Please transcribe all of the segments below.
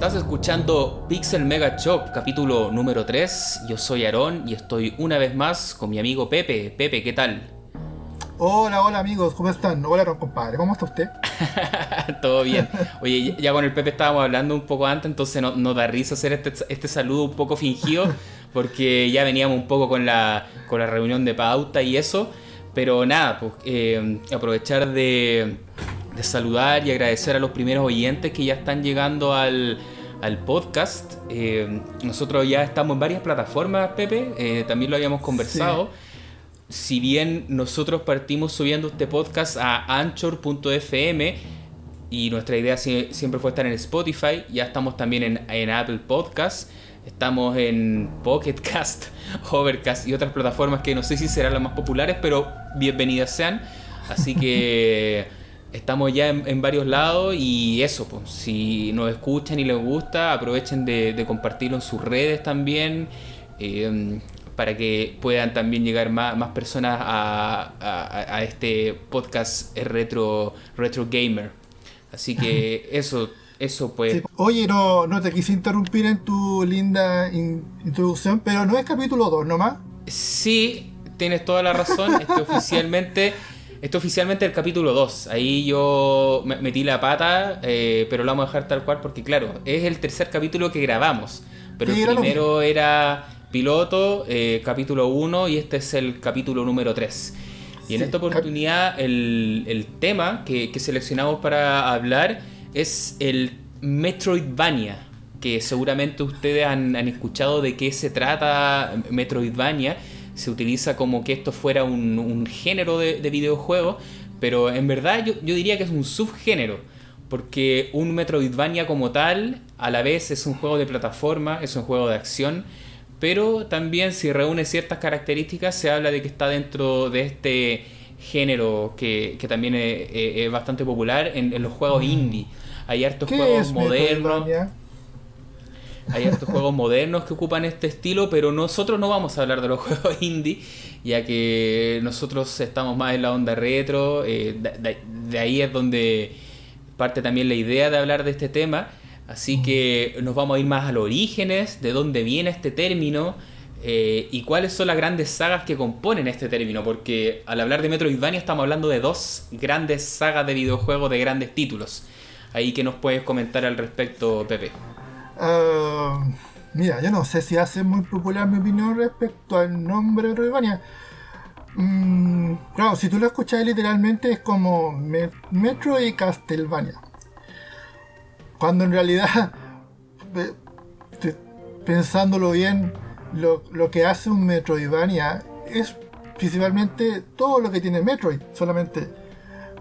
Estás escuchando Pixel Mega Shock, capítulo número 3. Yo soy Aarón y estoy una vez más con mi amigo Pepe. Pepe, ¿qué tal? Hola, hola amigos, ¿cómo están? Hola, compadre, ¿cómo está usted? Todo bien. Oye, ya con el Pepe estábamos hablando un poco antes, entonces nos no da risa hacer este, este, saludo un poco fingido, porque ya veníamos un poco con la, con la reunión de pauta y eso. Pero nada, pues eh, aprovechar de, saludar y agradecer a los primeros oyentes que ya están llegando al, podcast. Eh, nosotros ya estamos en varias plataformas, Pepe, eh, también lo habíamos conversado. Si bien nosotros partimos subiendo este podcast a anchor.fm y nuestra idea siempre fue estar en Spotify, ya estamos también en, en Apple Podcasts Estamos en Pocketcast, Overcast y otras plataformas que no sé si serán las más populares, pero bienvenidas sean. Así que estamos ya en, varios lados y eso, pues, si nos escuchan y les gusta, aprovechen de, compartirlo en sus redes también. Em, para que puedan también llegar más, más personas a, a, este podcast retro, retro gamer. Así que eso, eso pues. Oye, no, no te quise interrumpir en tu linda introducción, pero no es capítulo 2 nomás. Sí, tienes toda la razón. Este oficialmente. Este oficialmente el capítulo 2. Ahí yo metí la pata, eh, pero lo vamos a dejar tal cual porque, claro, es el tercer capítulo que grabamos. Pero el primero era piloto, eh, capítulo 1, y este es el capítulo número 3. Y en esta oportunidad, el, el tema que, que seleccionamos para hablar es el Metroidvania, que seguramente ustedes han, escuchado de qué se trata Metroidvania. Se utiliza como que esto fuera un, género de, videojuego, pero en verdad yo, diría que es un subgénero, porque un Metroidvania como tal, a la vez es un juego de plataforma, es un juego de acción, pero también si reúne ciertas características se habla de que está dentro de este género que, también es, bastante popular en, los juegos mm. indie. Hay hartos juegos modernos. Hay hartos juegos modernos que ocupan este estilo, pero nosotros no vamos a hablar de los juegos indie, ya que nosotros estamos más en la onda retro. Eh, de, ahí es donde parte también la idea de hablar de este tema. Así que nos vamos a ir más a los orígenes, de dónde viene este término eh, y cuáles son las grandes sagas que componen este término. Porque al hablar de Metroidvania estamos hablando de dos grandes sagas de videojuegos de grandes títulos. Ahí que nos puedes comentar al respecto, Pepe. Ah, mira, yo no sé si hace muy popular mi opinión respecto al nombre de Metroidvania. Mm, claro, si tú lo escuchas literalmente es como Metro y Castlevania. Cuando en realidad, pensándolo bien, lo, lo, que hace un Metroidvania es principalmente todo lo que tiene Metroid, solamente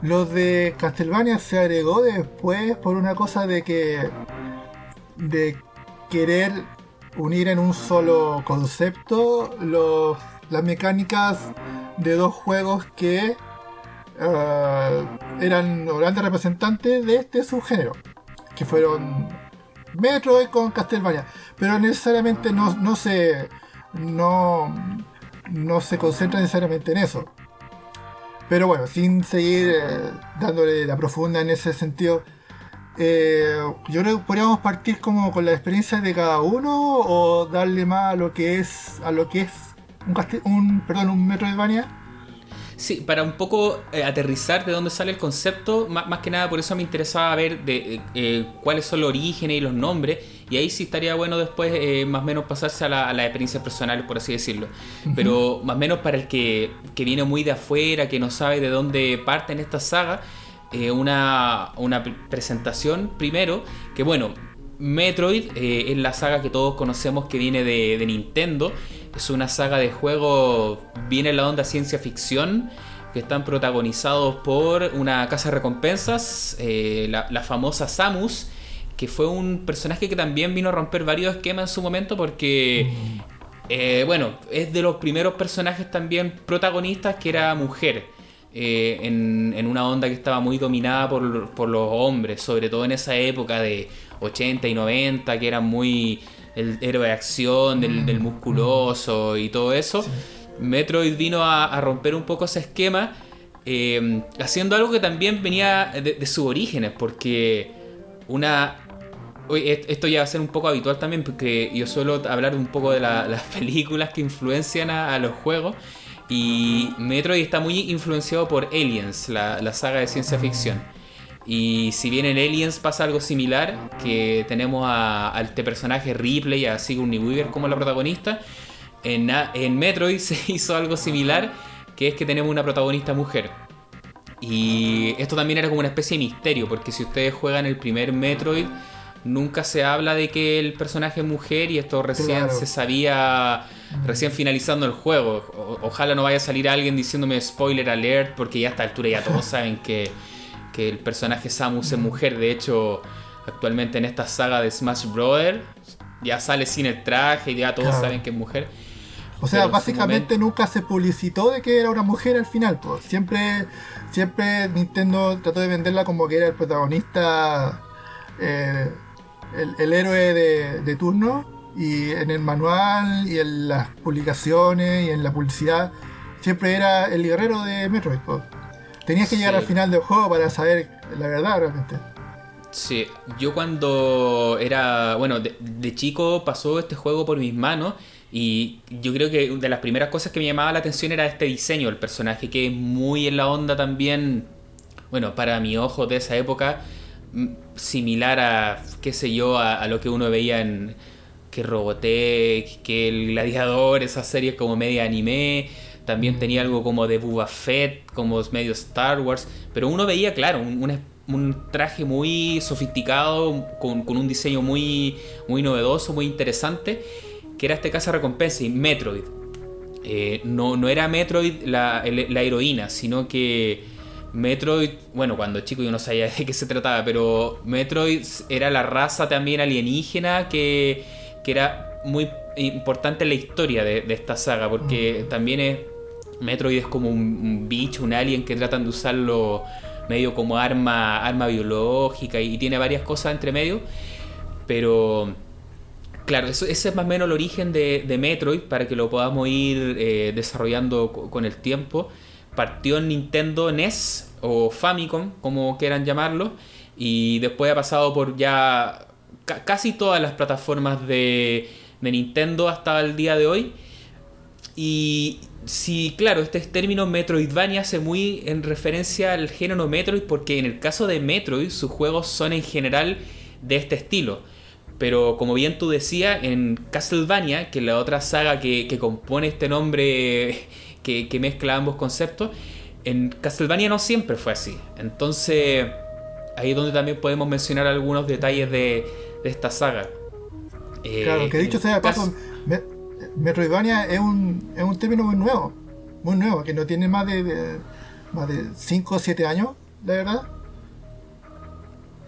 los de Castlevania se agregó después por una cosa de que. De querer unir en un solo concepto los, las mecánicas de dos juegos que uh, eran grandes representantes de este subgénero, que fueron Metroid con Castlevania, pero necesariamente no, no se no, no se concentra necesariamente en eso. Pero bueno, sin seguir eh, dándole la profunda en ese sentido, eh, yo creo que podríamos partir como con la experiencia de cada uno o darle más a lo que es a lo que es un, un perdón un Metroidvania. Sí, para un poco eh, aterrizar de dónde sale el concepto, más, que nada por eso me interesaba ver de, eh, cuáles son los orígenes y los nombres, y ahí sí estaría bueno después eh, más o menos pasarse a la, experiencia personal, por así decirlo. Pero más o menos para el que, que, viene muy de afuera, que no sabe de dónde parte en esta saga, una, una presentación primero, que bueno, Metroid es la saga que todos conocemos que viene de, de Nintendo es una saga de juegos viene en la onda ciencia ficción que están protagonizados por una casa de recompensas, eh, la, famosa Samus, que fue un personaje que también vino a romper varios esquemas en su momento porque, eh, bueno, es de los primeros personajes también protagonistas que era mujer. Eh, en, en, una onda que estaba muy dominada por, por los hombres, sobre todo en esa época de 80 y 90, que eran muy el héroe de acción, del, mm. musculoso y todo eso. Metroid vino a, romper un poco ese esquema, eh, haciendo algo que también venía de, sus orígenes, porque una esto ya va a ser un poco habitual también, porque yo suelo hablar un poco de las películas que influencian a, los juegos. Y Metroid está muy influenciado por Aliens, la, saga de ciencia ficción. Y si bien en Aliens pasa algo similar, que tenemos a, este personaje Ripley, a Sigourney Weaver como la protagonista, en, en Metroid se hizo algo similar, que es que tenemos una protagonista mujer. Y esto también era como una especie de misterio, porque si ustedes juegan el primer Metroid, nunca se habla de que el personaje es mujer y esto recién se sabía recién finalizando el juego. ojalá no vaya a salir alguien diciéndome spoiler alert porque ya a esta altura ya todos saben que, el personaje Samus es mujer. De hecho, actualmente en esta saga de Smash Brothers ya sale sin el traje y ya todos saben que es mujer. O sea, básicamente nunca se publicitó de que era una mujer al final. Pues. Siempre, siempre Nintendo trató de venderla como que era el protagonista. Eh, el, héroe de, turno y en el manual y en las publicaciones y en la publicidad siempre era el guerrero de Metroid. Tenías que llegar al final del juego para saber la verdad realmente. Sí, yo cuando era, bueno, de, chico pasó este juego por mis manos y yo creo que de las primeras cosas que me llamaba la atención era este diseño del personaje, que es muy en la onda también, bueno, para mi ojo de esa época, similar a, qué sé yo, a, lo que uno veía en que Robotech, que el Gladiador, esas series como media anime. También mm. tenía algo como de Boba Fett, como medio Star Wars. Pero uno veía, claro, un, traje muy sofisticado, con, un diseño muy, muy novedoso, muy interesante, que era este caza recompensa y Metroid. Eh, no, no era Metroid la heroína, sino que Metroid, bueno, cuando chico yo no sabía de qué se trataba, pero Metroid era la raza también alienígena que, era muy importante en la historia de, esta saga, porque también es, Metroid es como un, bicho, un alien que tratan de usarlo medio como arma, arma biológica y, tiene varias cosas entre medio, pero... Claro, eso, ese es más o menos el origen de, Metroid para que lo podamos ir eh, desarrollando con el tiempo. Partió en Nintendo NES o Famicom, como quieran llamarlo, y después ha pasado por ya casi todas las plataformas de, Nintendo hasta el día de hoy. Y sí, claro, este término Metroidvania hace muy en referencia al género Metroid, porque en el caso de Metroid, sus juegos son en general de este estilo. Pero como bien tú decías, en Castlevania, que es la otra saga que, que compone este nombre que, mezcla ambos conceptos. En Castlevania no siempre fue así. Entonces, ahí es donde también podemos mencionar algunos detalles de, esta saga. Eh, claro, que dicho sea de paso, Metroidvania es un, es un término muy nuevo. Muy nuevo, que no tiene más de, más de 5 o 7 años, la verdad.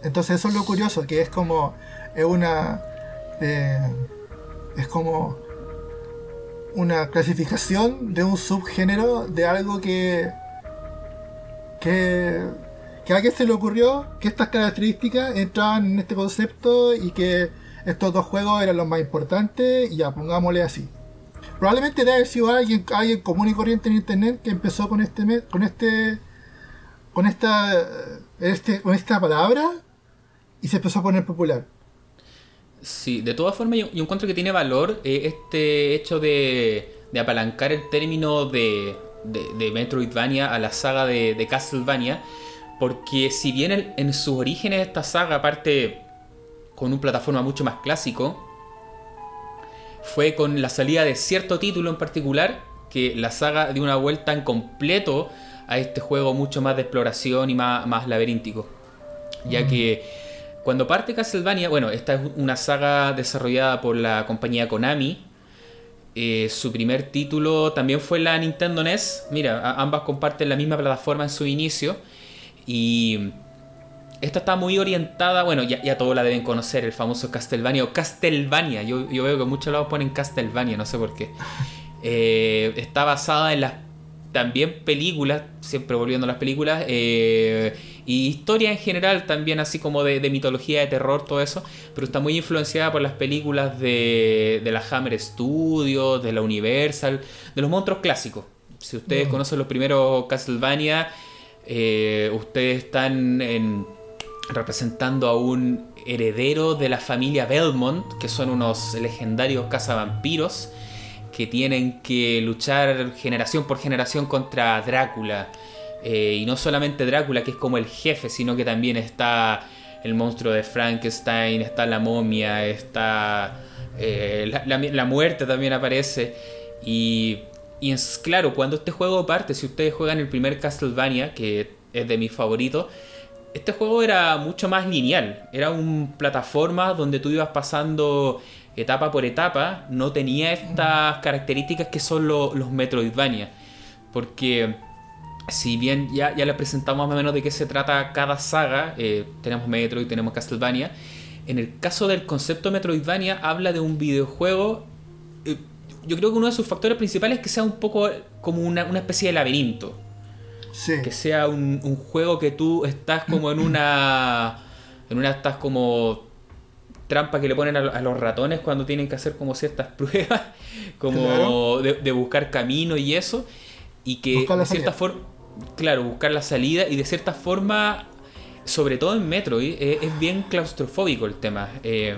Entonces eso es lo curioso, que es como es una eh, es como una clasificación de un subgénero de algo que, que, que a alguien se le ocurrió que estas características entraban en este concepto y que estos dos juegos eran los más importantes y ya pongámosle así. Probablemente debe haber sido alguien, alguien común y corriente en internet que empezó con este con este con esta este, con esta palabra y se empezó a poner popular. Sí, de todas formas yo, encuentro que tiene valor eh, este hecho de, apalancar el término de, de, Metroidvania a la saga de, Castlevania, porque si bien en sus orígenes esta saga parte con un plataforma mucho más clásico, fue con la salida de cierto título en particular que la saga dio una vuelta en completo a este juego mucho más de exploración y más, más laberíntico. Ya mm. que cuando parte Castlevania, bueno, esta es una saga desarrollada por la compañía Konami. Eh, su primer título también fue la Nintendo NES. Mira, ambas comparten la misma plataforma en su inicio. Y esta está muy orientada, bueno, ya, ya todos la deben conocer, el famoso Castlevania o Castlevania. Yo, veo que muchos lados ponen Castlevania, no sé por qué. Eh, está basada en las también películas, siempre volviendo a las películas, eh, y historia en general también, así como de, mitología, de terror, todo eso, pero está muy influenciada por las películas de, la Hammer Studios, de la Universal, de los monstruos clásicos. Si ustedes mm. conocen los primeros Castlevania, eh, ustedes están en, representando a un heredero de la familia Belmont, que son unos legendarios cazavampiros que tienen que luchar generación por generación contra Drácula. Eh, y no solamente Drácula, que es como el jefe, sino que también está el monstruo de Frankenstein, está la momia, está eh, la, muerte también aparece. Y, y es claro, cuando este juego parte, si ustedes juegan el primer Castlevania, que es de mis favoritos, este juego era mucho más lineal. Era un plataforma donde tú ibas pasando etapa por etapa. No tenía estas características que son los Metroidvania. Porque si bien ya, ya les presentamos más o menos de qué se trata cada saga, eh, tenemos Metroid, tenemos Castlevania. En el caso del concepto Metroidvania, habla de un videojuego. Eh, yo creo que uno de sus factores principales es que sea un poco como una, una especie de laberinto. Que sea un, juego que tú estás como en una. En una estás como. Trampa que le ponen a, los ratones cuando tienen que hacer como ciertas pruebas. Como de, buscar camino y eso. Y que de cierta forma. Claro, buscar la salida. Y de cierta forma. Sobre todo en Metroid. Eh, es bien claustrofóbico el tema. Eh,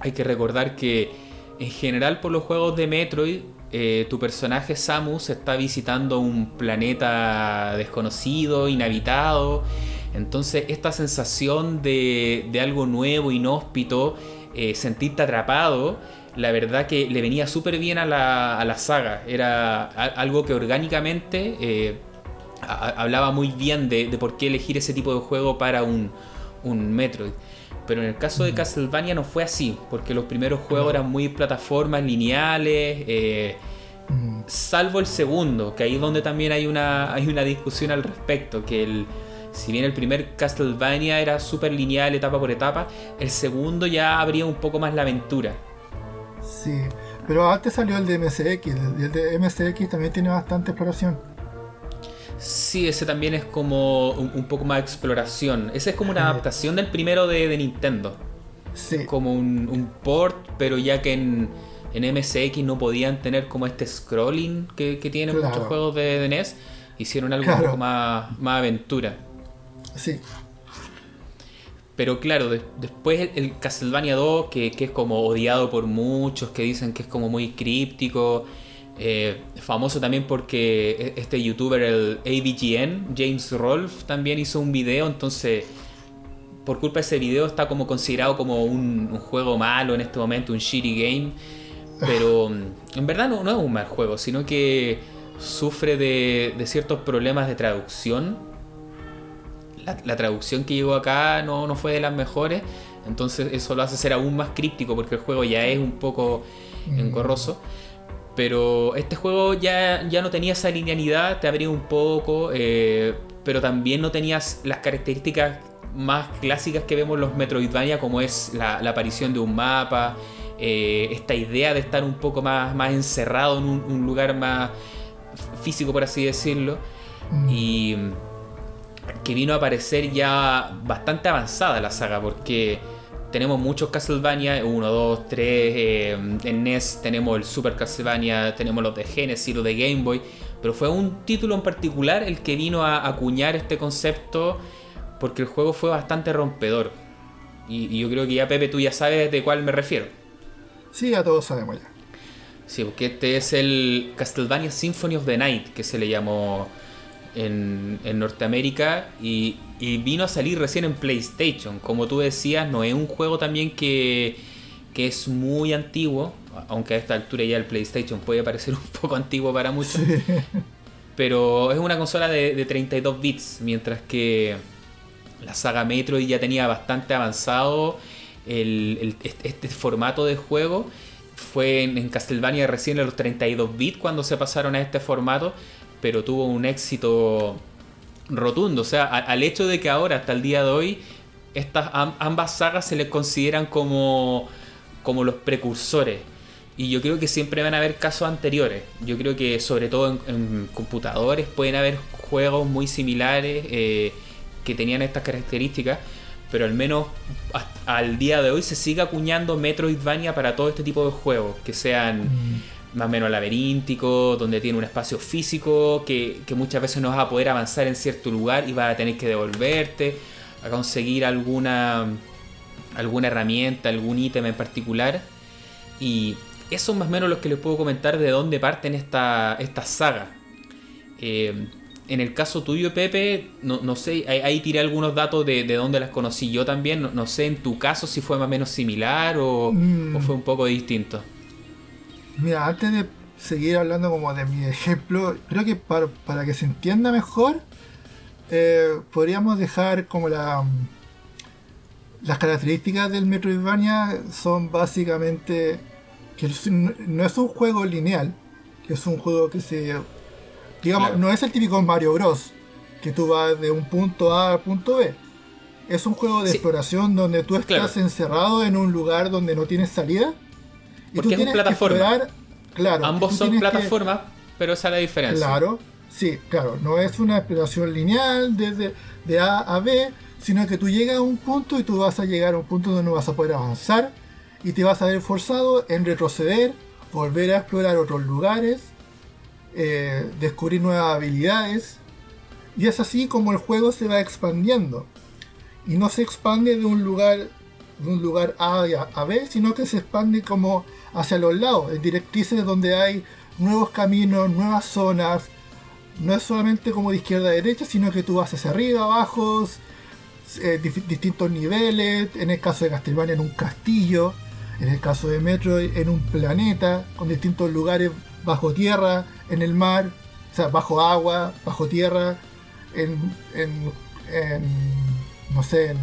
hay que recordar que. En general, por los juegos de Metroid, eh, tu personaje Samus está visitando un planeta desconocido, inhabitado. Entonces esta sensación de, algo nuevo, inhóspito, eh, sentirte atrapado, la verdad que le venía súper bien a la, saga. Era algo que orgánicamente eh, hablaba muy bien de, por qué elegir ese tipo de juego para un, un Metroid. Pero en el caso de Castlevania no fue así, porque los primeros juegos eran muy plataformas lineales, eh, salvo el segundo, que ahí es donde también hay una, hay una discusión al respecto, que el, si bien el primer Castlevania era súper lineal, etapa por etapa, el segundo ya abría un poco más la aventura. Sí, pero antes salió el de MSX, el de MSX también tiene bastante exploración. Sí, ese también es como un, poco más exploración. Ese es como una adaptación del primero de, Nintendo. Sí. Como un, port, pero ya que en, en, MSX no podían tener como este scrolling que, tienen muchos juegos de, NES, hicieron algo un poco más, más aventura. Sí. Pero claro, después el, Castlevania 2, que, que, es como odiado por muchos, que dicen que es como muy críptico. Eh, famoso también porque e-, este youtuber, el AVGN, James Rolfe, también hizo un video, entonces por culpa de ese video está como considerado como un, juego malo en este momento, un shitty game. Pero mm, en verdad no, es un mal juego, sino que sufre de, ciertos problemas de traducción. La, traducción que llegó acá no, no fue de las mejores, entonces eso lo hace ser aún más críptico porque el juego ya es un poco mm. Pero este juego ya, ya no tenía esa linealidad, te abría un poco, eh, pero también no tenías las características más clásicas que vemos en los Metroidvania, como es la, aparición de un mapa, eh, esta idea de estar un poco más, más encerrado en un, lugar más físico, por así decirlo, mm. y que vino a aparecer ya bastante avanzada la saga, porque tenemos muchos Castlevania, 1, 2, 3, en NES tenemos el Super Castlevania, tenemos los de Genesis, los de Game Boy, pero fue un título en particular el que vino a acuñar este concepto porque el juego fue bastante rompedor. Y, yo creo que ya Pepe tú ya sabes de cuál me refiero. Sí, a todos sabemos ya. Sí, porque este es el Castlevania Symphony of the Night, que se le llamó en, en Norteamérica y, vino a salir recién en PlayStation. Como tú decías, no es un juego también que, que es muy antiguo, aunque a esta altura ya el PlayStation puede parecer un poco antiguo para muchos. Pero es una consola de, 32 bits, mientras que la saga Metroid ya tenía bastante avanzado el, este, este formato de juego. Fue en, en Castlevania recién en los 32 bits cuando se pasaron a este formato pero tuvo un éxito rotundo. O sea, al hecho de que ahora, hasta el día de hoy, estas ambas sagas se les consideran como, como los precursores. Y yo creo que siempre van a haber casos anteriores. Yo creo que sobre todo en, computadores pueden haber juegos muy similares eh, que tenían estas características. Pero al menos al día de hoy se sigue acuñando Metroidvania para todo este tipo de juegos. Que sean... Mm más o menos laberíntico, donde tiene un espacio físico que, muchas veces no vas a poder avanzar en cierto lugar y vas a tener que devolverte. a conseguir alguna, alguna herramienta, algún ítem en particular. Y eso es más o menos lo que les puedo comentar de dónde parten esta, esta saga. Eh, en el caso tuyo, Pepe, no, sé, ahí, tiré algunos datos de, de, dónde las conocí yo también. No, sé en tu caso si fue más o menos similar o, mm. fue un poco distinto. Mira, antes de seguir hablando como de mi ejemplo, creo que para, para que se entienda mejor, eh, podríamos dejar como la... Las características del Metroidvania son básicamente que no es un juego lineal, que es un juego que se Digamos, no es el típico Mario Bros. Que tú vas de un punto A al punto B. Es un juego de exploración donde tú estás encerrado en un lugar donde no tienes salida. Porque es plataforma. claro, Ambos son plataformas, pero esa es la diferencia. Claro, sí, claro. No es una exploración lineal desde de A a B, sino que tú llegas a un punto y tú vas a llegar a un punto donde no vas a poder avanzar y te vas a ver forzado en retroceder, volver a explorar otros lugares eh, descubrir nuevas habilidades. Y es así como el juego se va expandiendo. Y no se expande de un lugar, de un lugar A a B, sino que se expande como hacia los lados, en directrices donde hay nuevos caminos, nuevas zonas. No es solamente como de izquierda a derecha, sino que tú vas hacia arriba, abajo, eh, distintos niveles. En el caso de Castlevania, en un castillo. En el caso de Metroid, en un planeta, con distintos lugares bajo tierra, en el mar, o sea, bajo agua, bajo tierra, en, en, no sé, en,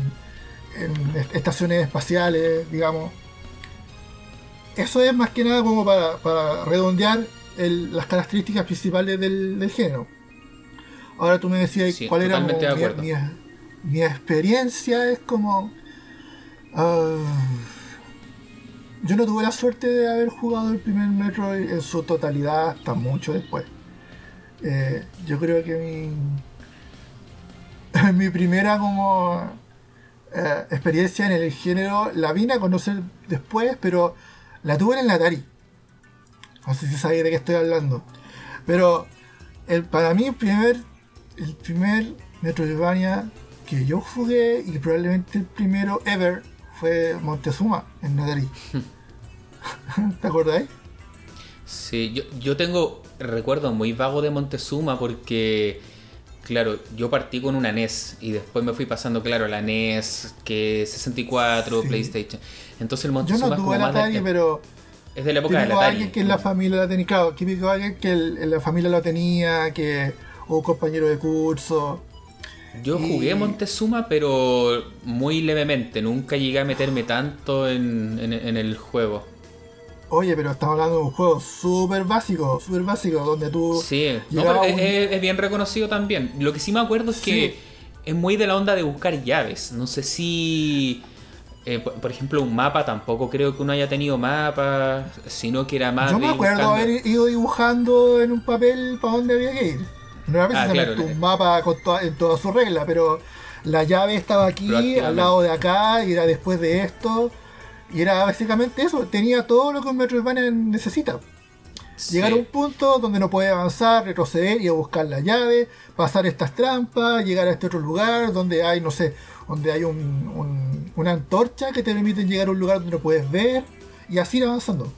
estaciones espaciales, digamos. Eso es más que nada como para, redondear las características principales del, género. Ahora tú me decías cuál era mi, experiencia, es como... Ah, yo no tuve la suerte de haber jugado el primer Metroid en su totalidad hasta mucho después. Eh, yo creo que mi, mi primera como eh, experiencia en el género la vine a conocer después, pero la tuve en el Atari. No sé si sabéis de qué estoy hablando. Pero el, para mí el primer, el primer Metroidvania que yo jugué y probablemente el primero ever fue Montezuma en Nadari. ¿Te acordáis? Sí, yo, yo tengo recuerdo muy vago de Montezuma porque, claro, yo partí con una NES y después me fui pasando, claro, la NES, que 64, PlayStation. Entonces el Montezuma yo no tuve la Atari, pero es de la época de la Atari. alguien que en la familia la tenía, claro, alguien que en la familia la tenía, que o compañero de curso. Yo jugué Montezuma, pero muy levemente. Nunca llegué a meterme tanto en, el juego. Oye, pero estamos hablando de un juego súper básico, súper básico, donde tú... Sí, es, bien reconocido también. Lo que sí me acuerdo es que es muy de la onda de buscar llaves. No sé si... Eh, por, ejemplo, un mapa tampoco creo que uno haya tenido mapas, sino que era más... Yo me acuerdo haber ido dibujando en un papel para dónde había que ir. No era precisamente ah, un mapa con en toda su regla, pero la llave estaba aquí, al lado de acá, y era después de esto. Y era básicamente eso, tenía todo lo que un Metroidvania necesita. Llegar a un punto donde no puede avanzar, retroceder y a buscar la llave, pasar estas trampas, llegar a este otro lugar donde hay, no sé, donde hay un, una antorcha que te permite llegar a un lugar donde no puedes ver y así ir avanzando.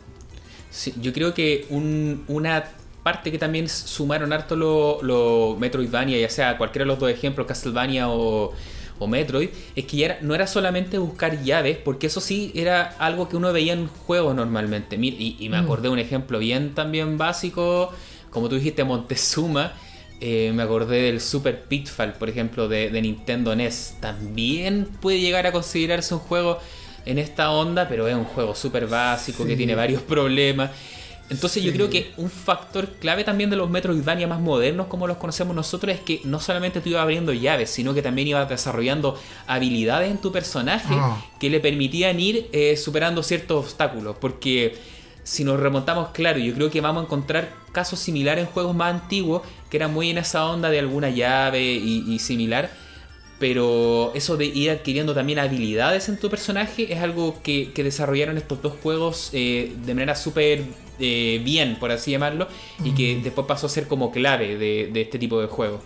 Sí, yo creo que un, una parte que también sumaron harto los lo Metroidvania, ya sea cualquiera de los dos ejemplos, Castlevania o, o Metroid, es que ya no era solamente buscar llaves, porque eso sí era algo que uno veía en juegos normalmente. Y, y me mm. acordé de un ejemplo bien también básico, como tú dijiste, Montezuma. Eh, me acordé del Super Pitfall, por ejemplo, de, Nintendo NES. También puede llegar a considerarse un juego en esta onda, pero es un juego súper básico que tiene varios problemas. Entonces yo creo que un factor clave también de los Metroidvania más modernos como los conocemos nosotros es que no solamente tú ibas abriendo llaves, sino que también ibas desarrollando habilidades en tu personaje ah. que le permitían ir eh, superando ciertos obstáculos. Porque si nos remontamos, claro, yo creo que vamos a encontrar casos similares en juegos más antiguos que eran muy en esa onda de alguna llave y, similar. Pero eso de ir adquiriendo también habilidades en tu personaje es algo que, desarrollaron estos dos juegos eh, de manera súper eh, bien, por así llamarlo, y que después pasó a ser como clave de, este tipo de juego.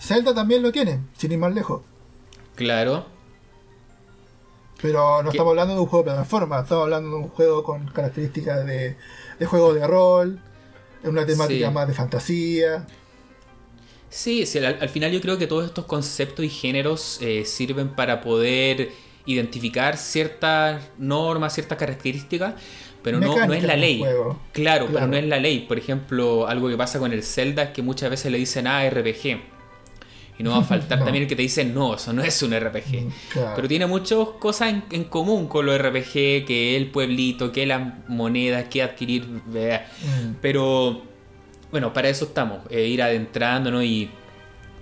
Zelda también lo tiene, sin ir más lejos. Claro. Pero no estamos hablando de un juego de plataforma, estamos hablando de un juego con características de, de juego de rol, en una temática Sí. más de fantasía. Sí, sí, al, al final yo creo que todos estos conceptos y géneros eh, sirven para poder identificar ciertas normas, ciertas características, pero no, no es la ley. Claro, pero no es la ley. Por ejemplo, algo que pasa con el Zelda es que muchas veces le dicen ah, RPG. Y no va a faltar No. también el que te dice no, eso no es un RPG. Mm, claro. Pero tiene muchas cosas en, en común con los RPG, que el pueblito, que las monedas, que adquirir. Mm. Pero bueno, para eso estamos, eh, ir adentrándonos y,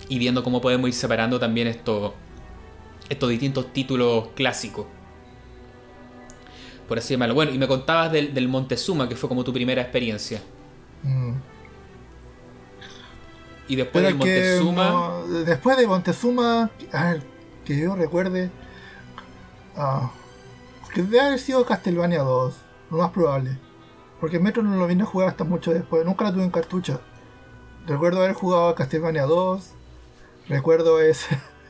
y viendo cómo podemos ir separando también estos, estos distintos títulos clásicos. Por así llamarlo. Bueno, y me contabas del, del Montezuma, que fue como tu primera experiencia. Mm. Y después del Montezuma. no, después de Montezuma, a ver, que yo recuerde, que debe haber sido Castlevania 2, lo más probable. Porque Metro no lo vine a jugar hasta mucho después, nunca lo tuve en cartucho. Recuerdo haber jugado a Castlevania 2, recuerdo es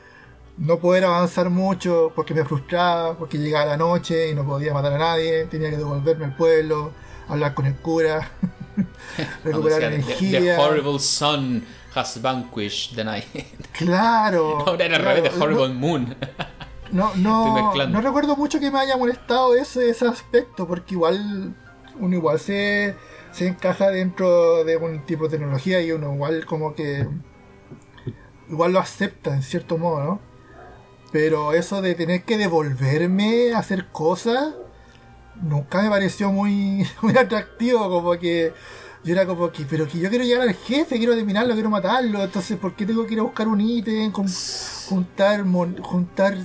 no poder avanzar mucho porque me frustraba, porque llegaba la noche y no podía matar a nadie, tenía que devolverme al pueblo, hablar con el cura, recuperar energía. the, the horrible sun has vanquished the night. Claro. Ahora era al claro, revés, The Horrible Moon. No, no, no recuerdo mucho que me haya molestado ese, ese aspecto, porque igual uno igual se, se encaja dentro de un tipo de tecnología y uno igual como que igual lo acepta en cierto modo, ¿no? Pero eso de tener que devolverme a hacer cosas nunca me pareció muy, muy atractivo, como que yo era como que, pero que yo quiero llegar al jefe, quiero terminarlo, quiero matarlo, entonces ¿por qué tengo que ir a buscar un ítem, juntar, mon- juntar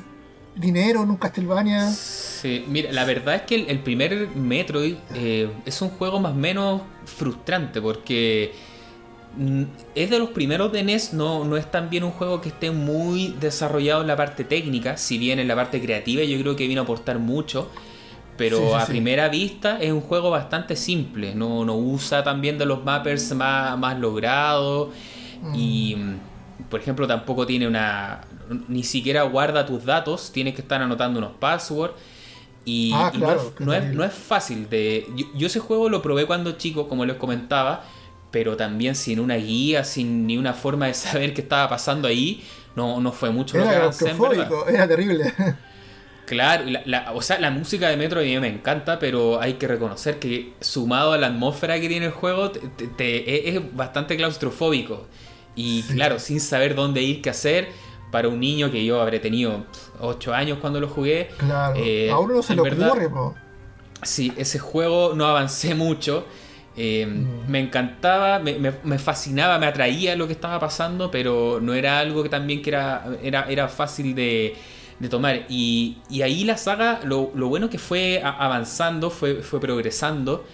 dinero en un Castlevania? Sí, mira, la verdad es que el, el primer Metroid eh, es un juego más o menos frustrante porque mm, es de los primeros de NES, no, no es también un juego que esté muy desarrollado en la parte técnica, si bien en la parte creativa yo creo que vino a aportar mucho, pero Sí, sí, a sí. primera vista es un juego bastante simple, no, no usa también de los mappers más, más logrados y mm, por ejemplo tampoco tiene una ni siquiera guarda tus datos tienes que estar anotando unos passwords y, Ah, y claro, no, es, no, es, terrible. no es fácil de yo, yo ese juego lo probé cuando chico como les comentaba pero también sin una guía sin ni una forma de saber qué estaba pasando ahí no, no fue mucho lo que Era avancé era terrible. Claro, y la, la- o sea, la música de Metro a mí me encanta, pero hay que reconocer que sumado a la atmósfera que tiene el juego, te- te- te- es, es bastante claustrofóbico. Y Sí. claro, sin saber dónde ir, qué hacer, para un niño que yo habré tenido 8 años cuando lo jugué. Claro, eh, a uno no se le ocurre, po. Sí, ese juego no avancé mucho. eh, Mm. Me encantaba, me, me- me fascinaba, me atraía lo que estaba pasando, pero no era algo que también que era, era, era fácil de, de tomar. Y, y ahí la saga, lo, lo bueno que fue avanzando, fue, fue progresando.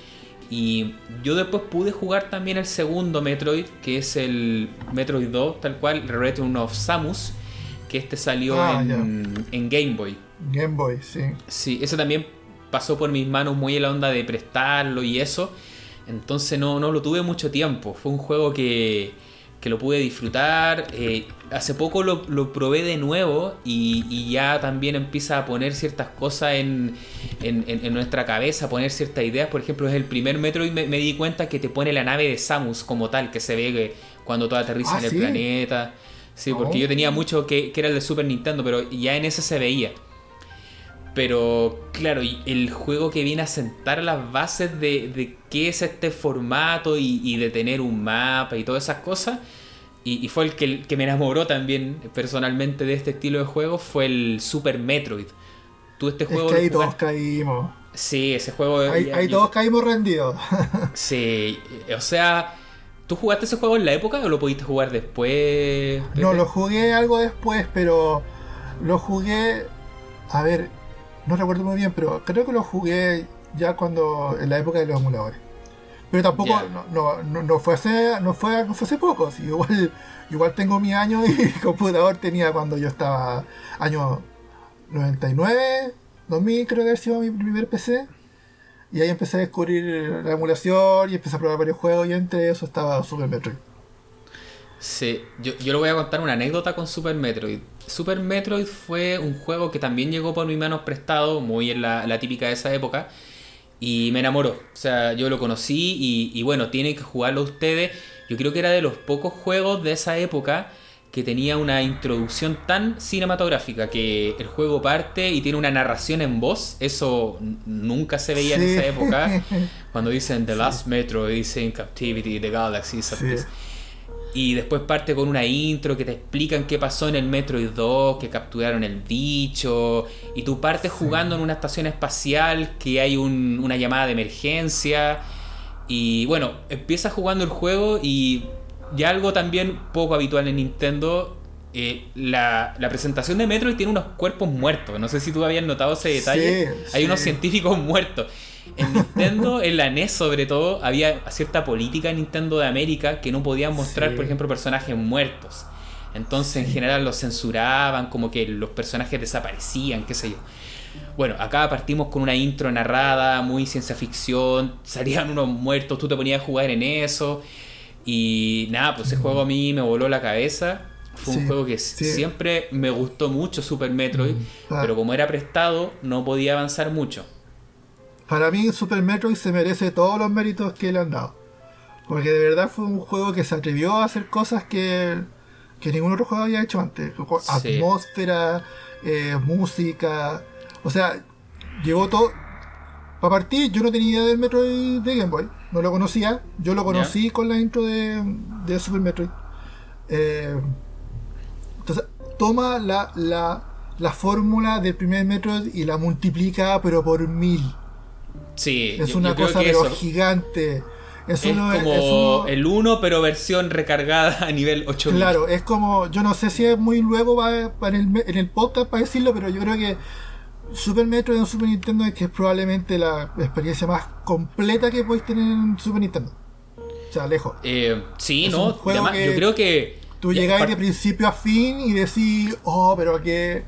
Y yo después pude jugar también el segundo Metroid, que es el Metroid 2, tal cual, Return of Samus, que este salió Ah, en, en Game Boy. Game Boy, sí. Sí, eso también pasó por mis manos muy en la onda de prestarlo y eso. Entonces no, no lo tuve mucho tiempo. Fue un juego que, que lo pude disfrutar. Eh, hace poco lo, lo probé de nuevo y, y ya también empieza a poner ciertas cosas en, en, en- en nuestra cabeza, a poner ciertas ideas. Por ejemplo, es el primer metro y me, me di cuenta que te pone la nave de Samus como tal, que se ve que cuando todo aterriza Ah, en el ¿sí? planeta. Sí, porque Oh. yo tenía mucho que, que era el de Super Nintendo, pero ya en ese se veía. Pero claro, el juego que viene a sentar las bases de, de qué es este formato y, y de tener un mapa y todas esas cosas. Y, y fue el que, que me enamoró también personalmente de este estilo de juego, fue el Super Metroid. Tú este Es juego... que lo ahí todos caímos. Sí, ese juego... Ahí, ya- ahí yo- todos caímos rendidos. Sí, o sea... ¿Tú jugaste ese juego en la época o lo pudiste jugar después? No, lo jugué algo después, pero lo jugué. A ver, no recuerdo muy bien, pero creo que lo jugué ya cuando. en la época de los emuladores. Pero tampoco, no, no, no, fue hace, no fue, no fue hace poco. sí, igual, igual tengo mi año y computador tenía cuando yo estaba año 99, 2000 creo que había sido mi primer PC. Y ahí empecé a descubrir la emulación y empecé a probar varios juegos y entre eso estaba Super Metroid. Sí, yo, yo le voy a contar una anécdota con Super Metroid. Super Metroid fue un juego que también llegó por mis manos prestado, muy en la, típica de esa época, y me enamoró. O sea, yo lo conocí y, y bueno, tienen que jugarlo ustedes. Yo creo que era de los pocos juegos de esa época que tenía una introducción tan cinematográfica que el juego parte y tiene una narración en voz. Eso nunca se veía en esa época. Cuando dicen The Last Metro, dicen Captivity, The Galaxy, Sí. y después parte con una intro que te explican qué pasó en el Metroid 2, que capturaron el bicho, y tú partes jugando en una estación espacial, que hay un- una llamada de emergencia, y bueno, empiezas jugando el juego y ya algo también poco habitual en Nintendo, eh, la, la presentación de Metroid tiene unos cuerpos muertos, no sé si tú habías notado ese detalle, Sí, hay sí. unos científicos muertos. En Nintendo, en la NES sobre todo, había cierta política en Nintendo de América que no podían mostrar, Sí. por ejemplo, personajes muertos. Entonces, en general, los censuraban, como que los personajes desaparecían, qué sé yo. Bueno, acá partimos con una intro narrada, muy ciencia ficción, salían unos muertos, tú te ponías a jugar en eso. Y nada, pues ese juego a mí me voló la cabeza. Fue un juego que sí. siempre me gustó mucho, Super Metroid, Ah. pero como era prestado, no podía avanzar mucho. Para mí Super Metroid se merece todos los méritos que le han dado. Porque de verdad fue un juego que se atrevió a hacer cosas que, que ningún otro juego había hecho antes. Sí. Atmósfera, eh, música. O sea, llegó todo... Para partir, yo no tenía idea del Metroid de Game Boy. No lo conocía. Yo lo conocí con la intro de, de Super Metroid. Eh, entonces, toma la, la, la fórmula del primer Metroid y la multiplica, pero por mil. Sí, Es yo- una yo cosa pero eso gigante. Es, es uno, como es uno- el 1, pero versión recargada a nivel 8000. Claro, es como. Yo no sé si es muy luego para, para el, en el podcast para decirlo, pero yo creo que Super Metroid en Super Nintendo es que es probablemente la experiencia más completa que podéis tener en Super Nintendo. O sea, lejos. Eh, sí, Es ¿no? Además, que yo creo que. Tú llegáis de principio a fin y decís, oh, pero qué,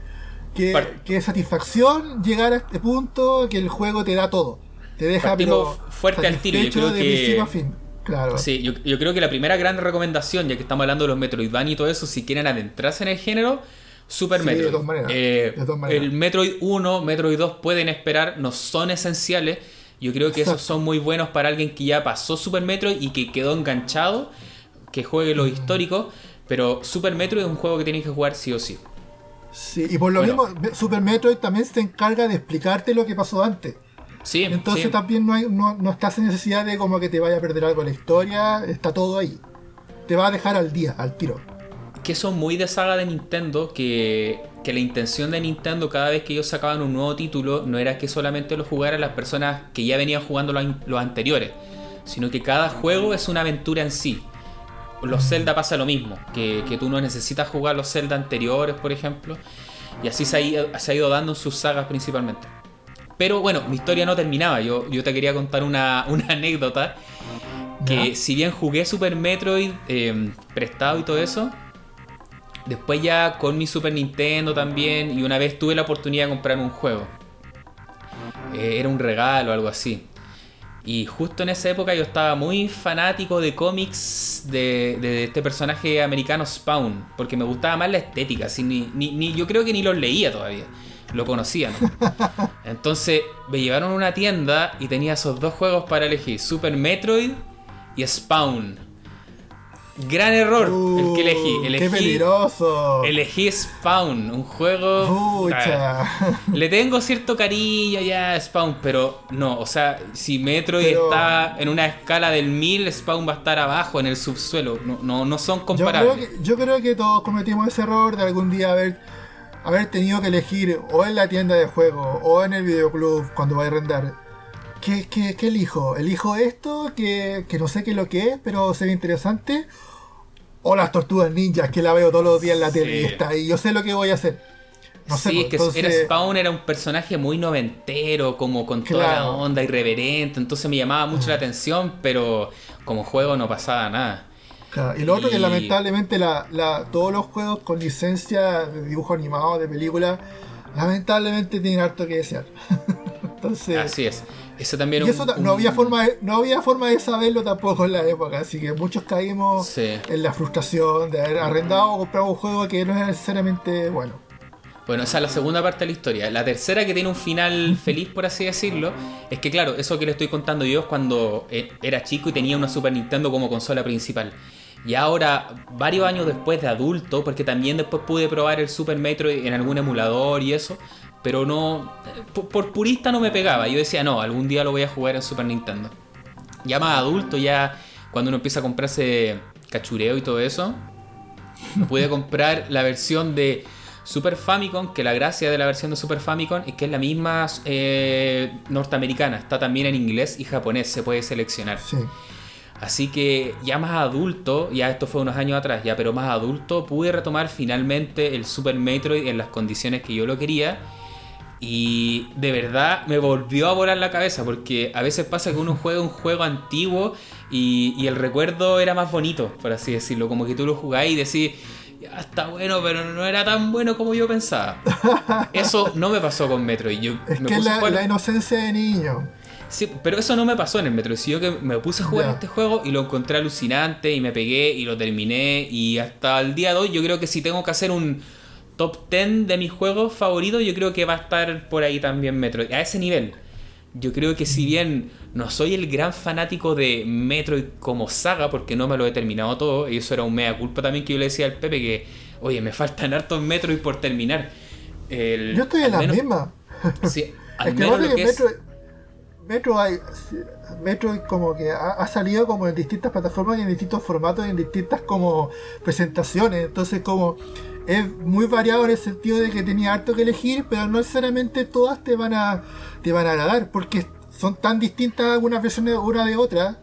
qué, qué satisfacción llegar a este punto que el juego te da todo. Te deja pero, fuerte al tiro, yo creo de que- principio a fin. Claro. Sí, yo, yo creo que la primera gran recomendación, ya que estamos hablando de los Metroidvania y todo eso, si quieren adentrarse en el género, Super Sí, Metroid. de todas maneras, Eh, de todas maneras. El Metroid 1, Metroid 2 pueden esperar, no son esenciales. Yo creo que esos son muy buenos para alguien que ya pasó Super Metroid y que quedó enganchado, que juegue Mm. los históricos. Pero Super Metroid es un juego que tienen que jugar sí o sí. Sí, y por lo Bueno. mismo, Super Metroid también se encarga de explicarte lo que pasó antes. Sí, Entonces sí. también no, hay, no, no estás en necesidad de como que te vaya a perder algo en la historia, está todo ahí. Te va a dejar al día, al tiro. Que son muy de saga de Nintendo, que, que la intención de Nintendo cada vez que ellos sacaban un nuevo título no era que solamente lo jugaran las personas que ya venían jugando los, an- los anteriores, sino que cada juego es una aventura en sí. Los Zelda pasa lo mismo, que, que tú no necesitas jugar los Zelda anteriores, por ejemplo, y así se ha ido, se ha ido dando en sus sagas principalmente. Pero bueno, mi historia no terminaba, yo, yo te quería contar una, una anécdota que si bien jugué Super Metroid eh, prestado y todo eso, después ya con mi Super Nintendo también, y una vez tuve la oportunidad de comprar un juego. Eh, era un regalo o algo así. Y justo en esa época yo estaba muy fanático de cómics de, de este personaje americano Spawn, porque me gustaba más la estética, así, ni, ni- ni- yo creo que ni los leía todavía, lo conocía. ¿no? Entonces me llevaron a una tienda y tenía esos dos juegos para elegir, Super Metroid y Spawn. Gran error el que elegí. Uh, ¡Qué peligroso! elegí Spawn, un juego... Pucha. le tengo cierto cariño ya a Spawn, pero no, o sea, si Metroid Pero- está en una escala del 1000, Spawn va a estar abajo, en el subsuelo. No, no, no son Yo creo, comparables. que, yo creo que todos cometimos ese error de algún día haber, haber tenido que elegir o en la tienda de juego o en el videoclub cuando vaya a arrendar. ¿Qué, qué, qué elijo? ¿Elijo esto que, que no sé qué es lo que es, pero se ve interesante? ¿O las tortugas ninjas que la veo todos los días en la tele y Sí. está? Yo sé lo que voy a hacer. No sé, sí, pues, es que entonces- era Spawn era un personaje muy noventero, como con toda la Claro. Onda irreverente, entonces me llamaba mucho la atención, pero como juego no pasaba nada. Claro, Y lo otro que Y- lamentablemente la, la- todos los juegos con licencia de dibujo animado, de película, lamentablemente tienen harto que desear. Entonces, Así es. Ese también y un- eso ta- un- no, había forma de, no había forma de saberlo tampoco en la época, así que muchos caímos Sí. en la frustración de haber arrendado o comprado un juego que no era necesariamente bueno. Bueno, esa es la segunda parte de la historia. La tercera, que tiene un final feliz, por así decirlo, es que, claro, eso que le estoy contando yo es cuando eh, era chico y tenía una Super Nintendo como consola principal. Y ahora, varios años después de adulto, porque también después pude probar el Super Metroid en algún emulador y eso, pero no. Por, por purista no me pegaba. Yo decía, no, algún día lo voy a jugar en Super Nintendo. Ya más adulto, ya cuando uno empieza a comprarse cachureo y todo eso, pude comprar la versión de Super Famicom, que la gracia de la versión de Super Famicom es que es la misma eh, norteamericana, está también en inglés y japonés, se puede seleccionar. Sí. Así que ya más adulto, ya esto fue unos años atrás, ya pero más adulto, pude retomar finalmente el Super Metroid en las condiciones que yo lo quería. Y de verdad me volvió a volar la cabeza, porque a veces pasa que uno juega un juego antiguo y, y el recuerdo era más bonito, por así decirlo. Como que tú lo jugás y decís, ya está bueno, pero no era tan bueno como yo pensaba. Eso no me pasó con Metroid. Yo Es me que puse a la, la inocencia de niño. Sí, pero eso no me pasó en el metro. Si yo que me puse a jugar este juego y lo encontré alucinante y me pegué y lo terminé. Y hasta el día de hoy, yo creo que si tengo que hacer un top 10 de mis juegos favoritos, yo creo que va a estar por ahí también Metroid. A ese nivel. Yo creo que si bien no soy el gran fanático de Metroid como saga, porque no me lo he terminado todo, y eso era un mea culpa también que yo le decía al Pepe que, oye, me faltan hartos Metroid por terminar. El- Yo estoy en la menos- misma. Sí, al Es que menos lo que que es- Metro, Metro, hay, Metro como que ha, ha salido como en distintas plataformas y en distintos formatos y en distintas como presentaciones. Entonces como es muy variado en el sentido de que tenía harto que elegir, pero no necesariamente todas te van a te van a agradar porque son tan distintas algunas versiones una de otra.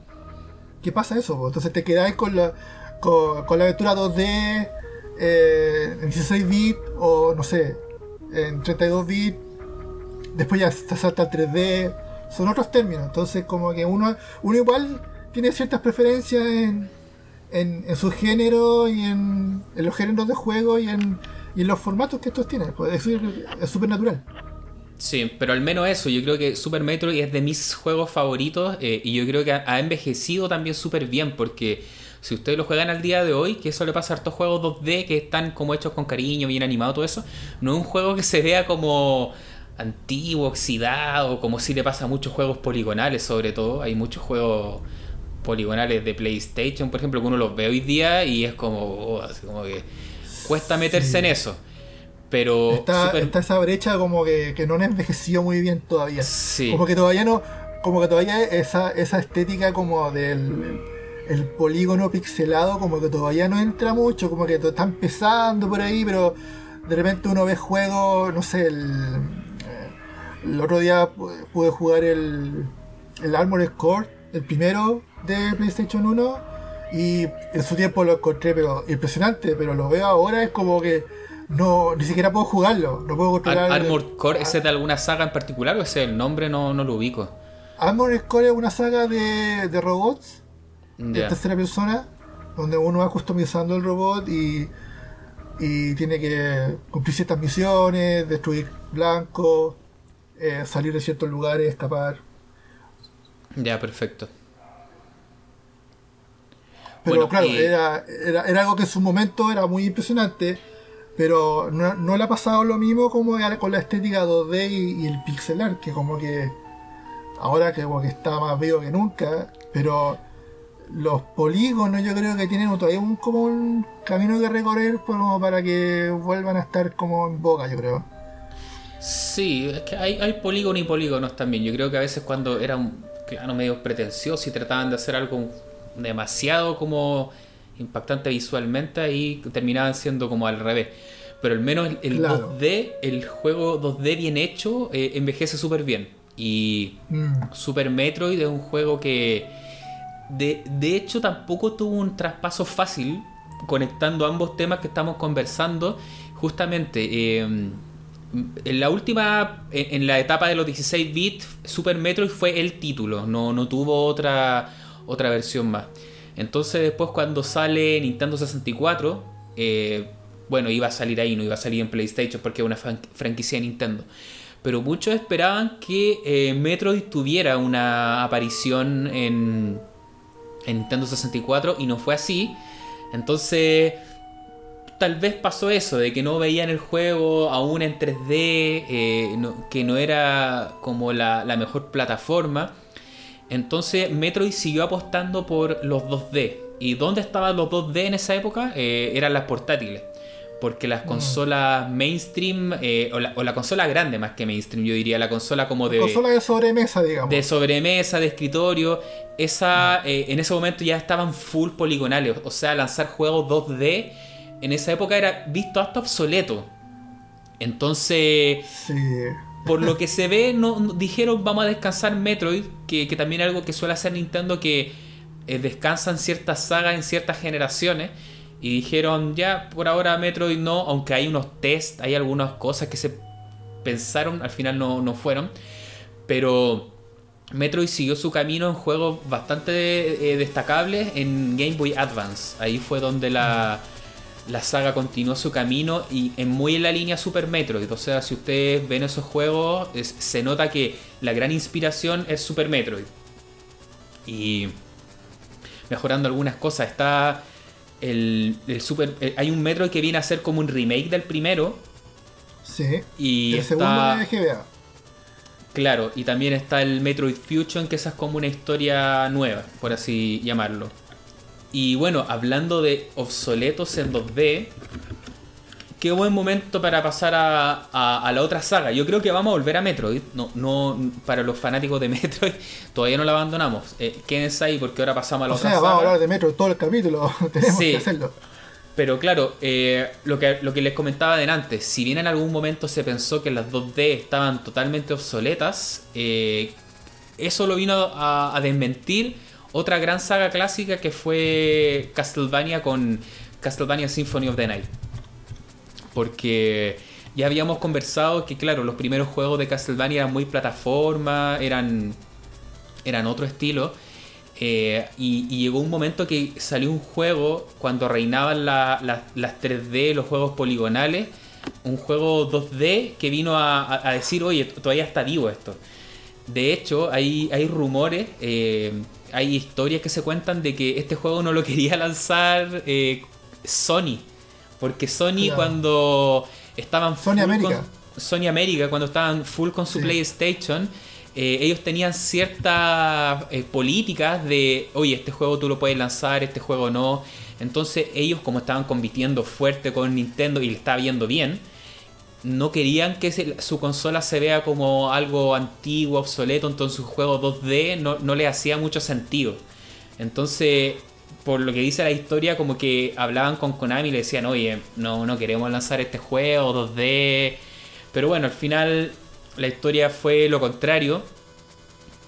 ¿Qué pasa eso? Entonces te quedáis con la con, con la aventura 2D eh, en 16 bits o no sé, en 32 bits después ya se salta al 3D, son otros términos, entonces como que uno, uno igual tiene ciertas preferencias en, en, en su género y en, en los géneros de juego y en, y en los formatos que estos tienen, pues es súper natural. Sí, pero al menos eso, yo creo que Super Metroid es de mis juegos favoritos eh, y yo creo que ha, ha envejecido también súper bien porque si ustedes lo juegan al día de hoy, que eso le pasa a hartos juegos 2D que están como hechos con cariño, bien animado, todo eso, no es un juego que se vea como antiguo, oxidado, como si le pasa a muchos juegos poligonales sobre todo, hay muchos juegos poligonales de PlayStation, por ejemplo, que uno los ve hoy día y es como, oh, así como que cuesta meterse Sí. en eso. Pero Está, Super- está esa brecha como que, que no han envejecido muy bien todavía. Sí. Como que todavía no, como que todavía esa, esa estética como del el polígono pixelado como que todavía no entra mucho, como que está empezando por ahí, pero de repente uno ve juegos, no sé, el, el otro día pu- pude jugar el, el Armored Core, el primero de PlayStation 1, y en su tiempo lo encontré pero impresionante, pero lo veo ahora es como que no ni siquiera puedo jugarlo, no puedo Ar- controlar Armored Core, ¿ese es de alguna saga en particular o ese el nombre no, no lo ubico? Armored Core es una saga de, de robots de tercera persona, donde uno va customizando el robot y, y tiene que cumplir ciertas misiones, destruir blancos, eh, salir de ciertos lugares, escapar. Ya, perfecto. Pero Bueno, claro, y- era, era, era algo que en su momento era muy impresionante, pero no, no le ha pasado lo mismo como era con la estética 2D y, y el pixel art, que como que ahora que como que está más vivo que nunca, pero los polígonos yo creo que tienen todavía un, como un camino que recorrer como para que vuelvan a estar como en boca, yo creo. Sí, es que hay, hay polígonos y polígonos también. Yo creo que a veces cuando eran, claro, medio pretenciosos y trataban de hacer algo demasiado como impactante visualmente, ahí terminaban siendo como al revés. Pero al menos el, el Claro. 2D, el juego 2D bien hecho, eh, envejece súper bien. Y Mm, Super Metroid es un juego que de, de hecho tampoco tuvo un traspaso fácil conectando ambos temas que estamos conversando. Justamente eh, en la última, en, en la etapa de los 16 bits, Super Metroid fue el título, no, no tuvo otra, otra versión más. Entonces después cuando sale Nintendo 64, eh, bueno, iba a salir ahí, no iba a salir en PlayStation porque es una fran- franquicia de Nintendo. pero muchos esperaban que eh, Metroid tuviera una aparición en, en Nintendo 64 y no fue así. Entonces, tal vez pasó eso, de que no veían el juego aún en 3D, eh, que no era como la, mejor plataforma. Entonces Metroid siguió apostando por los 2D. ¿Y dónde estaban los 2D en esa época? Eh, eran las portátiles. Porque las mm. consolas mainstream, eh, o, la, consola grande más que mainstream, yo diría, la consola como de... Consola de sobremesa, digamos. De sobremesa, de escritorio, esa, mm. en ese momento ya estaban full poligonales. O sea, lanzar juegos 2D en esa época era visto hasta obsoleto. Entonces, por lo que se ve, dijeron vamos a descansar Metroid, que, también es algo que suele hacer Nintendo, que eh, descansan ciertas sagas en ciertas generaciones. Y dijeron, ya, por ahora Metroid no, aunque hay unos test, hay algunas cosas que se pensaron, al final no, no fueron. Pero Metroid siguió su camino en juegos bastante eh, destacables en Game Boy Advance. Ahí fue donde la la saga continuó su camino y en muy en la línea Super Metroid. O sea, si ustedes ven esos juegos, se nota que la gran inspiración es Super Metroid. Y mejorando algunas cosas, está el, Super. Eh, hay un Metroid que viene a ser como un remake del primero. Sí. Y el segundo de GBA. Claro, y también está el Metroid Fusion, que esa es como una historia nueva, por así llamarlo. Y bueno, hablando de obsoletos en 2D, qué buen momento para pasar a, la otra saga. Yo creo que vamos a volver a Metroid. No, no para los fanáticos de Metroid, todavía no la abandonamos. Eh, quédense ahí porque ahora pasamos a la o otra sea, Vamos a hablar de Metroid todo el capítulo. Tenemos que hacerlo. Pero claro, eh, lo, que, lo que les comentaba delante, si bien en algún momento se pensó que las 2D estaban totalmente obsoletas, eh, eso lo vino a desmentir otra gran saga clásica que fue Castlevania con Castlevania Symphony of the Night. Porque ya habíamos conversado que, claro, los primeros juegos de Castlevania eran muy plataforma, eran, eran otro estilo. Eh, y, llegó un momento que salió un juego cuando reinaban las 3D, los juegos poligonales, un juego 2D que vino a, decir, oye, todavía está vivo esto. De hecho, hay, hay rumores eh, hay historias que se cuentan de que este juego no lo quería lanzar eh, Sony. Porque Sony cuando estaban Sony América. Sony América, cuando estaban full con su PlayStation, eh, ellos tenían ciertas eh, políticas de, oye, este juego tú lo puedes lanzar, este juego no. Entonces ellos como estaban compitiendo fuerte con Nintendo y le estaba viendo bien, no querían que su consola se vea como algo antiguo, obsoleto, entonces su juego 2D no, no le hacía mucho sentido. Entonces, por lo que dice la historia, como que hablaban con Konami y le decían, oye, no, no queremos lanzar este juego 2D. Pero bueno, al final la historia fue lo contrario.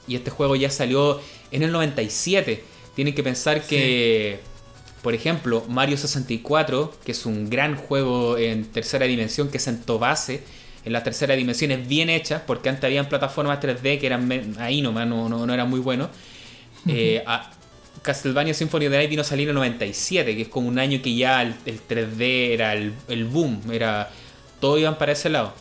Y este juego ya salió en el 97. Tienen que pensar que por ejemplo, Mario 64, que es un gran juego en tercera dimensión que sentó base en la tercera dimensión, es bien hecha, porque antes habían plataformas 3D que eran ahí nomás, no, no, no eran muy buenos. Eh, Castlevania Symphony of the Night vino a salir en 97, que es como un año que ya el, 3D era el, boom, era todo iban para ese lado.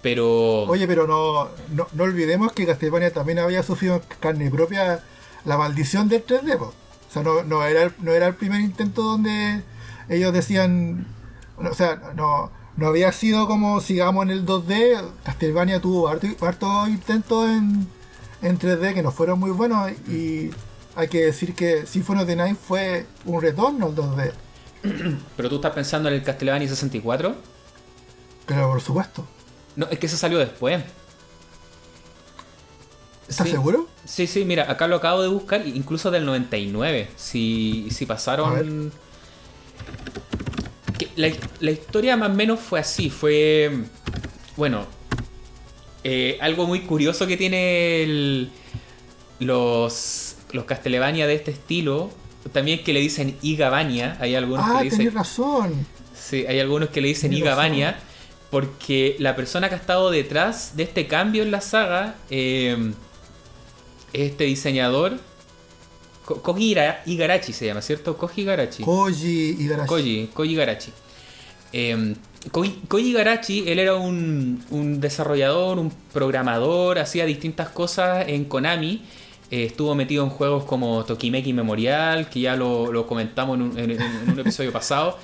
Pero. Oye, pero no, no, olvidemos que Castlevania también había sufrido carne propia la maldición del 3D, o sea, no, no, era, el, no era el primer intento donde ellos decían, o sea, no, no había sido como sigamos en el 2D, Castlevania tuvo hartos intentos en, en 3D que no fueron muy buenos y hay que decir que Symphony of the Night fue un retorno al 2D. ¿Pero tú estás pensando en el Castlevania 64? Claro, por supuesto. No, es que se salió después. ¿Estás seguro? Sí, sí, mira, acá lo acabo de buscar, incluso del 99. Si, si pasaron. La, historia más o menos fue así: fue. Bueno, eh, algo muy curioso que tiene los, los Castlevania de este estilo. También que le dicen Igavania. Hay algunos ah, que le dicen. razón. Sí, hay algunos que le dicen Igavania. Porque la persona que ha estado detrás de este cambio en la saga. Eh, este diseñador. Koji Igarashi se llama, ¿cierto? Koji Igarashi. Koji Igarashi. Koji, Koji Igarashi. Eh, Koji Garachi, él era un, un, desarrollador, un programador, hacía distintas cosas en Konami. Eh, estuvo metido en juegos como Tokimeki Memorial, que ya lo, lo comentamos en un, en, en un, episodio pasado.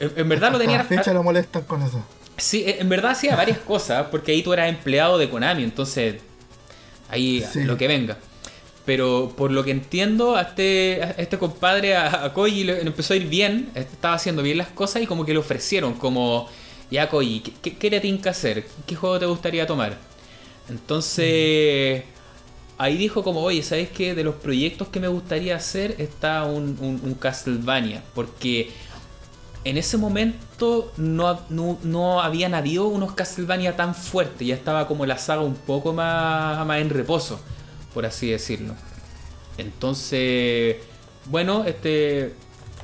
En, en verdad lo tenía. fecha lo molestan con eso. Sí, en verdad hacía varias cosas, porque ahí tú eras empleado de Konami, entonces ahí sí. lo que venga. Pero por lo que entiendo, a este, a este compadre, a, a Koji, le empezó a ir bien, estaba haciendo bien las cosas y como que le ofrecieron, como, ya Koji, ¿qué, qué le tienes que hacer? ¿Qué juego te gustaría tomar? Entonces, ahí dijo como, oye, ¿sabes qué? De los proyectos que me gustaría hacer está un, un, un Castlevania, porque en ese momento no, no, no, habían habido unos Castlevania tan fuertes, ya estaba como la saga un poco más, más en reposo por así decirlo. Entonces, bueno, este,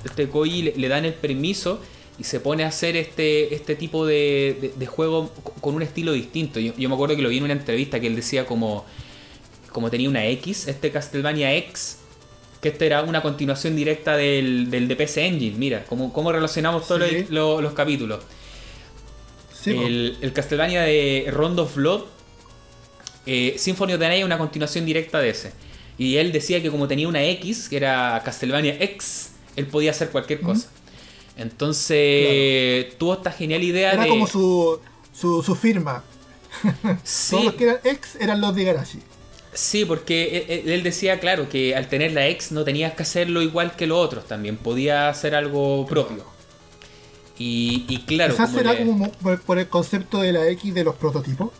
este Koji le, dan el permiso y se pone a hacer este, este tipo de, de, de juego con un estilo distinto. Yo, yo, me acuerdo que lo vi en una entrevista que él decía como, como tenía una X, este Castlevania X, que este era una continuación directa del, del DPS Engine. Mira, cómo, cómo relacionamos todos sí. los, los, los, capítulos. Sí, el, el Castlevania de Rondo of Blood eh, Symphony of the Night una continuación directa de ese. Y él decía que como tenía una X, que era Castlevania X, él podía hacer cualquier cosa. Entonces claro. tuvo esta genial idea era de... como su, su, su firma. Sí. Todos los que eran X eran los de Garashi. Sí, porque él, él, decía, claro, que al tener la X no tenías que hacerlo igual que los otros también, podía hacer algo propio. Y, y claro... Quizás será le... como por, por el concepto de la X de los prototipos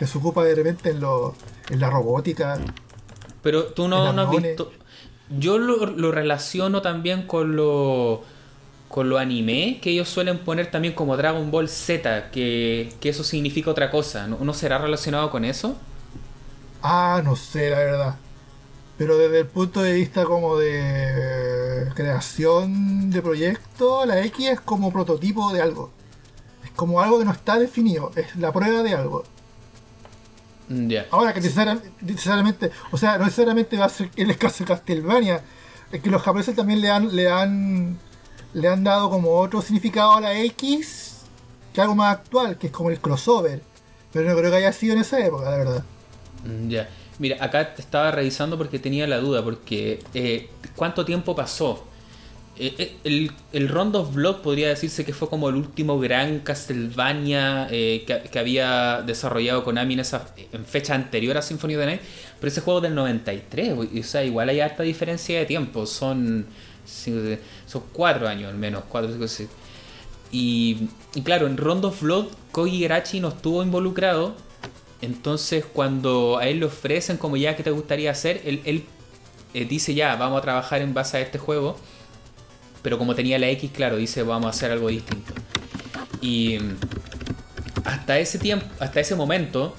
que se ocupa de repente en, lo, en la robótica. Pero tú no, no has visto. Yo lo, lo, relaciono también con lo. con lo anime, que ellos suelen poner también como Dragon Ball Z, que, que eso significa otra cosa. ¿No, ¿No será relacionado con eso? Ah, no sé, la verdad. Pero desde el punto de vista como de creación de proyecto, la X es como prototipo de algo. Es como algo que no está definido, es la prueba de algo. Yeah. Ahora que necesariamente, o sea, no necesariamente va a ser el caso de Castlevania, es que los japoneses también le han, le han, le han dado como otro significado a la X, que algo más actual, que es como el crossover. Pero no creo que haya sido en esa época, la verdad. Ya. Yeah. Mira, acá te estaba revisando porque tenía la duda, porque eh, ¿cuánto tiempo pasó? Eh, el, el Rondo Blood podría decirse que fue como el último gran Castlevania eh, que, que, había desarrollado Konami en, esa, en fecha anterior a Symphony of the Night, pero ese juego del 93, o sea, igual hay harta diferencia de tiempo, son, son cuatro años al menos, cuatro, cinco, y, y, claro, en Rondo of Blood Koji Gerachi no estuvo involucrado, entonces cuando a él le ofrecen como ya que te gustaría hacer, él, él eh, dice ya, vamos a trabajar en base a este juego, pero como tenía la X, claro, dice vamos a hacer algo distinto. Y hasta ese tiempo, hasta ese momento,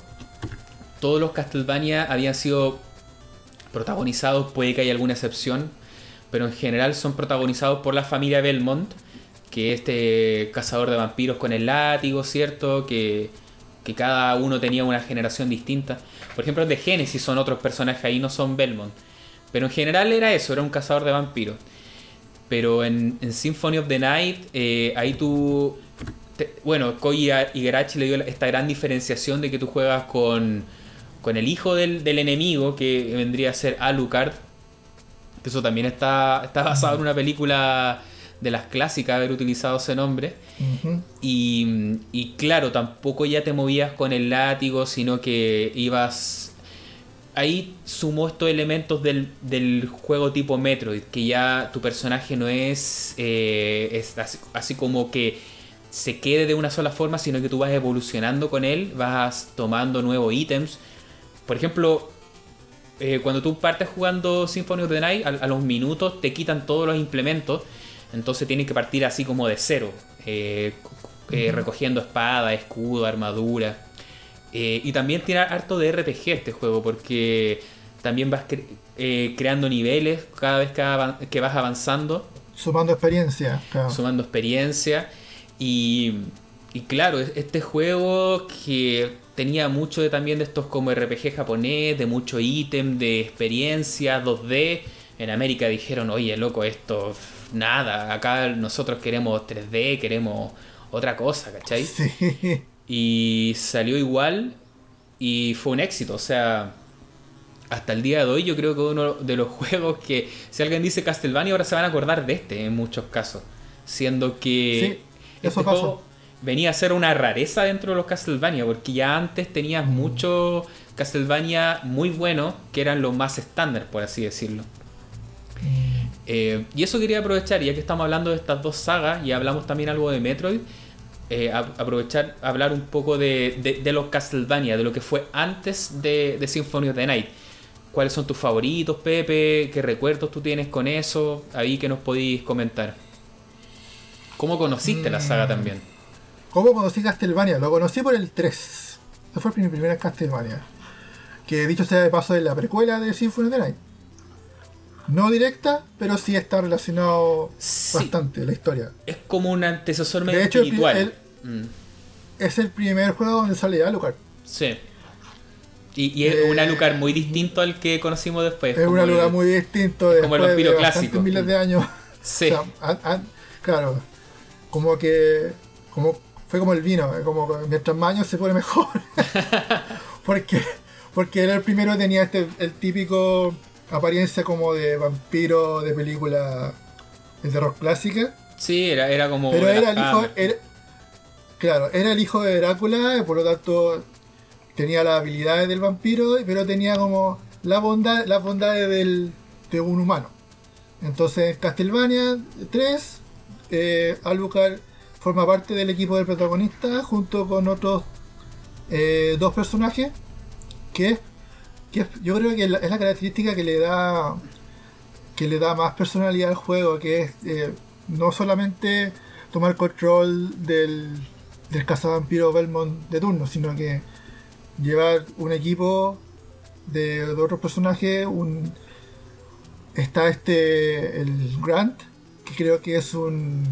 todos los Castlevania habían sido protagonizados, puede que haya alguna excepción, pero en general son protagonizados por la familia Belmont, que este cazador de vampiros con el látigo, ¿cierto? Que, que cada uno tenía una generación distinta. Por ejemplo, de Genesis son otros personajes ahí, no son Belmont. Pero en general era eso, era un cazador de vampiros. Pero en, Symphony of the Night, eh, ahí tú. Bueno, Koji Igarashi le dio esta gran diferenciación de que tú juegas con, con el hijo del, del, enemigo, que vendría a ser Alucard. Eso también está, está basado en una película de las clásicas, haber utilizado ese nombre. Uh -huh. y, y claro, tampoco ya te movías con el látigo, sino que ibas ahí sumó estos elementos del, del, juego tipo Metroid, que ya tu personaje no es, eh, es así, así, como que se quede de una sola forma, sino que tú vas evolucionando con él, vas tomando nuevos ítems. Por ejemplo, eh, cuando tú partes jugando Symphony of the Night, a, a, los minutos te quitan todos los implementos, entonces tienes que partir así como de cero, eh, -huh. recogiendo espada, escudo, armadura. Eh, y también tiene harto de RPG este juego, porque también vas cre eh, creando niveles cada vez que, que, vas avanzando. Sumando experiencia. Claro. Sumando experiencia. Y, y, claro, este juego que tenía mucho de, también de estos como RPG japonés, de mucho ítem, de experiencia 2D. En América dijeron, oye, loco, esto nada, acá nosotros queremos 3D, queremos otra cosa, ¿cachai? Sí. Y salió igual y fue un éxito, o sea, hasta el día de hoy yo creo que uno de los juegos que si alguien dice Castlevania ahora se van a acordar de este en muchos casos, siendo que Sí, eso pasó. juego venía a ser una rareza dentro de los Castlevania, porque ya antes tenías muchos Castlevania muy buenos que eran los más estándar, por así decirlo. Eh, y eso quería aprovechar, ya que estamos hablando de estas dos sagas y hablamos también algo de Metroid, eh, a- aprovechar hablar un poco de, de- de los Castlevania, de lo que fue antes de, de Symphony of the Night. ¿Cuáles son tus favoritos, Pepe? ¿Qué recuerdos tú tienes con eso? Ahí que nos podéis comentar. ¿Cómo conociste la saga también? ¿Cómo conocí Castlevania? Lo conocí por el 3. Ese fue mi primer Castlevania. Que dicho sea de paso de la precuela de Symphony of the Night. No directa, pero sí está relacionado Sí. bastante la historia. Es como un antecesor medio De hecho, el. Mm, Es el primer juego donde sale Alucard. sí. Y, y es Eh, un Alucard muy distinto al que conocimos después. Es un lugar muy distinto como el vampiro de clásico. miles de años. Sí. O sea, an- an- claro, como que como fue como el vino, eh, como mientras más años se pone mejor. porque porque era el primero que tenía este el típico apariencia como de vampiro de película de terror clásica, Sí, era, era como. pero era el hijo era- claro, era el hijo de Drácula, por lo tanto tenía las habilidades del vampiro, pero tenía como la bondad, las bondades del, de un humano. Entonces, en Castlevania 3, eh, Alucard forma parte del equipo del protagonista junto con otros eh, dos personajes que, yo creo que es la, característica que le da que le da más personalidad al juego, que es eh, no solamente tomar control del, del cazavampiro Belmont de turno, sino que llevar un equipo de, de otros personajes, un está este el Grant, que creo que es un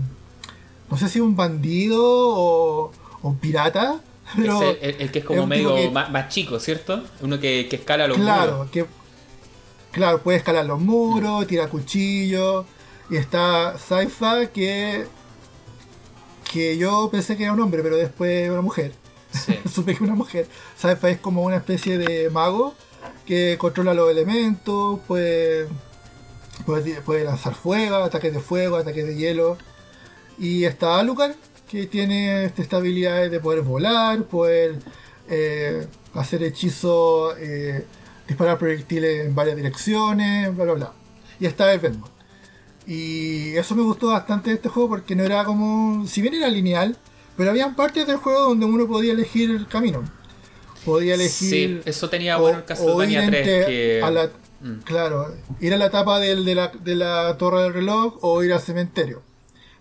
no sé si un bandido o, o un pirata, pero Es el, el- el que es como es medio que- más, más chico, ¿cierto? Uno que, que escala los claro, muros. que claro, puede escalar los muros, tira cuchillos y está Saifa que que yo pensé que era un hombre, pero después una mujer. Sí. Supe que una mujer. Saifa es como una especie de mago que controla los elementos, puede, puede, puede lanzar fuego, ataques de fuego, ataques de hielo. Y está Alucard, que tiene estas habilidades de poder volar, poder eh, hacer hechizos, eh, disparar proyectiles en varias direcciones, bla bla bla. Y está el Belmont. Y eso me gustó bastante de este juego porque no era como. Si bien era lineal, pero había partes del juego donde uno podía elegir el camino. Podía elegir. Sí, eso tenía o- bueno el o Castlevania ir 3. entre- Que... a la- Mm. Claro, ir a la etapa del- de, la, de la torre del reloj o ir al cementerio.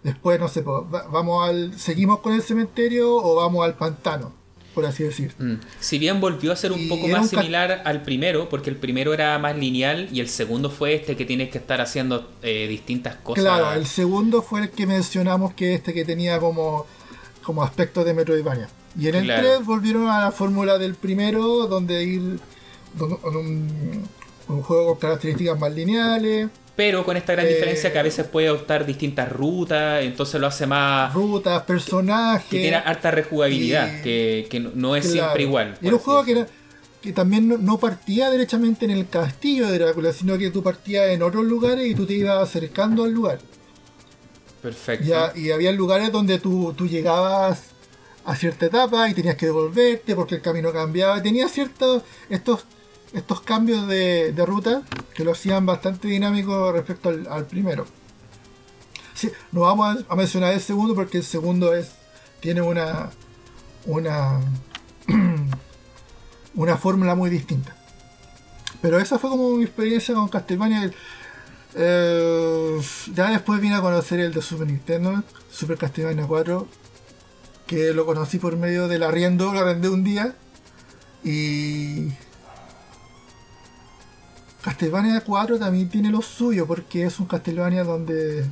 Después, no sé, vamos al, seguimos con el cementerio o vamos al pantano, por así decir. Mm. Si bien volvió a ser un Y poco más un similar al primero, porque el primero era más lineal y el segundo fue este que tienes que estar haciendo eh, distintas cosas. Claro, el segundo fue el que mencionamos que este que tenía como, como aspecto de Metroidvania. Y en el Claro. 3 volvieron a la fórmula del primero, donde ir donde- un juego con características más lineales, Pero con esta gran Eh, diferencia que a veces puede optar distintas rutas, entonces lo hace más... rutas, personajes. que tiene harta rejugabilidad, que, que no- es Claro. siempre igual. Era un juego que, era, que también no, no partía derechamente en el castillo de Drácula, sino que tú partías en otros lugares y tú te ibas acercando al lugar. Perfecto. Y había lugares donde tú, tú llegabas a cierta etapa y tenías que devolverte porque el camino cambiaba. Tenía ciertos estos, estos cambios de, ruta que lo hacían bastante dinámico respecto al, primero. Sí, no vamos a, a mencionar el segundo porque el segundo es tiene una una una fórmula muy distinta. Pero esa fue como mi experiencia con Castlevania. Eh, ya después vine a conocer el de Super Nintendo, Super Castlevania 4, que lo conocí por medio del arriendo, lo arrendé un día. Y Castlevania 4 también tiene lo suyo, porque es un Castlevania donde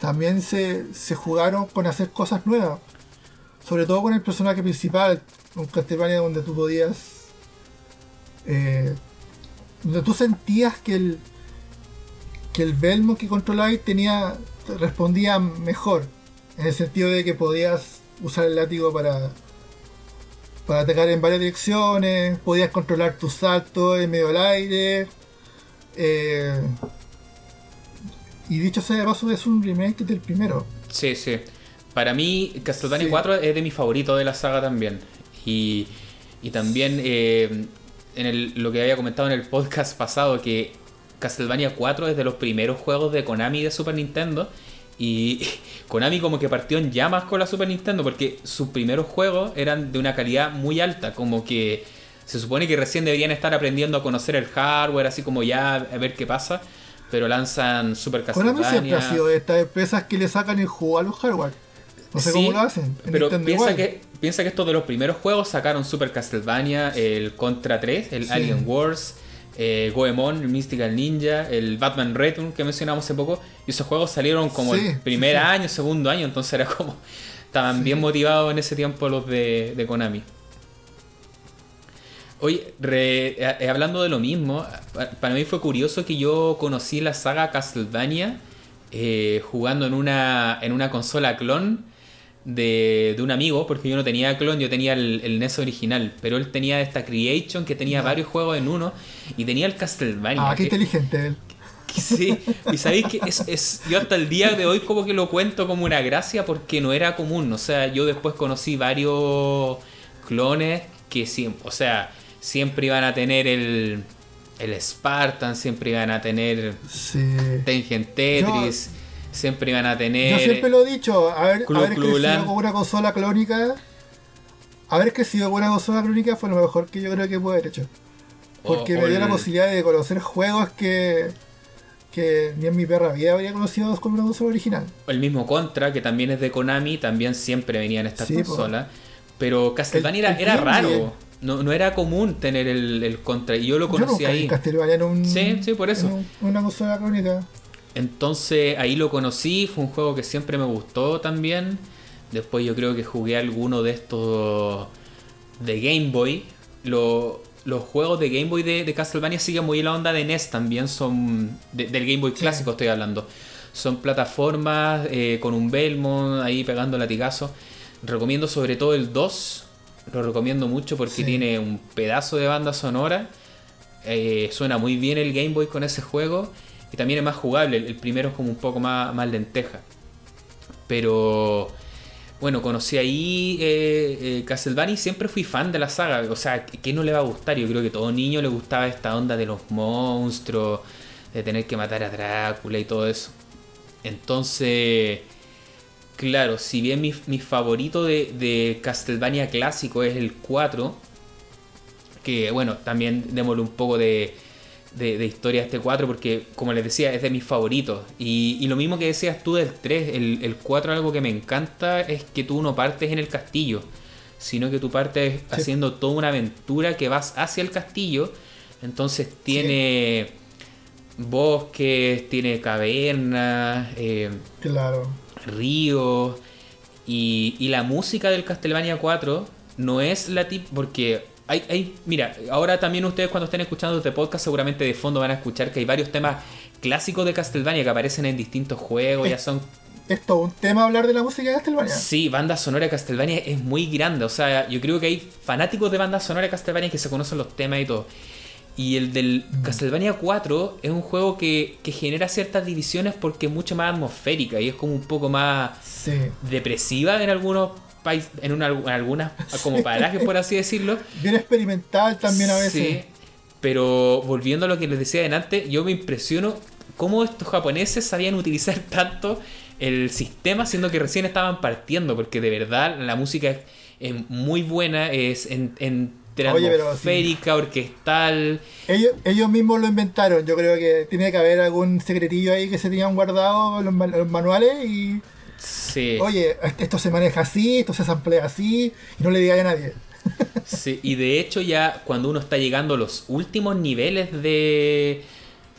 también se, se jugaron con hacer cosas nuevas. Sobre todo con el personaje principal, un Castlevania donde tú podías... eh, donde tú sentías que el, que el Belmont que controlabais tenía respondía mejor. En el sentido de que podías usar el látigo para, para atacar en varias direcciones, podías controlar tus saltos en medio del aire. eh, y dicho sea de paso, es un remake del primero. Sí, sí. Para mí, Castlevania Sí. 4 es de mis favoritos de la saga también. Y, y también eh, en el- lo que había comentado en el podcast pasado, que Castlevania 4 es de los primeros juegos de Konami de Super Nintendo. Y Konami como que partió en llamas con la Super Nintendo porque sus primeros juegos eran de una calidad muy alta, como que se supone que recién deberían estar aprendiendo a conocer el hardware, así como ya a ver qué pasa, pero lanzan Super Konami siempre Castlevania. ha sido de estas empresas que le sacan el juego a los hardware. No sé Sí, cómo lo hacen. En Pero Nintendo piensa igual. que, piensa que estos de los primeros juegos sacaron Super Castlevania, el Contra 3, el Sí. Alien Wars, eh, Goemon, Mystical Ninja, el Batman Return que mencionamos hace poco. Y esos juegos salieron como Sí, el primer sí. año, segundo año, entonces era como. Estaban bien motivados en ese tiempo los de, de Konami. Oye, re- eh, hablando de lo mismo, pa- para mí fue curioso que yo conocí la saga Castlevania eh, jugando en una, en una consola clon de, de un amigo, porque yo no tenía clon, yo tenía el, el NES original, pero él tenía esta Creation que tenía varios juegos en uno y tenía el Castlevania. Ah, qué que- inteligente él. que Sí, y sabéis que es, es- yo hasta el día de hoy como que lo cuento como una gracia porque no era común. O sea, yo después conocí varios clones que siempre, o sea, siempre iban a tener el, el Spartan, siempre iban a tener Sí. Tengen Tetris, siempre iban a tener... Yo siempre lo he dicho, haber, Clu- haber crecido con una consola clónica, haber crecido con una consola clónica fue lo mejor que yo creo que pude haber hecho. Porque o- me dio la posibilidad de conocer juegos que, que ni en mi perra vida habría conocido con una consola original. El mismo Contra, que también es de Konami, también siempre venía en esta Sí, po. consola. Pero Castlevania El- era, el era raro. No, no era común tener el, el Contra. Y yo lo conocí ahí. Castlevania en un, Sí, sí, por eso. un- una consola clónica. Entonces ahí lo conocí, fue un juego que siempre me gustó también. Después yo creo que jugué alguno de estos de Game Boy. Lo- los juegos de Game Boy de, de Castlevania siguen muy en la onda de NES también, son de- del Game Boy Sí. clásico estoy hablando. Son plataformas eh, con un Belmont ahí pegando latigazo. Recomiendo sobre todo el 2, lo recomiendo mucho porque Sí. tiene un pedazo de banda sonora. Eh, suena muy bien el Game Boy con ese juego. Y también es más jugable. El, el primero es como un poco más, más lenteja. Pero bueno, conocí ahí eh, eh, Castlevania y siempre fui fan de la saga. O sea, ¿qué no le va a gustar? Yo creo que todo niño le gustaba esta onda de los monstruos, de tener que matar a Drácula y todo eso. Entonces, claro, si bien mi, favorito de, de Castlevania clásico es el 4, que bueno, también démosle un poco de, de, de historia este 4 porque como les decía es de mis favoritos. Y, y lo mismo que decías tú del 3 el, el 4 algo que me encanta es que tú no partes en el castillo sino que tú partes haciendo toda una aventura que vas hacia el castillo. Entonces tiene bosques tiene cavernas eh, Claro. ríos y, y la música del Castlevania 4 no es la tip porque hay, hay mira ahora también ustedes cuando estén escuchando este podcast seguramente de fondo van a escuchar que hay varios temas clásicos de Castlevania que aparecen en distintos juegos ya son ¿Es todo un tema hablar de la música de Castlevania? sí banda sonora de Castlevania es muy grande o sea yo creo que hay fanáticos de banda sonora de Castlevania que se conocen los temas y todo y el del Castlevania 4 es un juego que, que genera ciertas divisiones porque es mucho más atmosférica y es como un poco más Sí. depresiva en algunos países, en, una- en algunas como parajes por así decirlo. Bien experimental también a veces. Sí, pero volviendo a lo que les decía delante, yo me impresiono cómo estos japoneses sabían utilizar tanto el sistema siendo que recién estaban partiendo, porque de verdad la música es, es muy buena, es en, Oye, pero sí. atmosférica, orquestal. Ellos, ellos mismos lo inventaron. Yo creo que tiene que haber algún secretillo ahí que se tenían guardado en los, los manuales y. Sí. Oye, esto se maneja así, esto se samplea así, y no le digáis a nadie. Sí, y de hecho ya cuando uno está llegando a los últimos niveles de,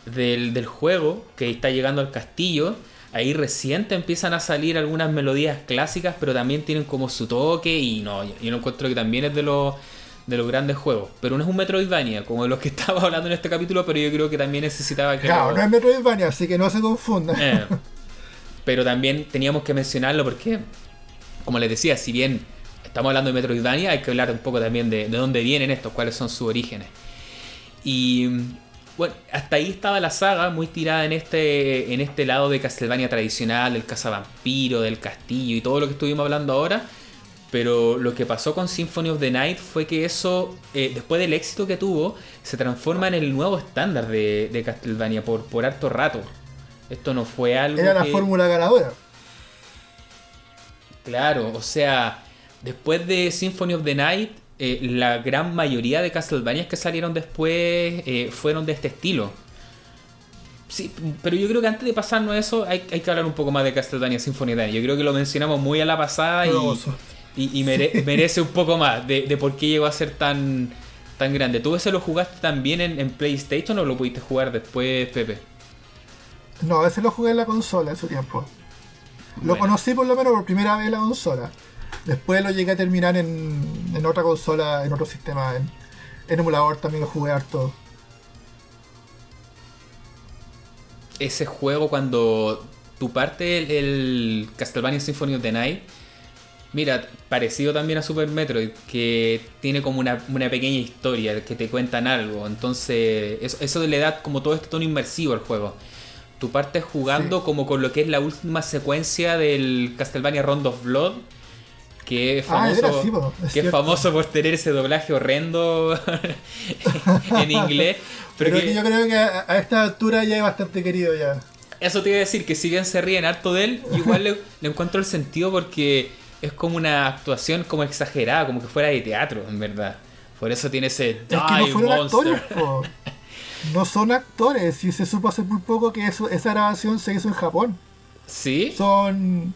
del, del juego, que está llegando al castillo, ahí recién te empiezan a salir algunas melodías clásicas, pero también tienen como su toque y no, yo lo encuentro que también es de los de los grandes juegos. Pero no es un Metroidvania, como los que estaba hablando en este capítulo, pero yo creo que también necesitaba que... Claro, lo- no es Metroidvania, así que no se confundan. Eh, pero también teníamos que mencionarlo porque, como les decía, si bien estamos hablando de Metroidvania, hay que hablar un poco también de, de dónde vienen estos, cuáles son sus orígenes. Y bueno, hasta ahí estaba la saga, muy tirada en este, en este lado de Castlevania tradicional, del cazavampiro, del castillo y todo lo que estuvimos hablando ahora. Pero lo que pasó con Symphony of the Night fue que eso, eh, después del éxito que tuvo, se transforma en el nuevo estándar de, Castlevania por, por harto rato. Esto no fue algo. Era la que- fórmula ganadora. Claro, o sea, después de Symphony of the Night, eh, la gran mayoría de Castlevanias que salieron después eh, fueron de este estilo. Sí, pero yo creo que antes de pasarnos a eso, hay, hay que hablar un poco más de Castlevania Symphony of the Night. Yo creo que lo mencionamos muy a la pasada y, Hermoso. y, y mere- merece un poco más de, de por qué llegó a ser tan, tan grande. ¿Tú ese lo jugaste también en, en PlayStation o lo pudiste jugar después, Pepe? No, ese lo jugué en la consola en su tiempo. Lo conocí por lo menos por primera vez en la consola. Después lo llegué a terminar en, en otra consola, en otro sistema, en, en emulador también lo jugué harto. ese juego cuando tu parte el, el Castlevania Symphony of the Night, mira, parecido también a Super Metroid, que tiene como una, una pequeña historia, que te cuentan algo, entonces eso, eso le da como todo este tono inmersivo al juego. Tu parte jugando Sí. como con lo que es la última secuencia del Castlevania Round of Blood, que es Ah, famoso, así, po, es que es famoso por tener ese doblaje horrendo en inglés. Pero, Pero que yo creo que a, a esta altura ya es bastante querido ya. eso te iba a decir, que si bien se ríen harto de él, igual le, le encuentro el sentido porque es como una actuación como exagerada, como que fuera de teatro, en verdad. Por eso tiene ese Es que no fueron Monster. actores, po. No son actores, y se supo hace muy poco que eso, esa grabación se hizo en Japón. ¿Sí? Son,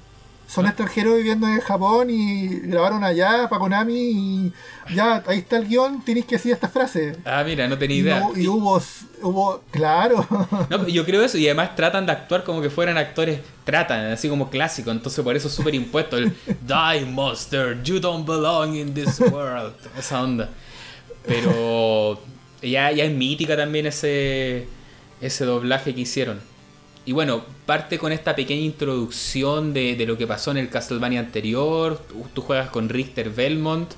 son extranjeros viviendo en Japón y grabaron allá para Konami y ya, ahí está el guion, tenéis que decir esta frase. Ah, mira, no tenía idea. y hubo, hubo, claro, No, yo creo eso, y además tratan de actuar como que fueran actores, tratan, así como clásico, entonces por eso es súper impuesto el Die Monster, you don't belong in this world, esa onda. Pero ya, ya es mítica también ese, ese doblaje que hicieron. Y bueno, parte con esta pequeña introducción de, de lo que pasó en el Castlevania anterior, tú, juegas con Richter Belmont,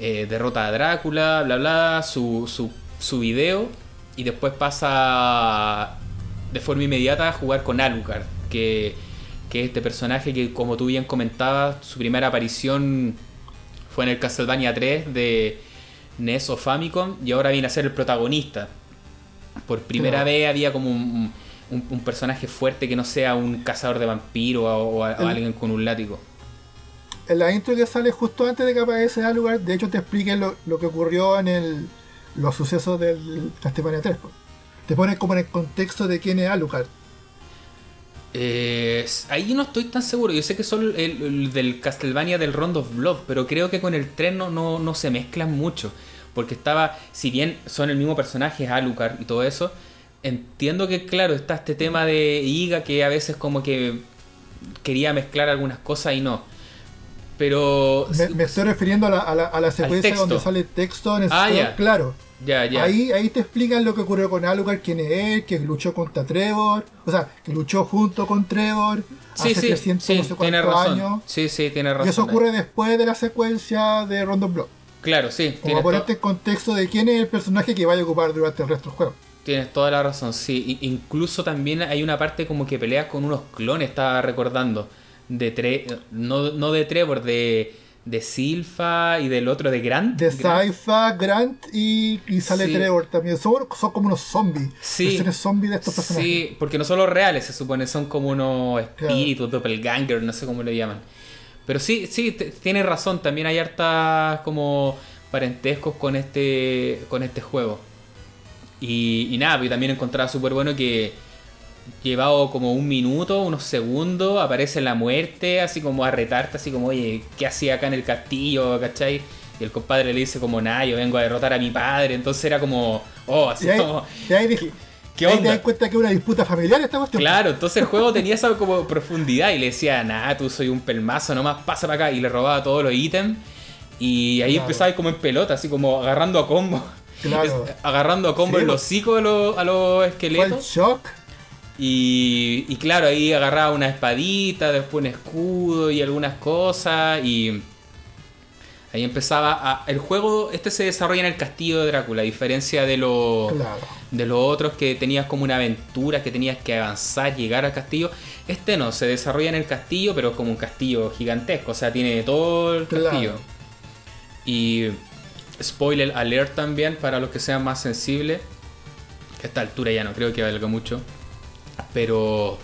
eh, derrota a Drácula, bla bla, su, su, su video, y después pasa de forma inmediata a jugar con Alucard, que, que es este personaje que, como tú bien comentabas, su primera aparición fue en el Castlevania 3 de NES o Famicom, y ahora viene a ser el protagonista. Por primera vez había como un, un- un personaje fuerte que no sea un cazador de vampiros o, o a- o El- alguien con un látigo. en la intro que sale justo antes de que aparezca el lugar, de hecho te expliquen lo, lo que ocurrió en el, los sucesos del Castlevania 3. po. Te ponen como en el contexto de quién es Alucard. Eh, ahí no estoy tan seguro. Yo sé que son el, el del Castlevania del Round of Blood, pero creo que con el 3 no, no, no se mezclan mucho. Porque estaba, si bien son el mismo personaje, Alucard y todo eso, entiendo que, claro, está este tema de Iga que a veces como que quería mezclar algunas cosas y no. Pero. Me, me estoy refiriendo a la, a la, a la secuencia donde sale texto en el Ah, claro. Ya, ya. Ahí, ahí te explican lo que ocurrió con Alucard, quién es él, que luchó contra Trevor, o sea, que luchó junto con Trevor sí, hace sí, 300 sí, no sé tiene razón. años. Sí, sí, tiene razón. Y eso ocurre después de la secuencia de Rondo Block. Claro, sí. Como ponerte en contexto de quién es el personaje que vaya a ocupar durante el resto del juego. Tienes toda la razón, sí. I- incluso también hay una parte como que peleas con unos clones, estaba recordando. De Tre no, no de Trevor, de, de Silfa y del otro de Grant. De. Saifa, Grant y, y sale Sí. Trevor también. Son, son como unos zombies. Sí. Zombies de estos personajes. Sí, porque no son los reales, se supone, son como unos espíritus, doppelganger, no sé cómo le llaman. Pero sí, sí, tienes razón, también hay hartas como parentescos con este con este juego. Y, y nada, yo también encontraba súper bueno que llevado como un minuto, unos segundos, aparece la muerte, así como a retarte, así como, oye, ¿qué hacía acá en el castillo? ¿Cachai? Y el compadre le dice como, nada, yo vengo a derrotar a mi padre. Entonces era como, oh, así ahí, como, ahí dije- ¿qué ahí te das cuenta que es una disputa familiar esta cuestión. Claro, entonces el juego tenía esa como profundidad y le decía, nada, tú soy un pelmazo, nomás pasa para acá y le robaba todos los ítems. Y ahí Claro. empezaba como en pelota, así como agarrando a combo. Claro. agarrando a combo Sí, en po. los hocico a los, a los Fue el esqueletos. shock. Y, y claro, ahí agarraba una espadita, después un escudo y algunas cosas. Y ahí empezaba a, el juego. Este se desarrolla en el castillo de Drácula, a diferencia de los Claro. de los otros que tenías como una aventura, que tenías que avanzar, llegar al castillo. Este no, se desarrolla en el castillo, pero es como un castillo gigantesco, o sea, tiene todo el Claro. castillo. Y spoiler alert también para los que sean más sensibles. Que a esta altura ya no creo que valga mucho. Pero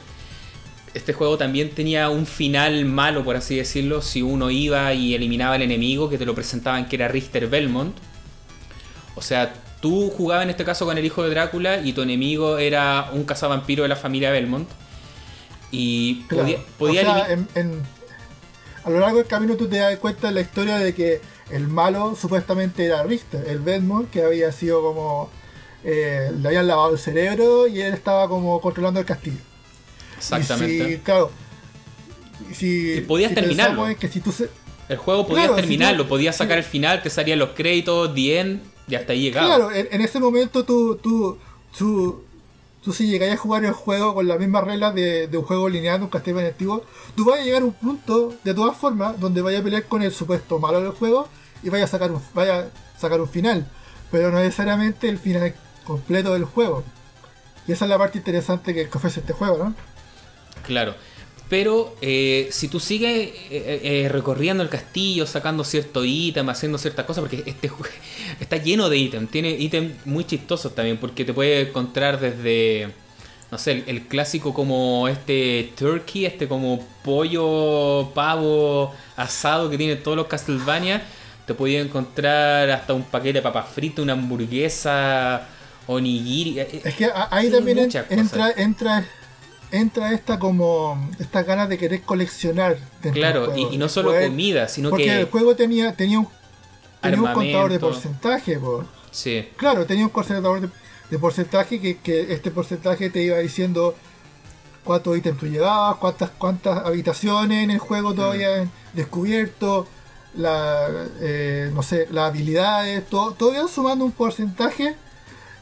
este juego también tenía un final malo, por así decirlo, si uno iba y eliminaba al enemigo, que te lo presentaban que era Richter Belmont. O sea, tú jugabas en este caso con el hijo de Drácula y tu enemigo era un cazavampiro de la familia Belmont. Y Claro. podía, podía o sea, elimi- en- en- a lo largo del camino tú te das cuenta de la historia de que el malo supuestamente era Richter, el Belmont, que había sido como... eh, le habían lavado el cerebro y él estaba como controlando el castillo. Exactamente. Y si, claro, si, Y podías si terminarlo. que si tú se- El juego podías Claro, terminarlo, tú- podías sacar el final, te salían los créditos, 10 y hasta ahí llegaba. Claro, en, en ese momento tú, tú, tú, tú si llegáis a jugar el juego con las mismas reglas de, de un juego lineal, de un Castlevania antiguo, tú vas a llegar a un punto, de todas formas, donde vayas a pelear con el supuesto malo del juego y vaya a sacar un, vaya a sacar un final, pero no necesariamente el final completo del juego. Y esa es la parte interesante que, ofrece este juego, ¿no? Claro. Pero eh, si tú sigues eh, eh, recorriendo el castillo, sacando cierto ítem, haciendo ciertas cosas, porque este jue- está lleno de ítem, tiene ítems muy chistosos también, porque te puedes encontrar desde, no sé, el, el clásico como este turkey, este como pollo, pavo, asado que tiene todos los Castlevania, te podías encontrar hasta un paquete de papas fritas, una hamburguesa, onigiri. eh, Es que ahí también en- entra, entra, entra esta como estas ganas de querer coleccionar. Claro, y, no solo comida, sino Porque que... el juego tenía, tenía un, tenía un contador de porcentaje, po. Sí. Claro, tenía un contador de, de porcentaje que, que este porcentaje te iba diciendo cuántos ítems tú llevabas, cuántas, cuántas habitaciones en el juego todavía Mm. descubierto, la, eh, no sé, las habilidades, todo, todo iba sumando un porcentaje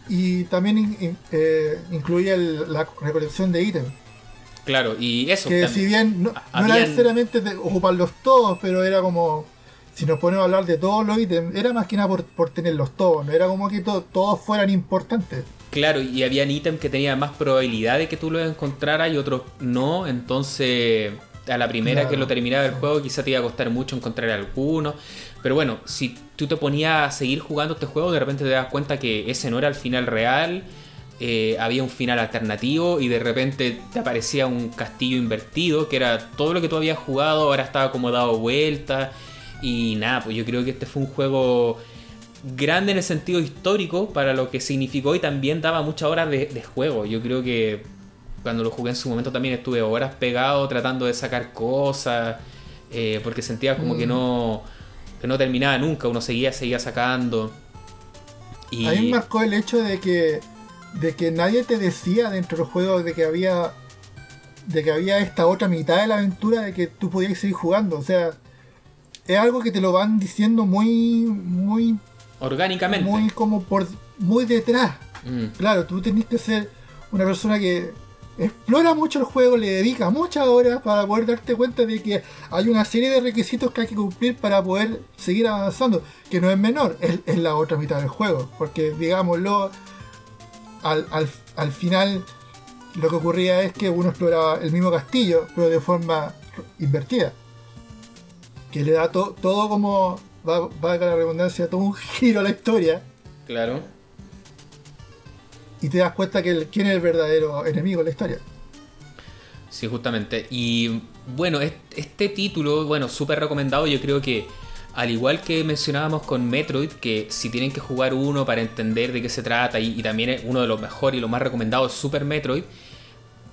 y también in- eh, incluía el- la recolección de ítems. Claro, y eso Que también. si bien no, era necesariamente de ocuparlos todos, pero era como, si nos ponemos a hablar de todos los ítems, era más que nada por, por tenerlos todos, no era como que to- todos fueran importantes. Claro, y habían ítems que tenían más probabilidad de que tú los encontraras y otros no. Entonces, a la primera Claro, que lo terminaba el juego, quizá te iba a costar mucho encontrar alguno. Pero bueno, si tú te ponías a seguir jugando este juego, de repente te das cuenta que ese no era el final real. eh, había un final alternativo y de repente te aparecía un castillo invertido, que era todo lo que tú habías jugado, ahora estaba como dado vuelta. Y nada, pues yo creo que este fue un juego grande en el sentido histórico para lo que significó y también daba muchas horas de, de juego. Yo creo que cuando lo jugué en su momento también estuve horas pegado tratando de sacar cosas eh, porque sentía como que Mm. no que no terminaba nunca, uno seguía, seguía sacando. Y A mí me marcó el hecho de que, de que nadie te decía dentro del juego de que había de que había esta otra mitad de la aventura de que tú podías seguir jugando. O sea, es algo que te lo van diciendo muy, muy, orgánicamente. muy como por muy detrás. Mm, Claro, tú tenés que ser una persona que explora mucho el juego, le dedica muchas horas para poder darte cuenta de que hay una serie de requisitos que hay que cumplir para poder seguir avanzando, que no es menor, es, la otra mitad del juego, porque digámoslo, al, al, al final lo que ocurría es que uno exploraba el mismo castillo, pero de forma invertida, que le da to- todo como, va- valga la redundancia, todo un giro a la historia claro. Y te das cuenta que quién es el verdadero enemigo de la historia. Sí, justamente. Y bueno, es- este título, bueno, súper recomendado. Yo creo que, al igual que mencionábamos con Metroid, que si tienen que jugar uno para entender de qué se trata, y, y también es uno de los mejores y los más recomendados, Super Metroid,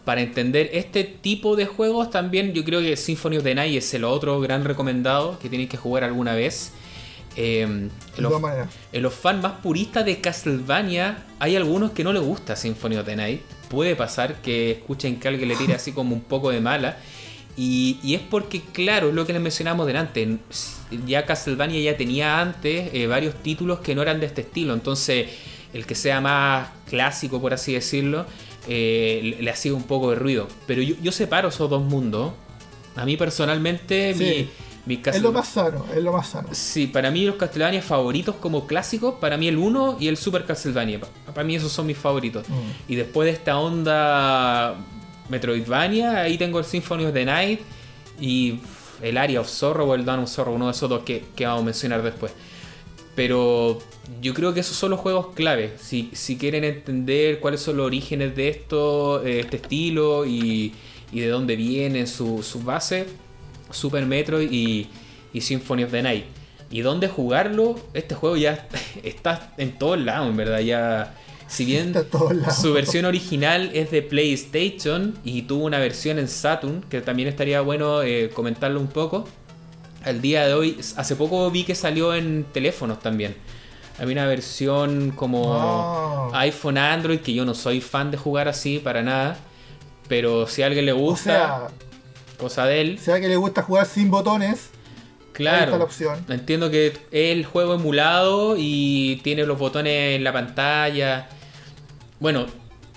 para entender este tipo de juegos, también yo creo que Symphony of the Night es el otro gran recomendado que tienen que jugar alguna vez. Eh, De los- en los fans más puristas de Castlevania, hay algunos que no les gusta Symphony of the Night. Puede pasar que escuchen que alguien le tire así como un poco de mala. Y, y es porque, claro, es lo que les mencionamos delante. Ya Castlevania ya tenía antes eh, varios títulos que no eran de este estilo. Entonces, el que sea más clásico, por así decirlo, eh, le, le hacía un poco de ruido. Pero yo, yo separo esos dos mundos. A mí personalmente, Sí. mi, mi Es lo más sano, es lo más sano. Sí, para mí los Castlevania favoritos como clásicos, para mí el 1 y el Super Castlevania. Pa- Para mí esos son mis favoritos. Mm. Y después de esta onda Metroidvania, ahí tengo el Symphony of the Night y el Area of Sorrow o el Dawn of Sorrow, uno de esos dos que, que vamos a mencionar después. Pero yo creo que esos son los juegos clave. Si, si quieren entender cuáles son los orígenes de esto, eh, este estilo y, y de dónde vienen sus su bases, Super Metroid y, y Symphony of the Night. Y dónde jugarlo, este juego ya está en todos lados, en verdad. Ya, si bien su versión original es de PlayStation y tuvo una versión en Saturn, que también estaría bueno eh, comentarlo un poco. Al día de hoy, hace poco vi que salió en teléfonos también. Hay una versión como Ah. iPhone, Android, que yo no soy fan de jugar así para nada. Pero si a alguien le O gusta, sea, cosa de él. sea que le gusta jugar sin botones, está la Claro. opción. Entiendo que es el juego emulado y tiene los botones en la pantalla. Bueno,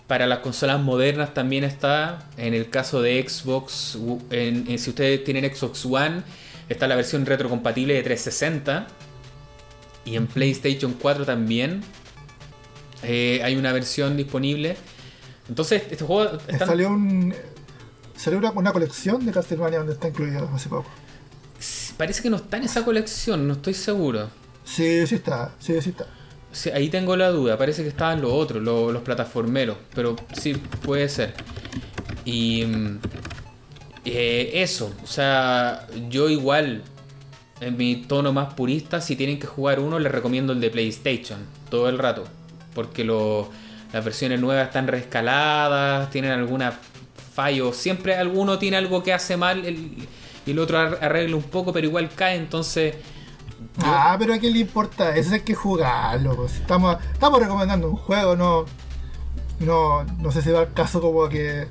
para las consolas modernas también está. En el caso de Xbox, en- en- si ustedes tienen Xbox One, está la versión retrocompatible de 360. Y en PlayStation 4 también eh, hay una versión disponible. Entonces, este juego Eh, está Salió un. Salió una, una colección de Castlevania donde está incluido hace poco. parece que no está en esa colección, no estoy seguro. Sí, sí está, sí, sí está. Sí, ahí tengo la duda, parece que estaban los otros, los, los plataformeros, pero sí, puede ser. Y mm, eh, eso, o sea, yo igual, en mi tono más purista, si tienen que jugar uno, les recomiendo el de PlayStation, todo el rato, porque lo- las versiones nuevas están rescaladas, tienen alguna fallo, siempre alguno tiene algo que hace mal el- y el otro ar- arregla un poco, pero igual cae, entonces... yo- Ah, pero a quién le importa, eso hay que jugarlo. pues. Estamos, estamos recomendando un juego, no, no, no sé si va al caso como que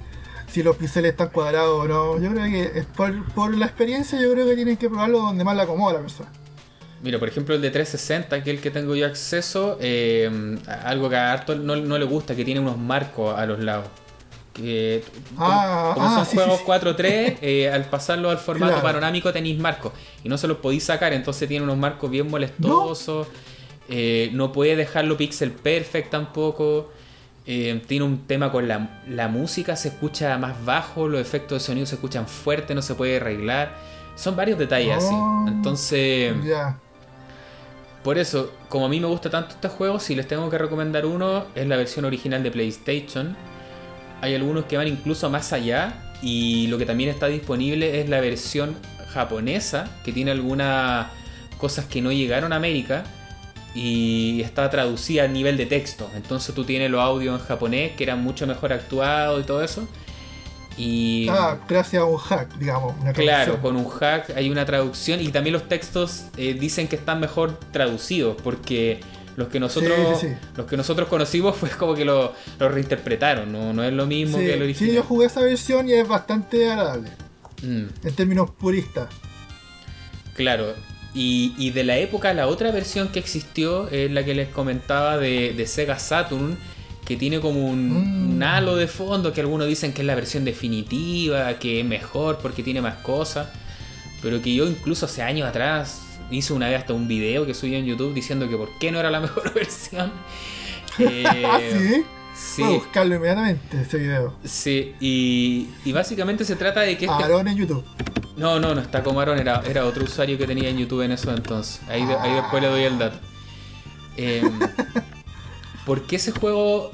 si los píxeles están cuadrados o no. Yo creo que es por, por la experiencia, yo creo que tienen que probarlo donde más le acomoda la persona. Mira, por ejemplo, el de 360, que es el que tengo yo acceso, eh, algo que a Arto no, no le gusta, que tiene unos marcos a los lados. Que, Ah, como, ah, son sí, juegos sí, sí. 4.3, eh, al pasarlo al formato Claro. panorámico tenéis marcos y no se los podéis sacar, entonces tiene unos marcos bien molestosos. eh, no puede dejarlo pixel perfect tampoco. eh, tiene un tema con la, la música, se escucha más bajo, los efectos de sonido se escuchan fuerte, no se puede arreglar. Son varios detalles así. Oh. Entonces. Por eso, como a mí me gusta tanto este juego, si les tengo que recomendar uno, es la versión original de PlayStation. Hay algunos que van incluso más allá. Y lo que también está disponible es la versión japonesa, que tiene algunas cosas que no llegaron a América. Y está traducida a nivel de texto. Entonces tú tienes los audios en japonés, que eran mucho mejor actuados y todo eso. Y Ah, gracias a un hack, digamos. Una Claro, con un hack hay una traducción y también los textos eh, dicen que están mejor traducidos porque los que nosotros Sí, sí, sí. los que nosotros conocimos fue como que lo, lo reinterpretaron, no, no es lo mismo Sí, que el sí, original. yo jugué esa versión y es bastante agradable. Mm, En términos puristas. claro. Y, y de la época, la otra versión que existió es la que les comentaba de, de Sega Saturn, que tiene como un, Mm. un halo de fondo, que algunos dicen que es la versión definitiva, que es mejor porque tiene más cosas, pero que yo incluso hace años atrás hice una vez hasta un video que subí en YouTube diciendo que por qué no era la mejor versión. Eh, ah, sí. sí, Voy a buscarlo inmediatamente ese video. sí, y, y básicamente se trata de que este Aaron en YouTube. no, no, no está como Aaron, era, era otro usuario que tenía en YouTube en eso entonces. Ahí, ahí después le doy el dato. Em, ¿Por qué ese juego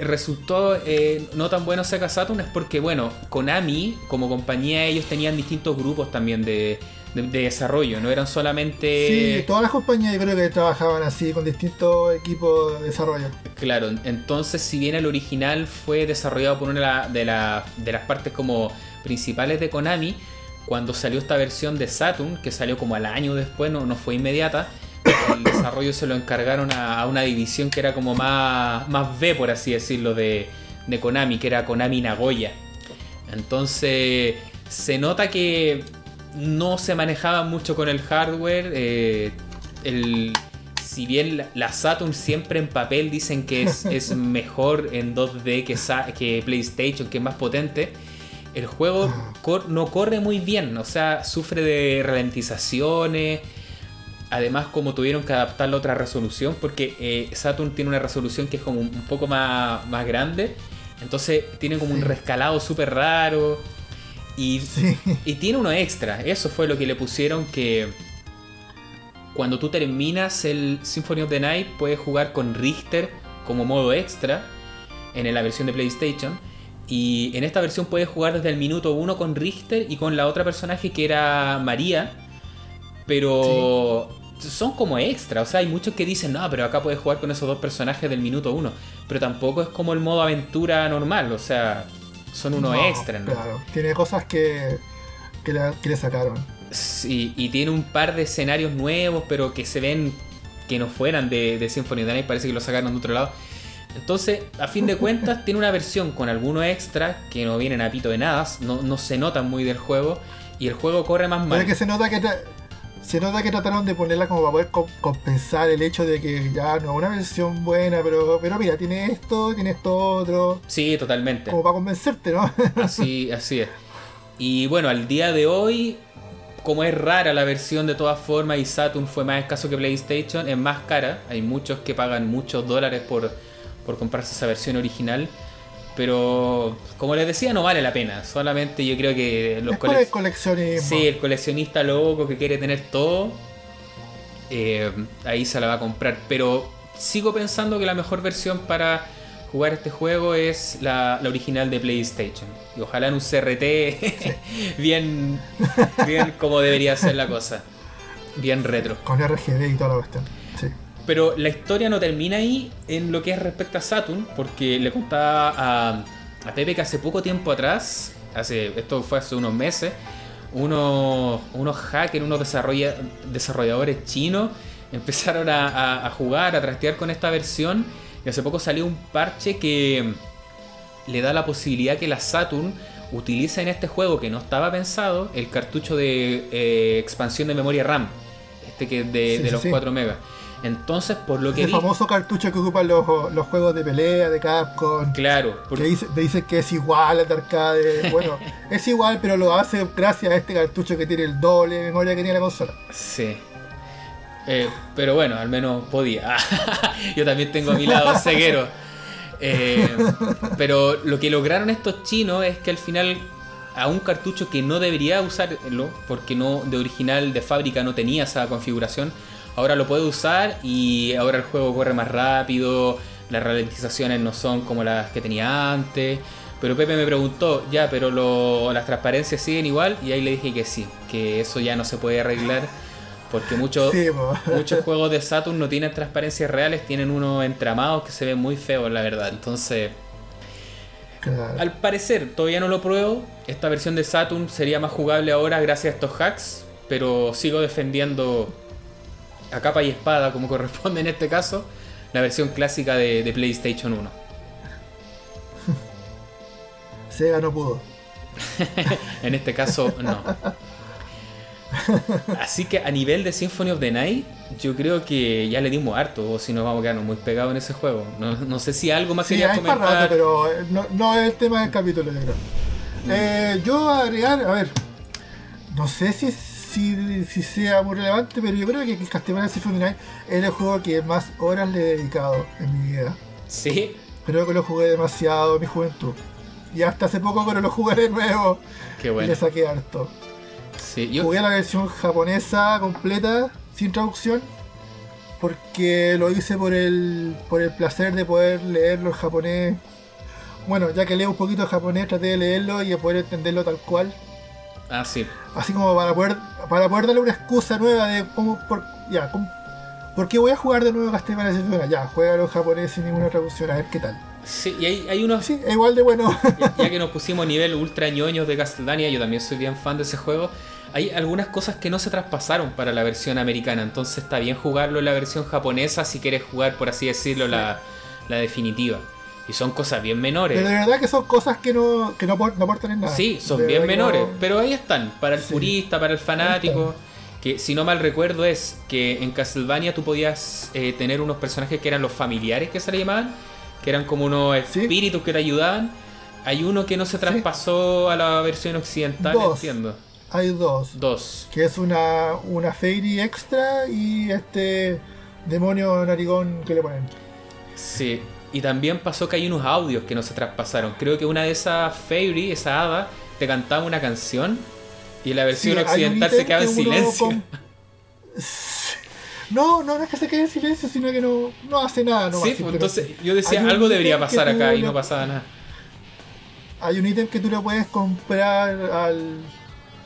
resultó eh, no tan bueno Sega Saturn? Es porque, bueno, Konami, como compañía, ellos tenían distintos grupos también de, de- de desarrollo, no eran solamente... Sí, todas las compañías yo creo que trabajaban así, con distintos equipos de desarrollo. Claro, entonces si bien el original fue desarrollado por una de, la- de la- de las partes como principales de Konami, cuando salió esta versión de Saturn, que salió como al año después, no, no fue inmediata, el desarrollo se lo encargaron a, a una división que era como más, más B, por así decirlo, de, de Konami, que era Konami Nagoya. Entonces Se nota que no se manejaba mucho con el hardware. eh, el, si bien la, Saturn siempre en papel dicen que es, es mejor en 2D que, que PlayStation, que es más potente, el juego cor- no corre muy bien. O sea, sufre de ralentizaciones. Además, como tuvieron que adaptarlo a otra resolución, porque eh, Saturn tiene una resolución que es como un un poco más, más grande. Entonces tiene como un rescalado súper raro. Y, Sí. y tiene uno extra. Eso fue lo que le pusieron que cuando tú terminas el Symphony of the Night puedes jugar con Richter como modo extra en la versión de PlayStation. Y en esta versión puedes jugar desde el minuto 1 con Richter y con la otra personaje que era María. Pero son como extra. O sea, hay muchos que dicen, no, pero acá puedes jugar con esos dos personajes del minuto 1. Pero tampoco es como el modo aventura normal. O sea, son unos No, extras, ¿no? Claro, tiene cosas que, que, la- que le sacaron. Sí, y tiene un par de escenarios nuevos, pero que se ven que no fueran de, de Symphony of the Night, parece que lo sacaron de otro lado. Entonces, a fin de cuentas, tiene una versión con algunos extras que no vienen a pito de nada, no, no se notan muy del juego, y el juego corre más Pero mal. es que se nota que se nota que trataron de ponerla como para poder co- compensar el hecho de que ya no es una versión buena, pero, pero mira, tiene esto, tiene esto otro, Sí, totalmente. como para convencerte, ¿no? Así, así es. Y bueno, al día de hoy, como es rara la versión de todas formas y Saturn fue más escaso que PlayStation, es más cara. Hay muchos que pagan muchos dólares por, por comprarse esa versión original. Pero como les decía, no vale la pena. Solamente yo creo que los por el coleccionismo. Sí, el coleccionista loco que quiere tener todo, eh, ahí se la va a comprar. Pero sigo pensando que la mejor versión para jugar este juego es la, la original de PlayStation. Y ojalá en un CRT bien, bien como debería ser la cosa. Bien retro. Con RGB y toda la cuestión. Pero la historia no termina ahí en lo que es respecto a Saturn, porque le contaba a, a Pepe que hace poco tiempo atrás, hace, esto fue hace unos meses, unos, unos hackers, unos desarrolla- desarrolladores chinos empezaron a, a- a jugar, a trastear con esta versión, y hace poco salió un parche que le da la posibilidad que la Saturn utilice en este juego que no estaba pensado el cartucho de eh, expansión de memoria RAM, este que es de, Sí, de sí, los sí. 4 megas. Entonces, por lo que vi, famoso cartucho que ocupan los, los juegos de pelea de Capcom. claro, Que porque, dice, te dice que es igual al de arcade. Bueno, es igual, pero lo hace gracias a este cartucho que tiene el doble de memoria que tiene la consola. sí. Eh, pero bueno, al menos podía. Yo también tengo a mi lado ceguero. Eh, pero lo que lograron estos chinos es que al final a un cartucho que no debería usarlo, porque no de original de fábrica no tenía esa configuración, ahora lo puede usar y ahora el juego corre más rápido, las ralentizaciones no son como las que tenía antes. Pero Pepe me preguntó, ya, pero lo- las transparencias siguen igual, y ahí le dije que sí, que eso ya no se puede arreglar, porque muchos Sí, muchos juegos de Saturn no tienen transparencias reales, tienen unos entramados que se ven muy feos, la verdad. Entonces, Claro. al parecer, todavía no lo pruebo. Esta versión de Saturn sería más jugable ahora gracias a estos hacks, pero sigo defendiendo a capa y espada, como corresponde en este caso, la versión clásica de, de PlayStation 1. Sega no pudo. En este caso, no. Así que a nivel de Symphony of the Night, yo creo que ya le dimos harto, o si nos vamos a quedarnos muy pegados en ese juego. No, no sé si algo más Sí, querías comentar. rato, pero eh, no, no es el tema del capítulo, yo creo. Eh, yo agregar, a ver, no sé si, si, si sea muy relevante, pero yo creo que Castlevania Symphony Night es el juego que más horas le he dedicado en mi vida. Sí, Creo que lo jugué demasiado en mi juventud. Y hasta hace poco, pero lo jugué de nuevo qué y bueno. le saqué harto. Sí, yo, Jugué la versión japonesa completa, sin traducción, porque lo hice por el, por el placer de poder leerlo en japonés. Bueno, ya que leo un poquito de japonés, traté de leerlo y de poder entenderlo tal cual. Ah, sí. Así como para poder, para poder darle una excusa nueva de cómo, por, ya, cómo- ¿por qué voy a jugar de nuevo Castlevania? Ya, juégalo en japonés sin ninguna traducción, a ver qué tal. Sí, y hay, hay unos. Sí, igual de bueno. Ya, ya que nos pusimos nivel ultra ñoños de Castlevania, yo también soy bien fan de ese juego. Hay algunas cosas que no se traspasaron para la versión americana, entonces está bien jugarlo en la versión japonesa si quieres jugar, por así decirlo, la, la definitiva. Y son cosas bien menores. Pero de verdad que son cosas que no, que no, no aportan en nada. Sí, son De bien menores, no- pero ahí están, para el Sí. purista, para el fanático. Que si no mal recuerdo es que en Castlevania tú podías eh, tener unos personajes que eran los familiares que se le llamaban, que eran como unos Sí. espíritus que te ayudaban. Hay uno que no se traspasó a la versión occidental, Dos. entiendo. Hay dos. Dos. Que es una, una Fairy extra y este demonio narigón que le ponen. Sí. Y también pasó que hay unos audios que no se traspasaron. Creo que una de esas Fairy, esa hada, te cantaba una canción y en la versión Sí, occidental se quedaba en silencio. No, no, no es que se quede en silencio, sino que no, no hace nada. nomás, sí, pues, entonces yo decía, algo debería pasar acá y no pasaba nada. Hay un ítem que tú le puedes comprar al,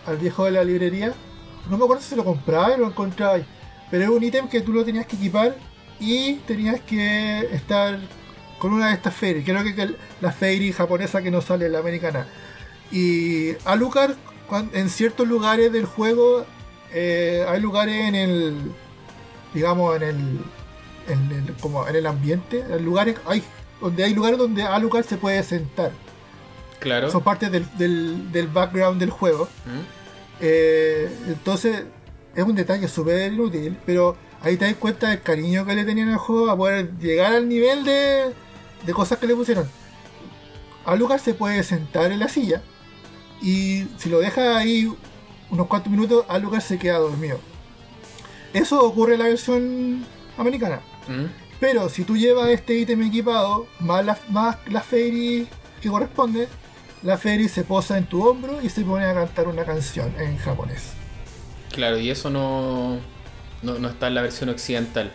al viejo de la librería. No me acuerdo si lo compraba o lo encontraba ahí. Pero es un ítem que tú lo tenías que equipar y tenías que estar con una de estas fairies. Creo que la fairy japonesa que no sale, la americana. Y Alucard, en ciertos lugares del juego, eh, hay lugares en el, digamos, en el, en el, como en el ambiente, en lugares, hay, donde hay lugares donde Alucard se puede sentar Claro. son parte del, del, del background del juego. ¿Mm? Eh, entonces, es un detalle súper inútil, pero ahí te das cuenta del cariño que le tenían al juego a poder llegar al nivel de, de cosas que le pusieron. A Lucas se puede sentar en la silla y si lo deja ahí unos cuantos minutos, a Lucas se queda dormido. Eso ocurre en la versión americana. ¿Mm? Pero si tú llevas este ítem equipado, más la, más la Fairy que corresponde, la Fairy se posa en tu hombro y se pone a cantar una canción en japonés. Claro, y eso no, no, no está en la versión occidental.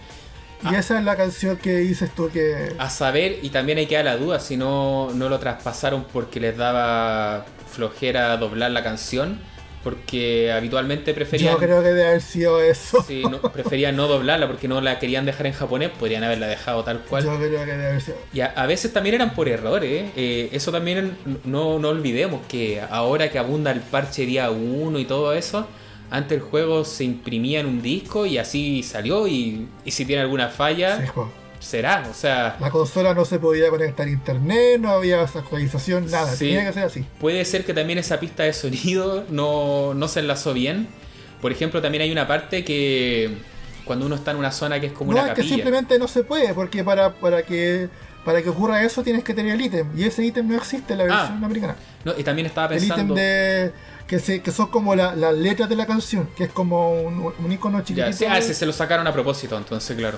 Y esa es la canción que dices tú que... A saber, y también hay que dar la duda si no, no lo traspasaron porque les daba flojera doblar la canción, porque habitualmente preferían, Yo creo que debe haber sido eso. sí, no, preferían no doblarla porque no la querían dejar en japonés, podrían haberla dejado tal cual. Yo creo que debe haber sido... Y a, a veces también eran por errores. ¿eh? eso también no, no olvidemos que ahora que abunda el parche día 1 y todo eso, antes el juego se imprimía en un disco y así salió. Y, y si tiene alguna falla, Sí, será. O sea, La consola no se podía conectar a internet, no había actualización, nada. Sí. Tenía que ser así. puede ser que también esa pista de sonido no, no se enlazó bien. Por ejemplo, también hay una parte que cuando uno está en una zona que es como no, una es que simplemente no se puede, porque para, para que para que ocurra eso tienes que tener el ítem. Y ese ítem no existe en la Ah, versión americana. No, y también estaba El ítem pensando. de. Que, se, que son como la- las letras de la canción, que es como un, un icono chiquitito. Ya, sí, ah, ese se lo sacaron a propósito, entonces, claro.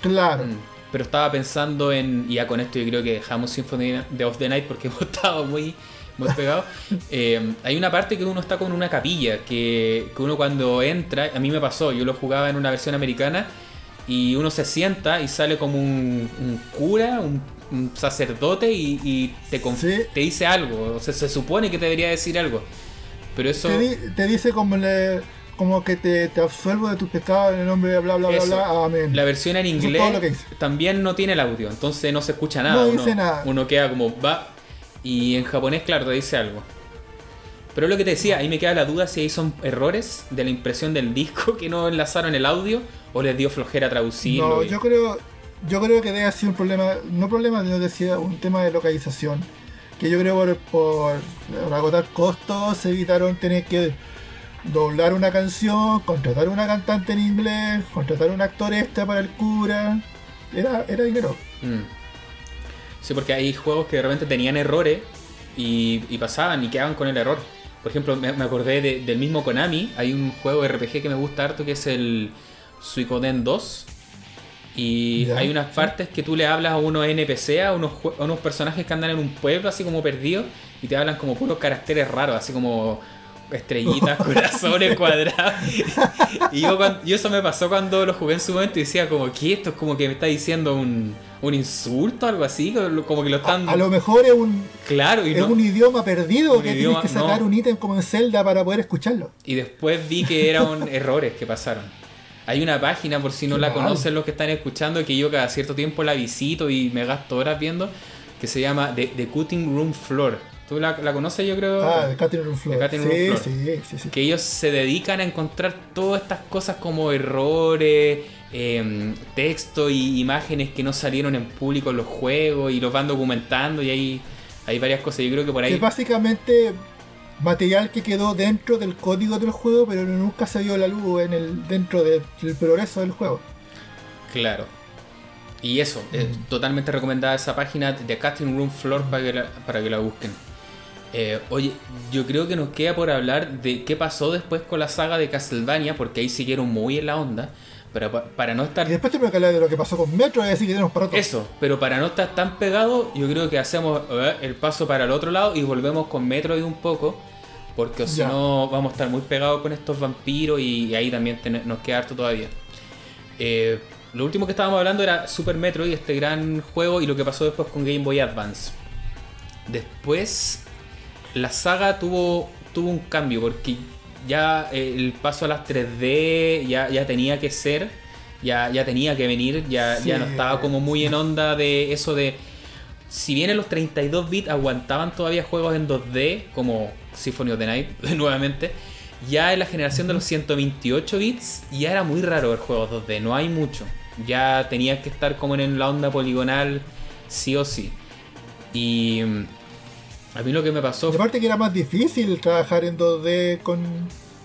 Claro. Mm, Pero estaba pensando en, y ya con esto yo creo que dejamos Symphony of the Night porque hemos estado muy, muy pegados. Eh, hay una parte que uno está con una capilla, que, que uno cuando entra, a mí me pasó, yo lo jugaba en una versión americana, y uno se sienta y sale como un, un cura, un, un sacerdote, y, y te, Sí. te dice algo, o sea, se supone que te debería decir algo. Pero eso... Te, di- te dice como, le, como que te, te absuelvo de tus pecados en el nombre de bla bla bla Eso. bla. Amén. La versión en inglés también no tiene el audio, entonces no se escucha nada. No uno, dice nada. uno queda como va y en japonés, claro, te dice algo. Pero lo que te decía, ahí me queda la duda si ahí son errores de la impresión del disco que no enlazaron el audio o les dio flojera traducirlo. No, y- yo creo, yo creo que debe haber sido un problema, no problema, yo decía, un tema de localización. Que yo creo por, por, agotar costos evitaron tener que doblar una canción, contratar una cantante en inglés, contratar un actor extra para el cura. Era, era dinero. Mm. Sí, porque hay juegos que de repente tenían errores y, pasaban y quedaban con el error. Por ejemplo, me, acordé de- del mismo Konami. Hay un juego RPG que me gusta harto que es el Suikoden 2. Y hay unas sí. partes que tú le hablas a unos NPC, a unos, a unos personajes que andan en un pueblo así como perdidos y te hablan como puros caracteres raros, así como estrellitas, corazones cuadrados. y yo, cuan- y eso me pasó cuando lo jugué en su momento y decía como que esto es como que me está diciendo un, un insulto, algo así, como que lo están... A, a lo mejor es un, Claro, y, es no- un idioma perdido Un que idioma- tienes que sacar no. un ítem como en Zelda para poder escucharlo. y después vi que eran errores que pasaron. Hay una página, por si no Qué la mal. conocen los que están escuchando, que yo cada cierto tiempo la visito y me gasto horas viendo, que se llama The, The Cutting Room Floor. ¿Tú la, la conoces, yo creo? Ah, de Cutting Room Floor. The Cutting sí, Room Floor. sí, sí, sí. que ellos se dedican a encontrar todas estas cosas como errores, em, texto y imágenes que no salieron en público en los juegos y los van documentando y hay, hay varias cosas. Yo creo que por ahí... Que básicamente material que quedó dentro del código del juego, pero nunca se dio la luz en el dentro del progreso del juego. Claro. Y eso, es Mm. totalmente recomendada esa página de Casting Room Floor para que la, para que la busquen. Eh, oye, yo creo que nos queda por hablar de qué pasó después con la saga de Castlevania, porque ahí siguieron muy en la onda. Pero pa- para no estar Y después tenemos que hablar de lo que pasó con Metro y así que tenemos para todo. Eso, pero para no estar tan pegado, yo creo que hacemos eh, el paso para el otro lado y volvemos con Metroid un poco. Porque si no, vamos a estar muy pegados con estos vampiros y, ahí también nos queda harto todavía. Eh, lo último que estábamos hablando era Super Metroid, este gran juego, y lo que pasó después con Game Boy Advance. Después, la saga tuvo, tuvo un cambio porque ya eh, el paso a las 3D ya, ya tenía que ser, ya, ya tenía que venir, ya, ya no estaba como muy en onda de eso de... Si bien en los 32 bits aguantaban todavía juegos en 2D, como Symphony of the Night, nuevamente, ya en la generación de los 128 bits ya era muy raro ver juegos 2D, no hay mucho. Ya tenías que estar como en la onda poligonal, sí o sí. Y mm, a mí lo que me pasó Y aparte que era más difícil trabajar en 2D con,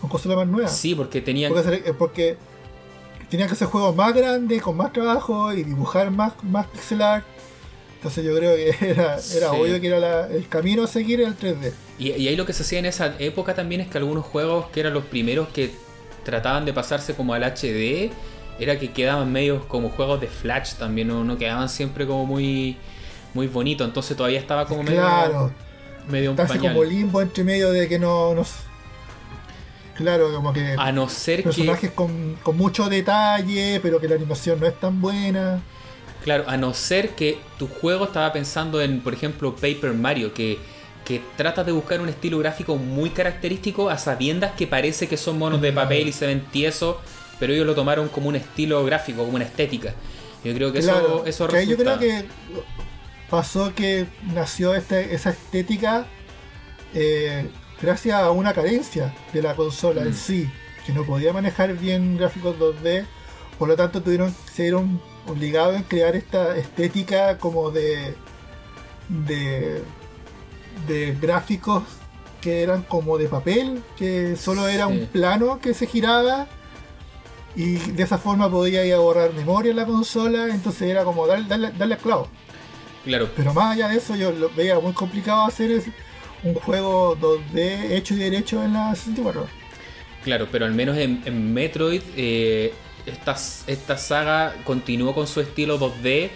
con consolas más nuevas. Sí, porque tenía Porque, eh, porque tenían que hacer juegos más grandes, con más trabajo y dibujar más, más pixel art. Entonces yo creo que era, obvio que era la- el camino a seguir el 3D. Y, y ahí lo que se hacía en esa época también es que algunos juegos que eran los primeros que trataban de pasarse como al HD, era que quedaban medios como juegos de Flash también, no, no quedaban siempre como muy muy bonito, entonces todavía estaba como medio, Claro, medio un pañal. como limbo entre medio de que no... claro, como que A no ser que personajes con, con mucho detalle, pero que la animación no es tan buena. Claro, a no ser que tu juego estaba pensando en, por ejemplo, Paper Mario, que, que trata de buscar un estilo gráfico muy característico a sabiendas que parece que son monos de papel y se ven tiesos, pero ellos lo tomaron como un estilo gráfico, como una estética. Yo creo que Claro, eso, eso que ahí yo creo resulta. que pasó que nació esta, esa estética eh, gracias a una carencia de la consola Mm. en sí, que no podía manejar bien gráficos 2D, por lo tanto tuvieron se vieron obligados en crear esta estética como de de, de gráficos que eran como de papel, que solo era Sí. un plano que se giraba y de esa forma podía ir a borrar memoria en la consola, entonces era como darle, darle, darle al clavo. Claro, Pero más allá de eso yo lo veía muy complicado hacer es- un juego 2D hecho y derecho en la 64. claro, pero al menos en, en Metroid eh, esta, esta saga continuó con su estilo 2D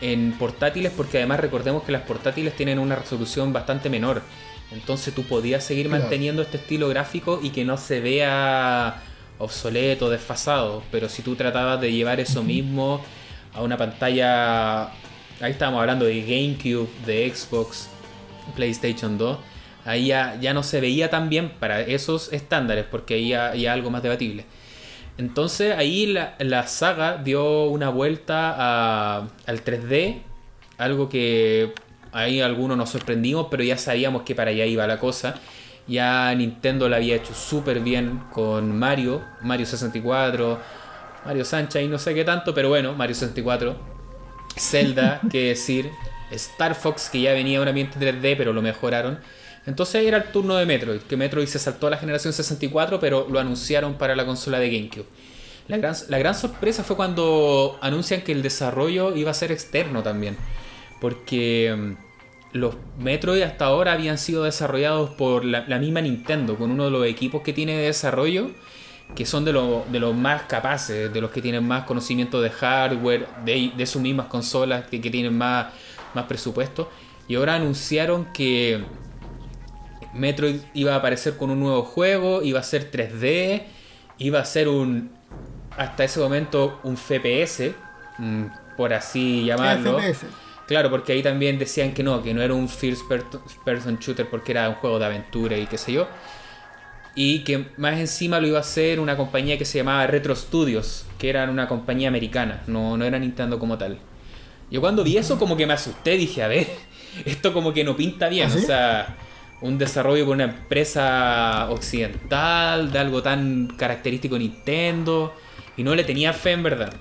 en portátiles porque además recordemos que las portátiles tienen una resolución bastante menor. Entonces tú podías seguir Claro. manteniendo este estilo gráfico y que no se vea obsoleto, desfasado. Pero si tú tratabas de llevar eso mismo a una pantalla... Ahí estábamos hablando de GameCube, de Xbox, PlayStation 2. Ahí ya, ya no se veía tan bien para esos estándares porque ahí ya, ya algo más debatible. Entonces ahí la, la saga dio una vuelta a- al 3D, algo que ahí algunos nos sorprendimos, pero ya sabíamos que para allá iba la cosa. Ya Nintendo lo había hecho súper bien con Mario, Mario 64, Mario Sancha y no sé qué tanto, pero bueno, Mario 64, Zelda, qué decir, Star Fox que ya venía un ambiente 3D pero lo mejoraron. Entonces era el turno de Metroid, que Metroid se saltó a la generación 64 pero lo anunciaron para la consola de GameCube. La gran, sorpresa fue cuando anuncian que el desarrollo iba a ser externo también. Porque mm, los Metroid hasta ahora habían sido desarrollados por la, la misma Nintendo, con uno de los equipos que tiene de desarrollo, que son de, lo- de los más capaces, de los que tienen más conocimiento de hardware, de, de sus mismas consolas, que, que tienen más, más presupuesto. Y ahora anunciaron que Metroid iba a aparecer con un nuevo juego, iba a ser 3D, iba a ser un, hasta ese momento, un FPS, mm, por así llamarlo. FPS. Claro, porque ahí también decían que no, que no era un first per- person shooter porque era un juego de aventura y qué sé yo. Y que más encima lo iba a hacer una compañía que se llamaba Retro Studios, que era una compañía americana, no, no era Nintendo como tal. Yo cuando vi eso como que me asusté, dije, a ver, esto como que no pinta bien, ¿Ah, sí? o sea, un desarrollo por una empresa occidental, de algo tan característico Nintendo. y no le tenía fe en verdad.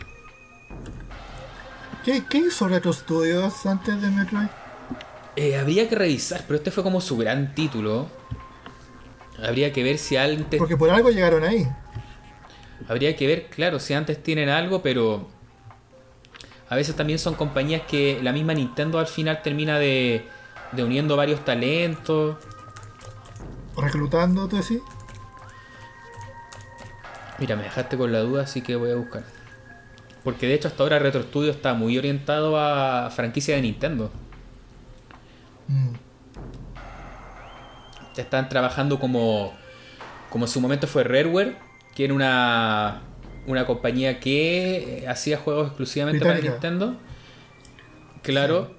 ¿Qué, qué hizo Retro Studios antes de Metroid? Eh, habría que revisar, pero este fue como su gran título. Habría que ver si antes. Porque por algo llegaron ahí. Habría que ver, claro, si antes tienen algo, pero. A veces también son compañías que la misma Nintendo al final termina de, de uniendo varios talentos. Reclutando, ¿tú decís? Mira, me dejaste con la duda, así que voy a buscar. Porque de hecho hasta ahora Retro Studio está muy orientado a franquicia de Nintendo. Mm. Están trabajando como, como en su momento fue Rareware, que era una, una compañía que eh, hacía juegos exclusivamente para Británica. Nintendo. Claro,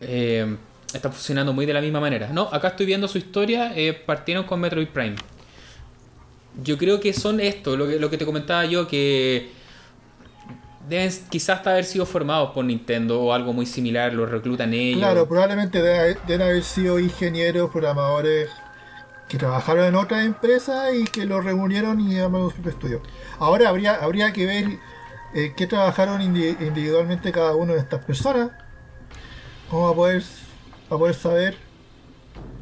eh, está funcionando muy de la misma manera. No, acá estoy viendo su historia, eh, partieron con Metroid Prime. Yo creo que son esto, lo que, lo que te comentaba yo, que deben quizás haber sido formados por Nintendo o algo muy similar, los reclutan ellos. Claro, probablemente deben haber, sido ingenieros, programadores que trabajaron en otras empresas y que los reunieron y armaron su estudio. Ahora habría, habría que ver eh, qué trabajaron indi- individualmente cada uno de estas personas. Cómo va a poder, va a poder saber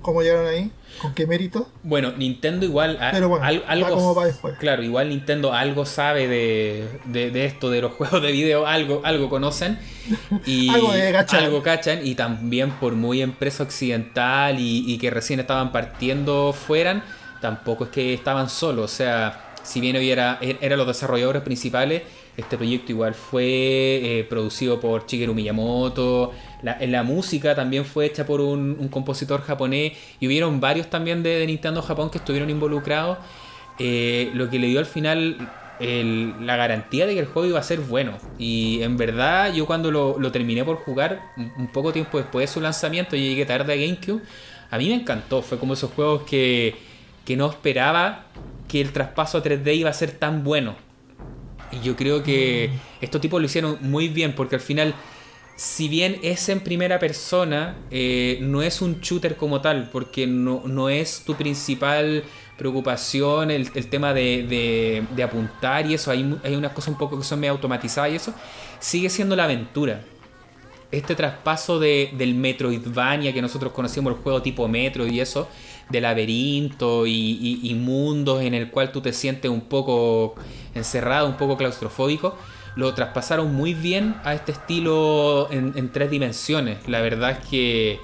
cómo llegaron ahí, con qué mérito. Bueno, Nintendo igual a- Pero bueno, al- algo como va después. claro, igual Nintendo algo sabe de, de- de esto de los juegos de video, algo algo conocen y Algo de cachar. algo cachan y también por muy empresa occidental y, y que recién estaban partiendo fueran, tampoco es que estaban solos, o sea, si bien hubiera er- eran los desarrolladores principales, este proyecto igual fue eh, producido por Shigeru Miyamoto. La, en la música también fue hecha por un, un compositor japonés. Y hubieron varios también de, de Nintendo Japón que estuvieron involucrados. eh, lo que le dio al final el- la garantía de que el juego iba a ser bueno. Y en verdad, yo cuando lo, lo terminé por jugar, un, un poco tiempo después de su lanzamiento, yo llegué tarde a GameCube. A mí me encantó. Fue como esos juegos que, que no esperaba que el traspaso a 3D iba a ser tan bueno. Y yo creo que estos tipos lo hicieron muy bien porque al final, si bien es en primera persona, eh, no es un shooter como tal, porque no, no es tu principal preocupación el, tema de, de- apuntar y eso. Hay, hay unas cosas un poco que son medio automatizadas y eso. Sigue siendo la aventura. Este traspaso de, del Metroidvania que nosotros conocíamos, el juego tipo Metro y eso, de laberinto y- y mundos en el cual tú te sientes un poco encerrado, un poco claustrofóbico, lo traspasaron muy bien a este estilo en, en tres dimensiones. La verdad es que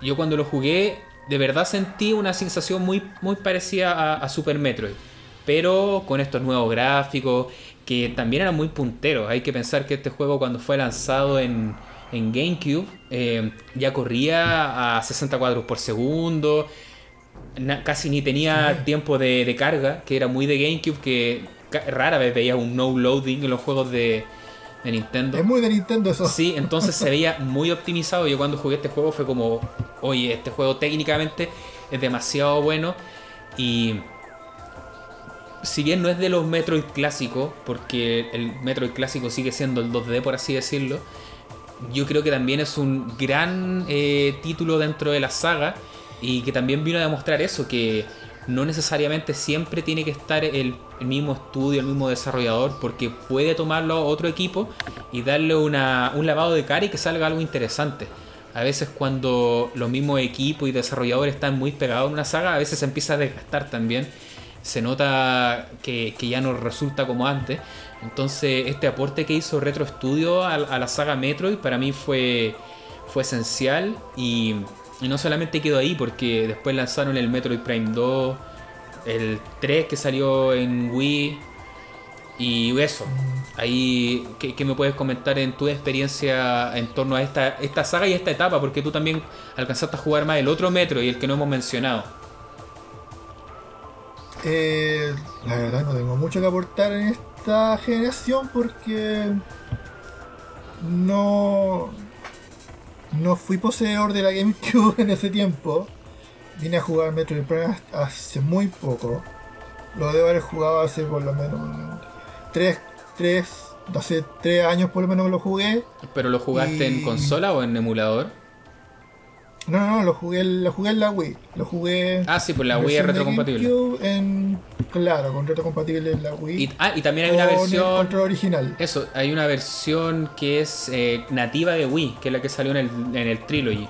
yo cuando lo jugué, de verdad sentí una sensación muy, muy parecida a, a Super Metroid. Pero con estos nuevos gráficos, que también eran muy punteros. Hay que pensar que este juego cuando fue lanzado en, en GameCube, eh, ya corría a 60 cuadros por segundo. na- casi ni tenía tiempo de, de carga, que era muy de GameCube, que rara vez veía un no loading en los juegos de, de Nintendo. Es muy de Nintendo eso. Sí, entonces se veía muy optimizado. Yo cuando jugué este juego fue como, oye, este juego técnicamente es demasiado bueno. Y si bien no es de los Metroid clásicos, porque el Metroid clásico sigue siendo el 2D por así decirlo, yo creo que también es un gran eh, título dentro de la saga y que también vino a demostrar eso, que no necesariamente siempre tiene que estar el, mismo estudio, el mismo desarrollador, porque puede tomarlo otro equipo y darle una, un lavado de cara y que salga algo interesante. A veces cuando los mismos equipos y desarrolladores están muy pegados en una saga, a veces se empieza a desgastar también. Se nota que, que ya no resulta como antes. Entonces este aporte que hizo Retro Studio a, a la saga Metroid para mí fue, fue esencial y, y no solamente quedó ahí porque después lanzaron el Metroid Prime 2, el 3 que salió en Wii y eso. Ahí, ¿qué, me puedes comentar en tu experiencia en torno a esta, esta saga y esta etapa? Porque tú también alcanzaste a jugar más el otro Metro y el que no hemos mencionado. Eh, la verdad no tengo mucho que aportar en esta generación porque no no fui poseedor de la GameCube en ese tiempo. Vine a jugar Metroid Prime hace muy poco. Lo debo haber jugado hace por lo menos 3, 3, hace 3 años por lo menos lo jugué. ¿Pero lo jugaste en consola o en emulador? No, no, no, lo jugué, lo jugué en la Wii. Lo jugué. Ah, sí, pues la Wii es retrocompatible. En, claro, con retrocompatible en la Wii. Y, ah, y también hay una versión. control original. Eso, hay una versión que es eh, nativa de Wii, que es la que salió en el, en el Trilogy.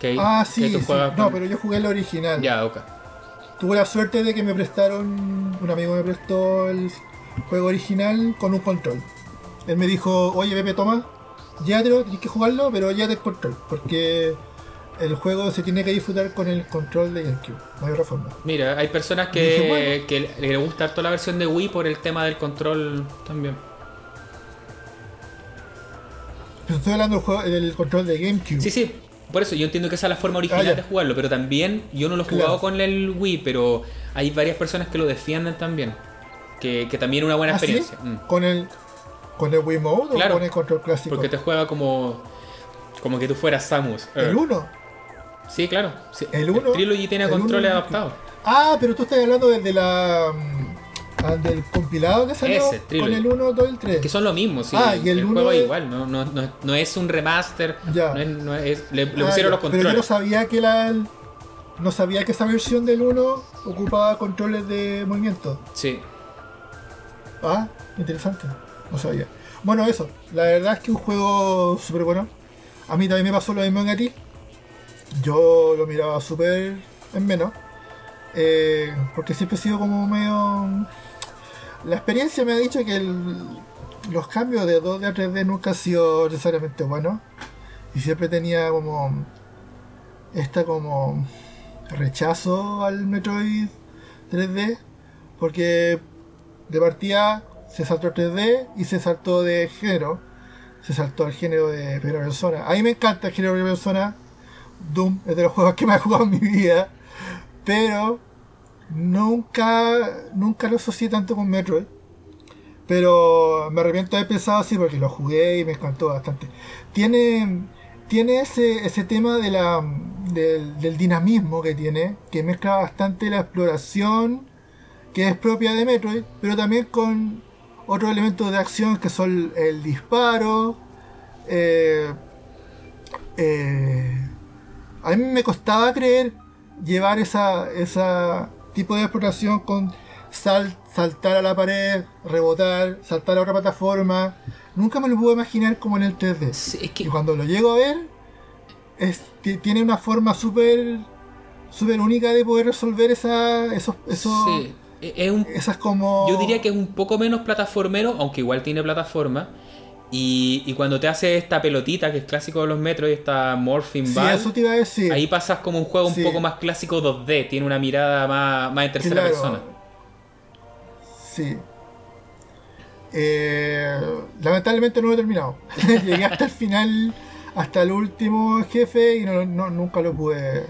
Que, Ah, que sí, tú sí. No, pero yo jugué el original. Ya, ok. Tuve la suerte de que me prestaron. Un amigo me prestó el juego original con un control. Él me dijo: Oye, Pepe, toma, llévatelo, tienes que jugarlo, pero llévate el control. Porque el juego se tiene que disfrutar con el control de GameCube. No hay otra forma. Mira, hay personas que, Dije, bueno. que le le gusta harto la versión de Wii por el tema del control también. Pero estoy hablando del, juego, del control de GameCube. Sí, sí, por eso yo entiendo que esa es la forma original Ah, ya. de jugarlo, pero también yo no lo he Claro. jugado con el Wii, pero hay varias personas que lo defienden también. Que, que también es una buena ¿Ah, sí? experiencia. Mm. ¿Con el, ¿Con el Wii Mode Claro. o con el control clásico? Porque te juega como como que tú fueras Samus. El Eh, 1. Sí, claro. sí. El uno- Trilogy tiene controles adaptados. Ah, pero tú estás hablando del de la. mm, del compilado que salió Ese, Trilogy. con el 1, 2 y el 3. Que son lo mismo, sí. Ah, y el el juego es igual, no, no, no, no es un remaster. Ya. No es, no es- le, le Ah, pusieron ya, los Pero yo no controles. sabía que la. No sabía que esa versión del 1 ocupaba controles de movimiento. Sí. Ah, interesante. No sabía. Bueno, eso. La verdad es que un juego súper bueno. A mí también me pasó lo mismo en a ti. Yo lo miraba súper en menos. eh, porque siempre he sido como medio... La experiencia me ha dicho que los cambios de 2D a 3D nunca han sido necesariamente buenos. Y siempre tenía como... Esta como... Rechazo al Metroid 3D. Porque de partida se saltó a 3D y se saltó de género. Se saltó al género de primera persona. A mí me encanta el género de primera persona. Doom es de los juegos que más he jugado en mi vida. Pero nunca, nunca lo asocié tanto con Metroid. Pero me arrepiento de haber pensado así porque lo jugué y me encantó bastante. Tiene, tiene ese, ese tema de la, del, del dinamismo que tiene, que mezcla bastante la exploración, que es propia de Metroid, pero también con otros elementos de acción que son el disparo. eh, eh, a mí me costaba creer llevar esa, esa tipo de exploración con sal- saltar a la pared, rebotar, saltar a otra plataforma. Nunca me lo pude imaginar como en el 3D. Sí, es Y cuando lo llego a ver, es, tiene una forma súper súper única de poder resolver esa, esos, esos, sí, es un esas como... Yo diría que es un poco menos plataformero, aunque igual tiene plataforma. Y, y cuando te hace esta pelotita, que es clásico de los metros, y esta Morphing Sí, Ball, eso te iba a decir. ahí pasas como un juego Sí. un poco más clásico 2D, tiene una mirada más, más en tercera Claro. persona. Sí. Eh, lamentablemente no lo he terminado. Llegué hasta el final, hasta el último jefe y no, no- nunca lo pude.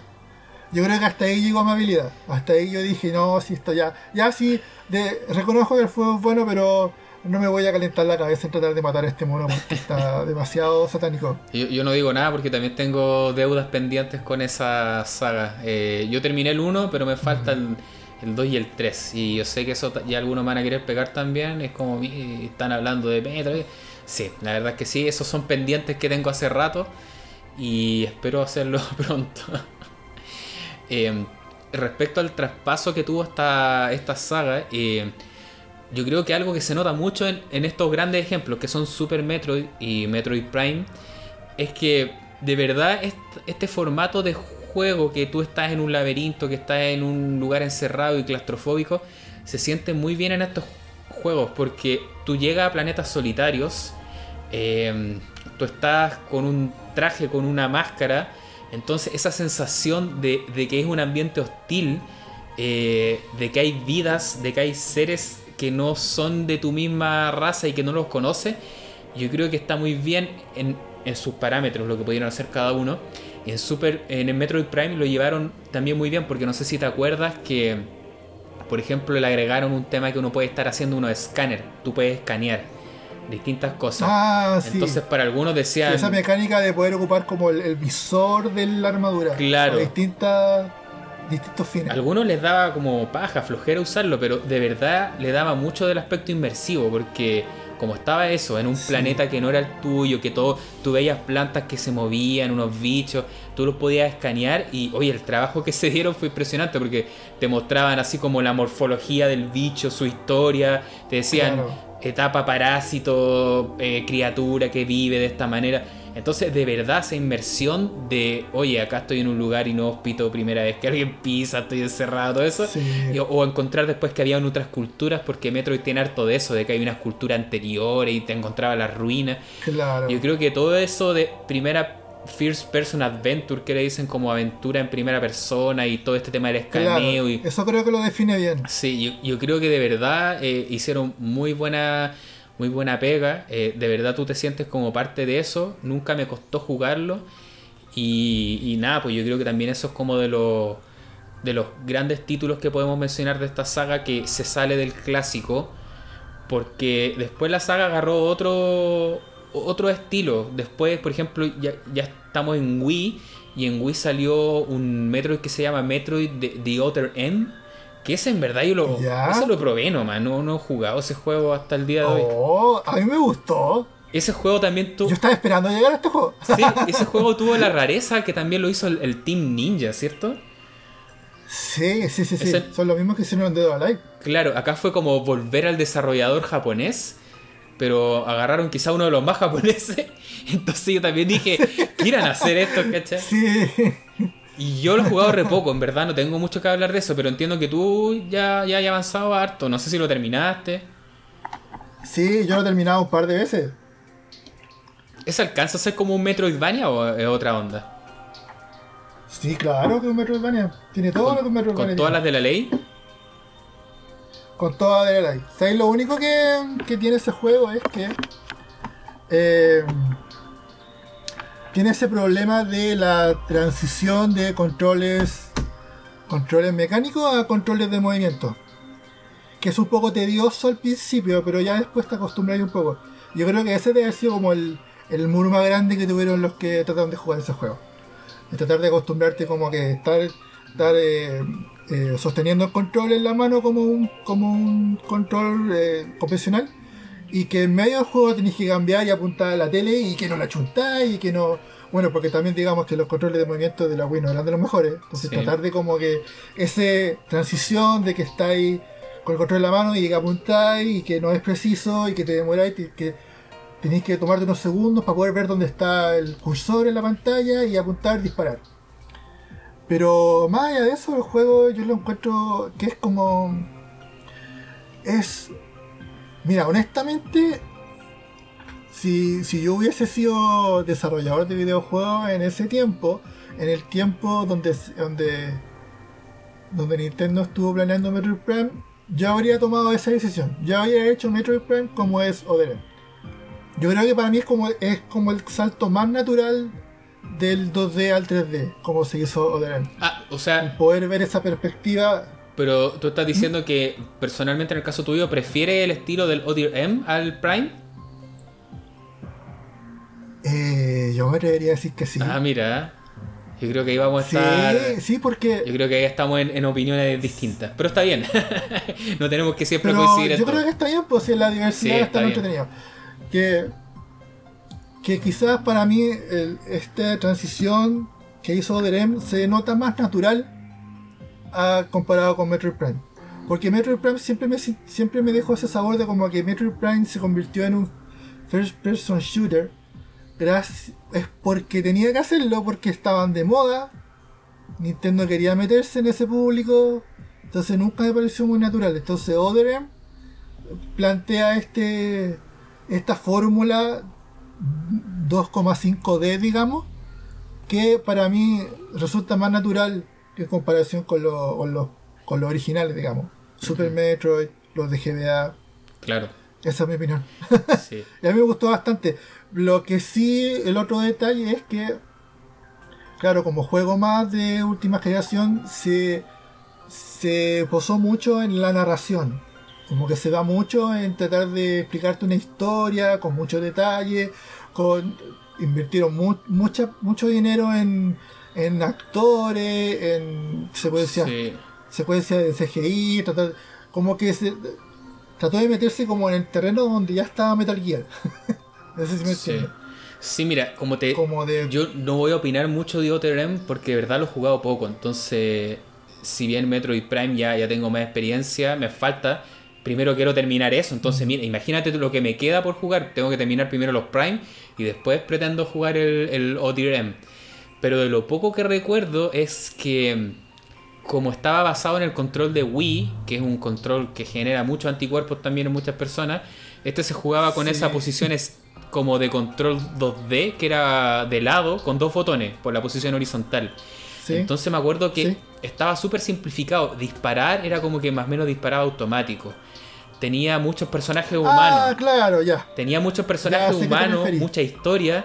Yo creo que hasta ahí llegó mi habilidad. Hasta ahí yo dije, no, si esto ya. Ya sí, de, reconozco que el fuego es bueno, pero no me voy a calentar la cabeza en tratar de matar a este mono porque está demasiado satánico. Yo, yo no digo nada porque también tengo deudas pendientes con esa saga. Eh, yo terminé el 1, pero me falta el, el 2 y el 3. Y yo sé que eso ya algunos van a querer pegar también. Es como, "Mi, están hablando de Metro. Sí, la verdad es que sí, esos son pendientes que tengo hace rato. Y espero hacerlo pronto. Eh, respecto al traspaso que tuvo esta, esta saga, eh, yo creo que algo que se nota mucho en, estos grandes ejemplos que son Super Metroid y Metroid Prime es que de verdad est- este formato de juego que tú estás en un laberinto, que estás en un lugar encerrado y claustrofóbico, se siente muy bien en estos juegos porque tú llegas a planetas solitarios, eh, tú estás con un traje, con una máscara, entonces esa sensación de, que es un ambiente hostil, eh, de que hay vidas, de que hay seres que no son de tu misma raza y que no los conoces, yo creo que está muy bien en, sus parámetros lo que pudieron hacer cada uno. En, Super, en el Metroid Prime lo llevaron también muy bien, porque no sé si te acuerdas que, por ejemplo, le agregaron un tema que uno puede estar haciendo uno de escáner. Tú puedes escanear distintas cosas. Ah, sí. Entonces, para algunos decían. Esa mecánica de poder ocupar como el, el visor de la armadura. Claro. Distintas, distintos fines. Algunos les daba como paja, flojera usarlo, pero de verdad le daba mucho del aspecto inmersivo, porque como estaba eso, en un planeta que no era el tuyo, que todo, tú veías plantas que se movían, unos bichos, tú los podías escanear y, oye, el trabajo que se dieron fue impresionante porque te mostraban así como la morfología del bicho, su historia, te decían etapa parásito, eh, criatura que vive de esta manera. Entonces, de verdad, esa inmersión de, oye, acá estoy en un lugar inhóspito, primera vez que alguien pisa, estoy encerrado, todo eso. o, encontrar después que había otras culturas, porque Metroid tiene harto de eso, de que hay una cultura anterior y te encontraba las ruinas. Claro. Yo creo que todo eso de primera First Person Adventure, que le dicen como aventura en primera persona y todo este tema del escaneo. y... Eso creo que lo define bien. Sí, yo, creo que de verdad eh, hicieron muy buena muy buena pega. Eh, de verdad tú te sientes como parte de eso. Nunca me costó jugarlo. Y, nada, pues yo creo que también eso es como de los, de los grandes títulos que podemos mencionar de esta saga que se sale del clásico. Porque después la saga agarró otro, otro estilo. Después, por ejemplo, ya, ya estamos en Wii. Y en Wii salió un Metroid que se llama Metroid The Other End que ese en verdad yo lo, lo probé nomás, no, no he jugado ese juego hasta el día de hoy. Oh, a mí me gustó. Ese juego también tuvo. Yo estaba esperando llegar a este juego. Sí, ese juego tuvo la rareza que también lo hizo el, Team Ninja, ¿cierto? Sí, sí, sí, sí. Son los mismos que hicieron en Dead Alive. Claro, acá fue como volver al desarrollador japonés, pero agarraron quizá uno de los más japoneses. Entonces yo también dije, quieran hacer esto, ¿cachai? Sí. Y yo lo he jugado re poco, en verdad no tengo mucho que hablar de eso, pero entiendo que tú ya, ya has avanzado harto. No sé si lo terminaste. Sí, yo lo he terminado un par de veces. ¿Eso alcanza a ser como un Metroidvania o es otra onda? Sí, claro que es un Metroidvania. Tiene todo lo que un Metroidvania. ¿Con todas las de la ley? Con de la ley. ¿Sabes? Lo único que, que tiene ese juego es que. Eh, tiene ese problema de la transición de controles controles mecánicos a controles de movimiento. Que es un poco tedioso al principio, pero ya después te acostumbras un poco. Yo creo que ese debe haber sido como el, el muro más grande que tuvieron los que trataron de jugar ese juego. De tratar de acostumbrarte como que estar, estar eh, eh, sosteniendo el control en la mano como un, como un control eh, convencional y que en medio del juego tenéis que cambiar y apuntar a la tele y que no la chuntáis y que no. Bueno, porque también digamos que los controles de movimiento de la Wii no eran de los mejores. Entonces tratar de como que esa transición de que estáis con el control en la mano y que apuntáis y que no es preciso y que te demoráis y que tenéis que tomarte unos segundos para poder ver dónde está el cursor en la pantalla y apuntar, disparar. Pero más allá de eso, el juego yo lo encuentro que es como... Es Mira, honestamente, si, yo hubiese sido desarrollador de videojuegos en ese tiempo, en el tiempo donde, donde, donde Nintendo estuvo planeando Metroid Prime, yo habría tomado esa decisión. Yo habría hecho Metroid Prime como es Other Yo creo que para mí es como, es como el salto más natural del 2D al 3D, como se hizo Other Ah, o sea... poder ver esa perspectiva pero tú estás diciendo que personalmente en el caso tuyo prefiere el estilo del Odir M al Prime. Eh, yo me debería decir que sí. Ah, mira. Yo creo que ahí vamos a estar. Sí, sí, porque. Yo creo que ahí estamos en, opiniones distintas. Pero está bien. no tenemos que siempre coincidir. Yo creo que está bien, pues si la diversidad está, muy entretenida. Que. Que quizás para mí esta transición que hizo M se nota más natural comparado con Metroid Prime. Porque Metroid Prime siempre me, siempre me dejó ese sabor de como que Metroid Prime se convirtió en un first person shooter. Gracias, es porque tenía que hacerlo, porque estaban de moda. Nintendo quería meterse en ese público. Entonces nunca me pareció muy natural. Entonces Otherem plantea este esta fórmula 2,5D, digamos, que para mí resulta más natural en comparación con, con los con los originales, digamos. Super Metroid, los de GBA. Claro. Esa es mi opinión. y a mí me gustó bastante. Lo que sí, el otro detalle es que, claro, como juego más de última generación, se, se posó mucho en la narración. Como que se va mucho en tratar de explicarte una historia con mucho detalle, con invirtieron mucha, mucho dinero en, en actores, en secuencia, secuencia de CGI, como que trató de meterse como en el terreno donde ya estaba Metal Gear. no sé si me Sí. Sí, mira, como te. Como de. Yo no voy a opinar mucho de Outer M porque de verdad lo he jugado poco. Entonces, si bien Metroid Prime ya, ya tengo más experiencia, me falta. Primero quiero terminar eso. Entonces, mira, imagínate lo que me queda por jugar. Tengo que terminar primero los Prime y después pretendo jugar el, el Outer M. Pero de lo poco que recuerdo es que como estaba basado en el control de Wii, que es un control que genera muchos anticuerpos también en muchas personas, este se jugaba con Sí. esas posiciones como de control 2D, que era de lado, con dos botones por la posición horizontal. Sí. Entonces me acuerdo que Sí. Estaba súper simplificado. Disparar era como que más o menos disparaba automático. Tenía muchos personajes humanos. ah, claro, ya. Tenía muchos personajes humanos, mucha historia.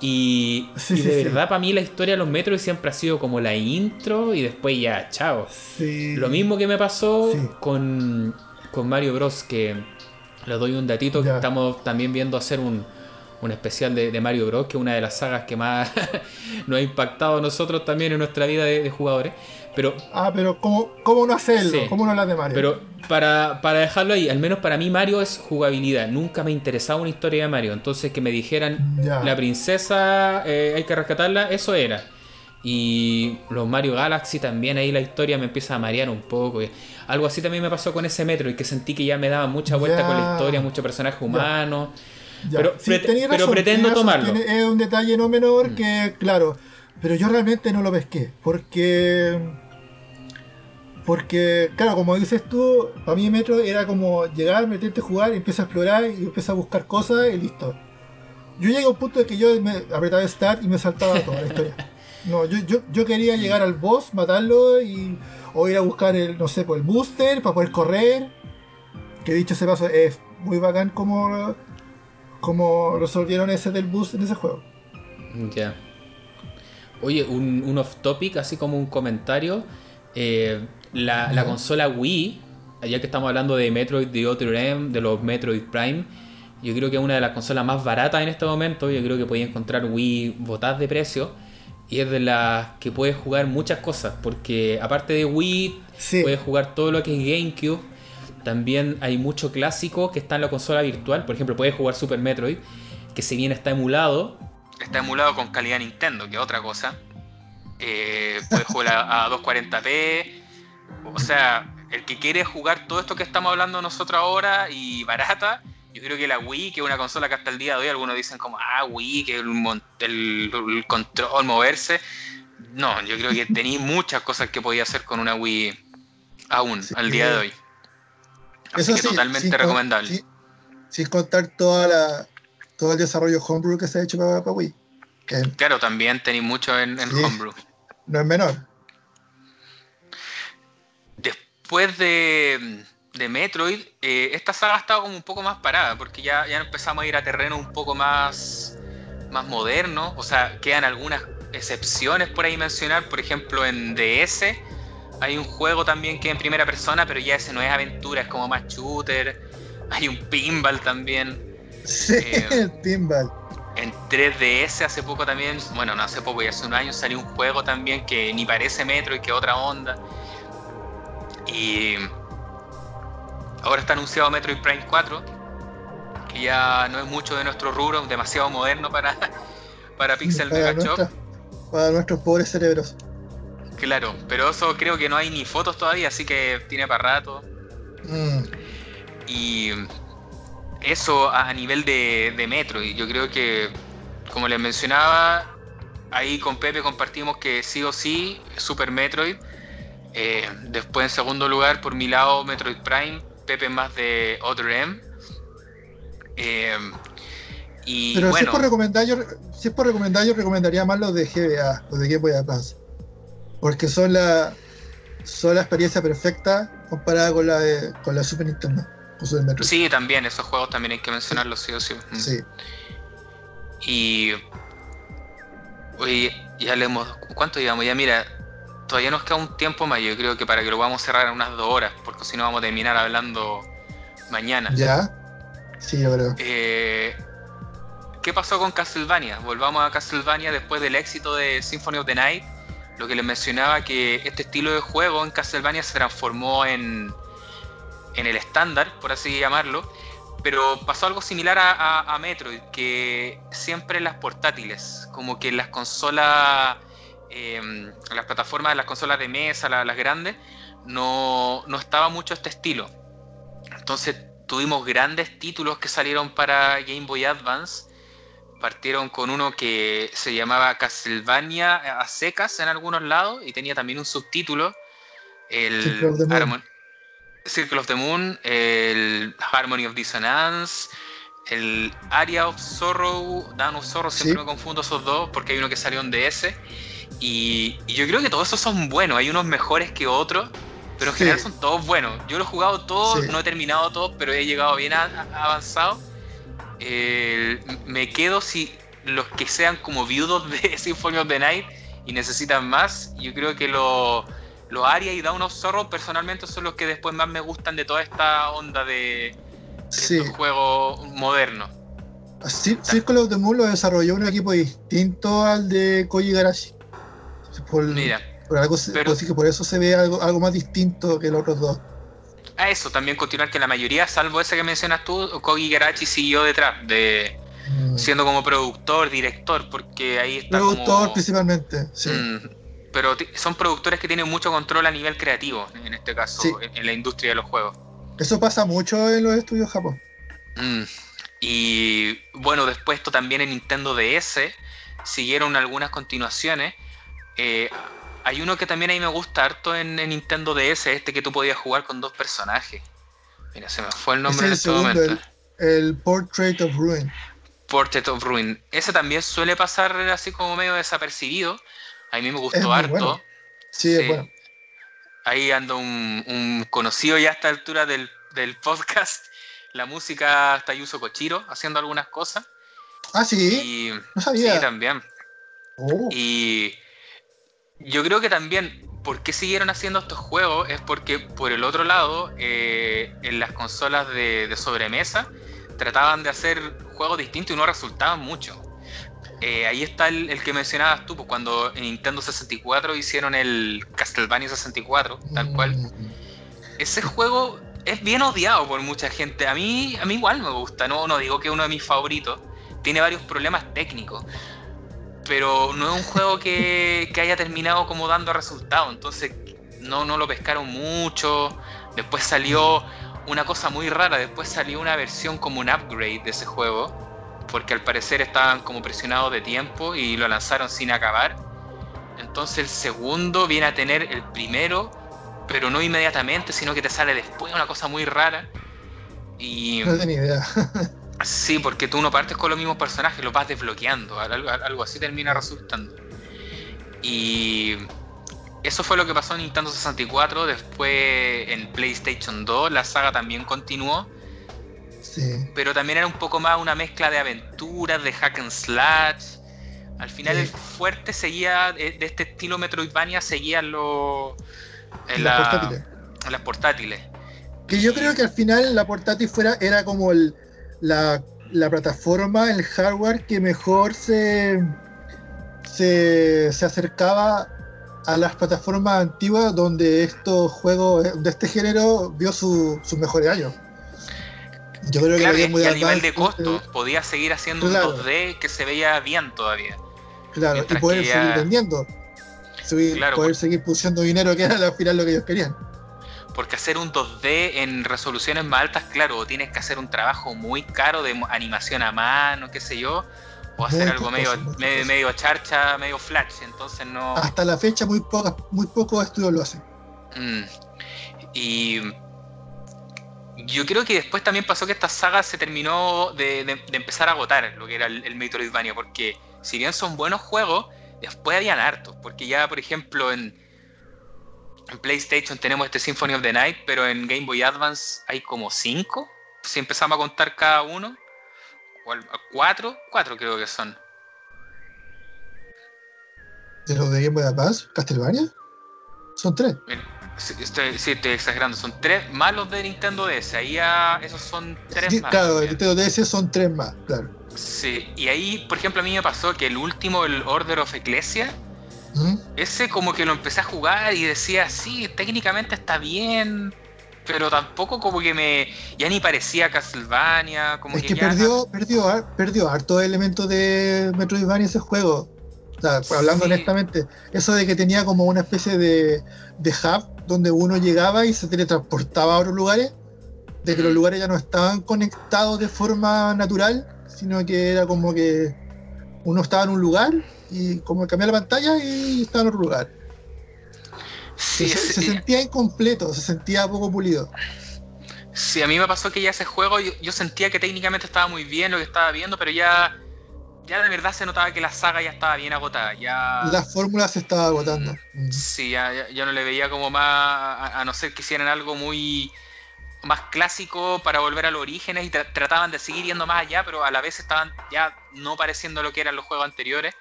Y, Sí, y sí, de sí. verdad, para mí la historia de los metros siempre ha sido como la intro y después ya, chao. Lo mismo que me pasó con, con Mario Bros. Que le doy un datito que estamos también viendo hacer un, un especial de, de Mario Bros. Que es una de las sagas que más nos ha impactado a nosotros también en nuestra vida de, de jugadores. Pero Ah, pero ¿cómo, cómo no hacerlo? Sí. ¿Cómo no hablar de Mario? pero para, para dejarlo ahí, al menos para mí Mario es jugabilidad. Nunca me interesaba una historia de Mario. Entonces que me dijeran, Ya. la princesa eh, hay que rescatarla, eso era. Y los Mario Galaxy también ahí la historia me empieza a marear un poco. Algo así también me pasó con ese metro y que sentí que ya me daba mucha vuelta con la historia, mucho personaje humano. Ya. pero Sí, pero pretendo tomarlo. tiene- es un detalle no menor Mm. que, claro, pero yo realmente no lo pesqué. Porque. Porque, claro, como dices tú, para mí Metro era como llegar, meterte a jugar, empieza a explorar y empieza a buscar cosas y listo. Yo llegué a un punto de que yo me apretaba Start y me saltaba toda la historia. No, yo, yo, yo quería llegar al boss, matarlo y. O ir a buscar el, no sé, pues el booster para poder correr. Que dicho ese paso, es muy bacán como, como resolvieron ese del boost en ese juego. Ya. Oye, un, un off topic, así como un comentario. Eh, la, consola Wii, ya que estamos hablando de Metroid, de Other M, de los Metroid Prime, yo creo que es una de las consolas más baratas en este momento. Yo creo que podía encontrar Wii botadas de precio. Y es de las que puedes jugar muchas cosas. Porque aparte de Wii, Sí. puedes jugar todo lo que es GameCube. También hay mucho clásico que está en la consola virtual. Por ejemplo, puedes jugar Super Metroid, que si bien está emulado, está emulado con calidad Nintendo, que es otra cosa. Eh, puedes jugar a, a 240p. O sea, el que quiere jugar todo esto que estamos hablando nosotros ahora y barata, yo creo que la Wii, que es una consola que hasta el día de hoy algunos dicen como, ah, Wii, que el, el, el control, moverse. No, yo creo que tenéis muchas cosas que podía hacer con una Wii aún, Sí. al día de hoy. Así Eso que sí, totalmente sin con- recomendable. sin- sin contar toda la, todo el desarrollo homebrew que se ha hecho para, para Wii. Que Claro, también tenéis mucho en, en Sí. Homebrew. no es menor. Después de, de Metroid, eh, esta saga ha estado como un poco más parada, porque ya, ya empezamos a ir a terreno un poco más, más moderno. O sea, quedan algunas excepciones por ahí mencionar. Por ejemplo, en DS hay un juego también que es en primera persona, pero ya ese no es aventura, es como más shooter. Hay un pinball también. Sí, Eh, el pinball. En 3DS hace poco también, bueno, no hace poco, ya hace un año salió un juego también que ni parece Metro y que otra onda. Y ahora está anunciado Metroid Prime 4, que ya no es mucho de nuestro rubro, demasiado moderno para, para Pixel para, Mega Shop. para nuestros pobres cerebros. Claro, pero eso creo que no hay ni fotos todavía, así que tiene para rato. Mm, Y eso a a nivel de, de Metroid, yo creo que, como les mencionaba, ahí con Pepe compartimos que sí o sí, Super Metroid. Eh, después en segundo lugar, por mi lado, Metroid Prime. Pepe más de Other M. Eh, y Pero si, es por recomendar, yo, si es por recomendar, yo recomendaría más los de GBA, los de Game Boy Advance. Porque son la, son la experiencia perfecta comparada con la de, con la Super Nintendo, con Super Metroid. sí, también, esos juegos también hay que mencionarlos sí o sí. Mm. Sí. Y. Oye, ya le hemos. ¿Cuánto llevamos? Ya mira, todavía nos queda un tiempo más. Yo creo que para que lo vamos a cerrar en unas dos horas, porque si no vamos a terminar hablando mañana. ¿Ya? Sí, yo creo. Eh, ¿Qué pasó con Castlevania? Volvamos a Castlevania después del éxito de Symphony of the Night. Lo que les mencionaba que este estilo de juego en Castlevania se transformó en, en el estándar, por así llamarlo, pero pasó algo similar a, Metroid, que siempre en las portátiles, como que en las consolas, em, las plataformas de las consolas de mesa, las grandes, no, no estaba mucho este estilo. Entonces tuvimos grandes títulos que salieron para Game Boy Advance. Partieron con uno que se llamaba Castlevania a secas en algunos lados y tenía también un subtítulo, el Circle of the Moon, el Harmony of Dissonance, el Area of Sorrow, Dawn of Sorrow, siempre me confundo esos dos porque hay uno que salió en DS. Y, y, yo creo que todos esos son buenos, hay unos mejores que otros, pero en general son todos buenos. Yo lo he jugado todos, no he terminado todos, pero he llegado bien avanzado. me quedo si los que sean como viudos de Symphony of the Night y necesitan más, yo creo que los lo Aria y Dawn of Sorrow personalmente son los que después más me gustan de toda esta onda de, de juegos modernos. Circle of the Moon lo desarrolló un equipo distinto al de Koji Garashi. Mira, por algo pero, que por eso se ve algo, algo más distinto que los otros dos. A eso, también continuar que la mayoría, salvo ese que mencionas tú, Koji Garachi siguió detrás, de mm. siendo como productor, director, porque ahí está Productor principalmente, sí. Mm, pero son productores que tienen mucho control a nivel creativo, en este caso, en, la industria de los juegos. Eso pasa mucho en los estudios Japón. Mm, y bueno, después esto también en Nintendo DS siguieron algunas continuaciones. Eh, hay uno que también a mí me gusta harto en, Nintendo DS, este que tú podías jugar con dos personajes. Mira, se me fue el nombre en este momento. El, Portrait of Ruin. Portrait of Ruin. Ese también suele pasar así como medio desapercibido, a mí me gustó harto. Sí, es bueno. Ahí ando un, conocido ya a esta altura del, podcast. La música está Yuso Kochiro haciendo algunas cosas. Ah, sí. no sabía. Sí, también. Oh. Y yo creo que también, ¿por qué siguieron haciendo estos juegos? Es porque, por el otro lado, eh, en las consolas de, de, sobremesa, trataban de hacer juegos distintos y no resultaban mucho. Eh, ahí está el, que mencionabas tú, pues cuando en Nintendo 64 hicieron el Castlevania 64, tal cual. Ese juego es bien odiado por mucha gente. A mí, a mí igual me gusta, no, no digo que es uno de mis favoritos. Tiene varios problemas técnicos. Pero no es un juego que, haya terminado como dando resultados. Entonces no, no lo pescaron mucho. Después salió una cosa muy rara. Después salió una versión como un upgrade de ese juego porque al parecer estaban como presionados de tiempo y lo lanzaron sin acabar. Entonces el segundo viene a tener el primero, pero no inmediatamente, sino que te sale después, una cosa muy rara. Y, no tenía idea. sí, porque tú no partes con los mismos personajes, los vas desbloqueando, algo, así termina resultando. Y eso fue lo que pasó en Nintendo 64, después en PlayStation 2 la saga también continuó pero también era un poco más una mezcla de aventuras, de hack and slash. Al final el fuerte seguía, de, este estilo Metroidvania, seguía lo, en, las portátiles. las portátiles. Que yo creo que al final la portátil fuera, era como la, plataforma, el hardware que mejor se, se, acercaba a las plataformas antiguas donde estos juegos de este género vio sus mejores años. Yo creo que, a nivel de costo podía seguir haciendo un 2D que se veía bien todavía. Claro, y poder seguir vendiendo. poder seguir pusiendo dinero, que era al final lo que ellos querían. Porque hacer un 2D en resoluciones más altas, claro, tienes que hacer un trabajo muy caro de animación a mano, qué sé yo, o hacer algo medio, medio, charcha, medio flash, entonces no... Hasta la fecha muy, pocas, muy pocos estudios lo hacen. Mm. Y yo creo que después también pasó que esta saga se terminó de, empezar a agotar lo que era el, Metroidvania, porque si bien son buenos juegos, después habían hartos, porque ya por ejemplo en, en PlayStation tenemos este Symphony of the Night, pero en Game Boy Advance hay como cinco, si empezamos a contar cada uno, cuatro, cuatro creo que son. ¿De los de Game Boy Advance? ¿Castlevania? Son tres. Sí estoy, sí, estoy exagerando. Son tres más los de Nintendo DS. Ahí ya esos son tres más. Claro, de Nintendo DS son tres más, claro. Sí, y ahí, por ejemplo, a mí me pasó que el último, el Order of Ecclesia, ¿Mm? ese como que lo empecé a jugar y decía, sí, técnicamente está bien, pero tampoco como que me. Ya ni parecía Castlevania. Como es que, que perdió, perdió, perdió harto elementos de Metroidvania ese juego. O sea, hablando honestamente, eso de que tenía como una especie de, de hub donde uno llegaba y se teletransportaba a otros lugares, de que los lugares ya no estaban conectados de forma natural, sino que era como que uno estaba en un lugar y como cambiaba la pantalla y estaba en otro lugar. se, sentía incompleto, se sentía poco pulido. Sí, a mí me pasó que ya ese juego yo, sentía que técnicamente estaba muy bien lo que estaba viendo, pero ya, ya de verdad se notaba que la saga ya estaba bien agotada. Ya... La fórmula se estaba agotando. Sí, ya, ya, no le veía como más, a, no ser que hicieran algo muy más clásico para volver a los orígenes y trataban de seguir yendo más allá, pero a la vez estaban ya no pareciendo lo que eran los juegos anteriores.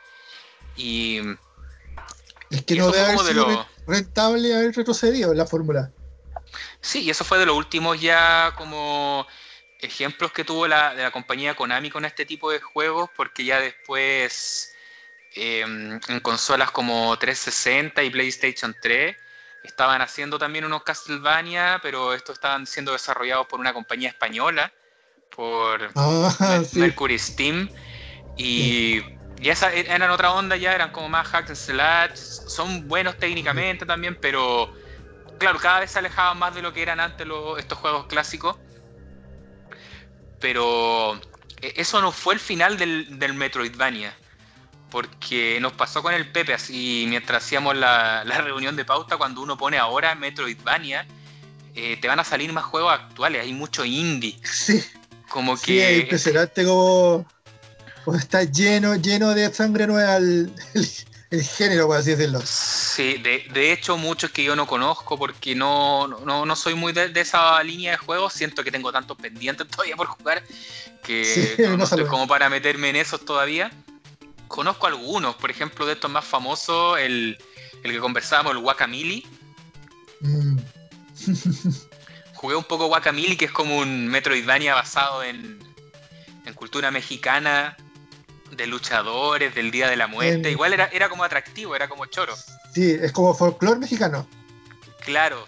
Y. Es que no debe haber lo... rentable haber retrocedido en la fórmula. Sí, y eso fue de los últimos ya como ejemplos que tuvo la, de la compañía Konami con este tipo de juegos, porque ya después em, en consolas como 360 y PlayStation 3 estaban haciendo también unos Castlevania, pero estos estaban siendo desarrollados por una compañía española, por ah, Mercury Steam, y, y esa e, eran otra onda ya, eran como más hack and slash, son buenos técnicamente también, pero claro, cada vez se alejaban más de lo que eran antes estos juegos clásicos. Pero e, eso no fue el final del, del, Metroidvania. Porque nos pasó con el Pepe, así mientras hacíamos la, reunión de pauta, cuando uno pone ahora Metroidvania, eh, te van a salir más juegos actuales, hay mucho indie. Sí. Como sí, que. Es impresionante como, está lleno, lleno de sangre nueva el, el género, por así decirlo. Sí, de, hecho muchos que yo no conozco porque no, no, soy muy de, esa línea de juegos, siento que tengo tantos pendientes todavía por jugar que no, estoy como para meterme en esos todavía. Conozco algunos, por ejemplo, de estos más famosos, el, que conversábamos, el Wakamili. Mm. Jugué un poco Wakamili, que es como un Metroidvania basado en, en cultura mexicana, de luchadores, del Día de la Muerte. Igual era, era como atractivo, era como choro. Sí, es como folclore mexicano. Claro.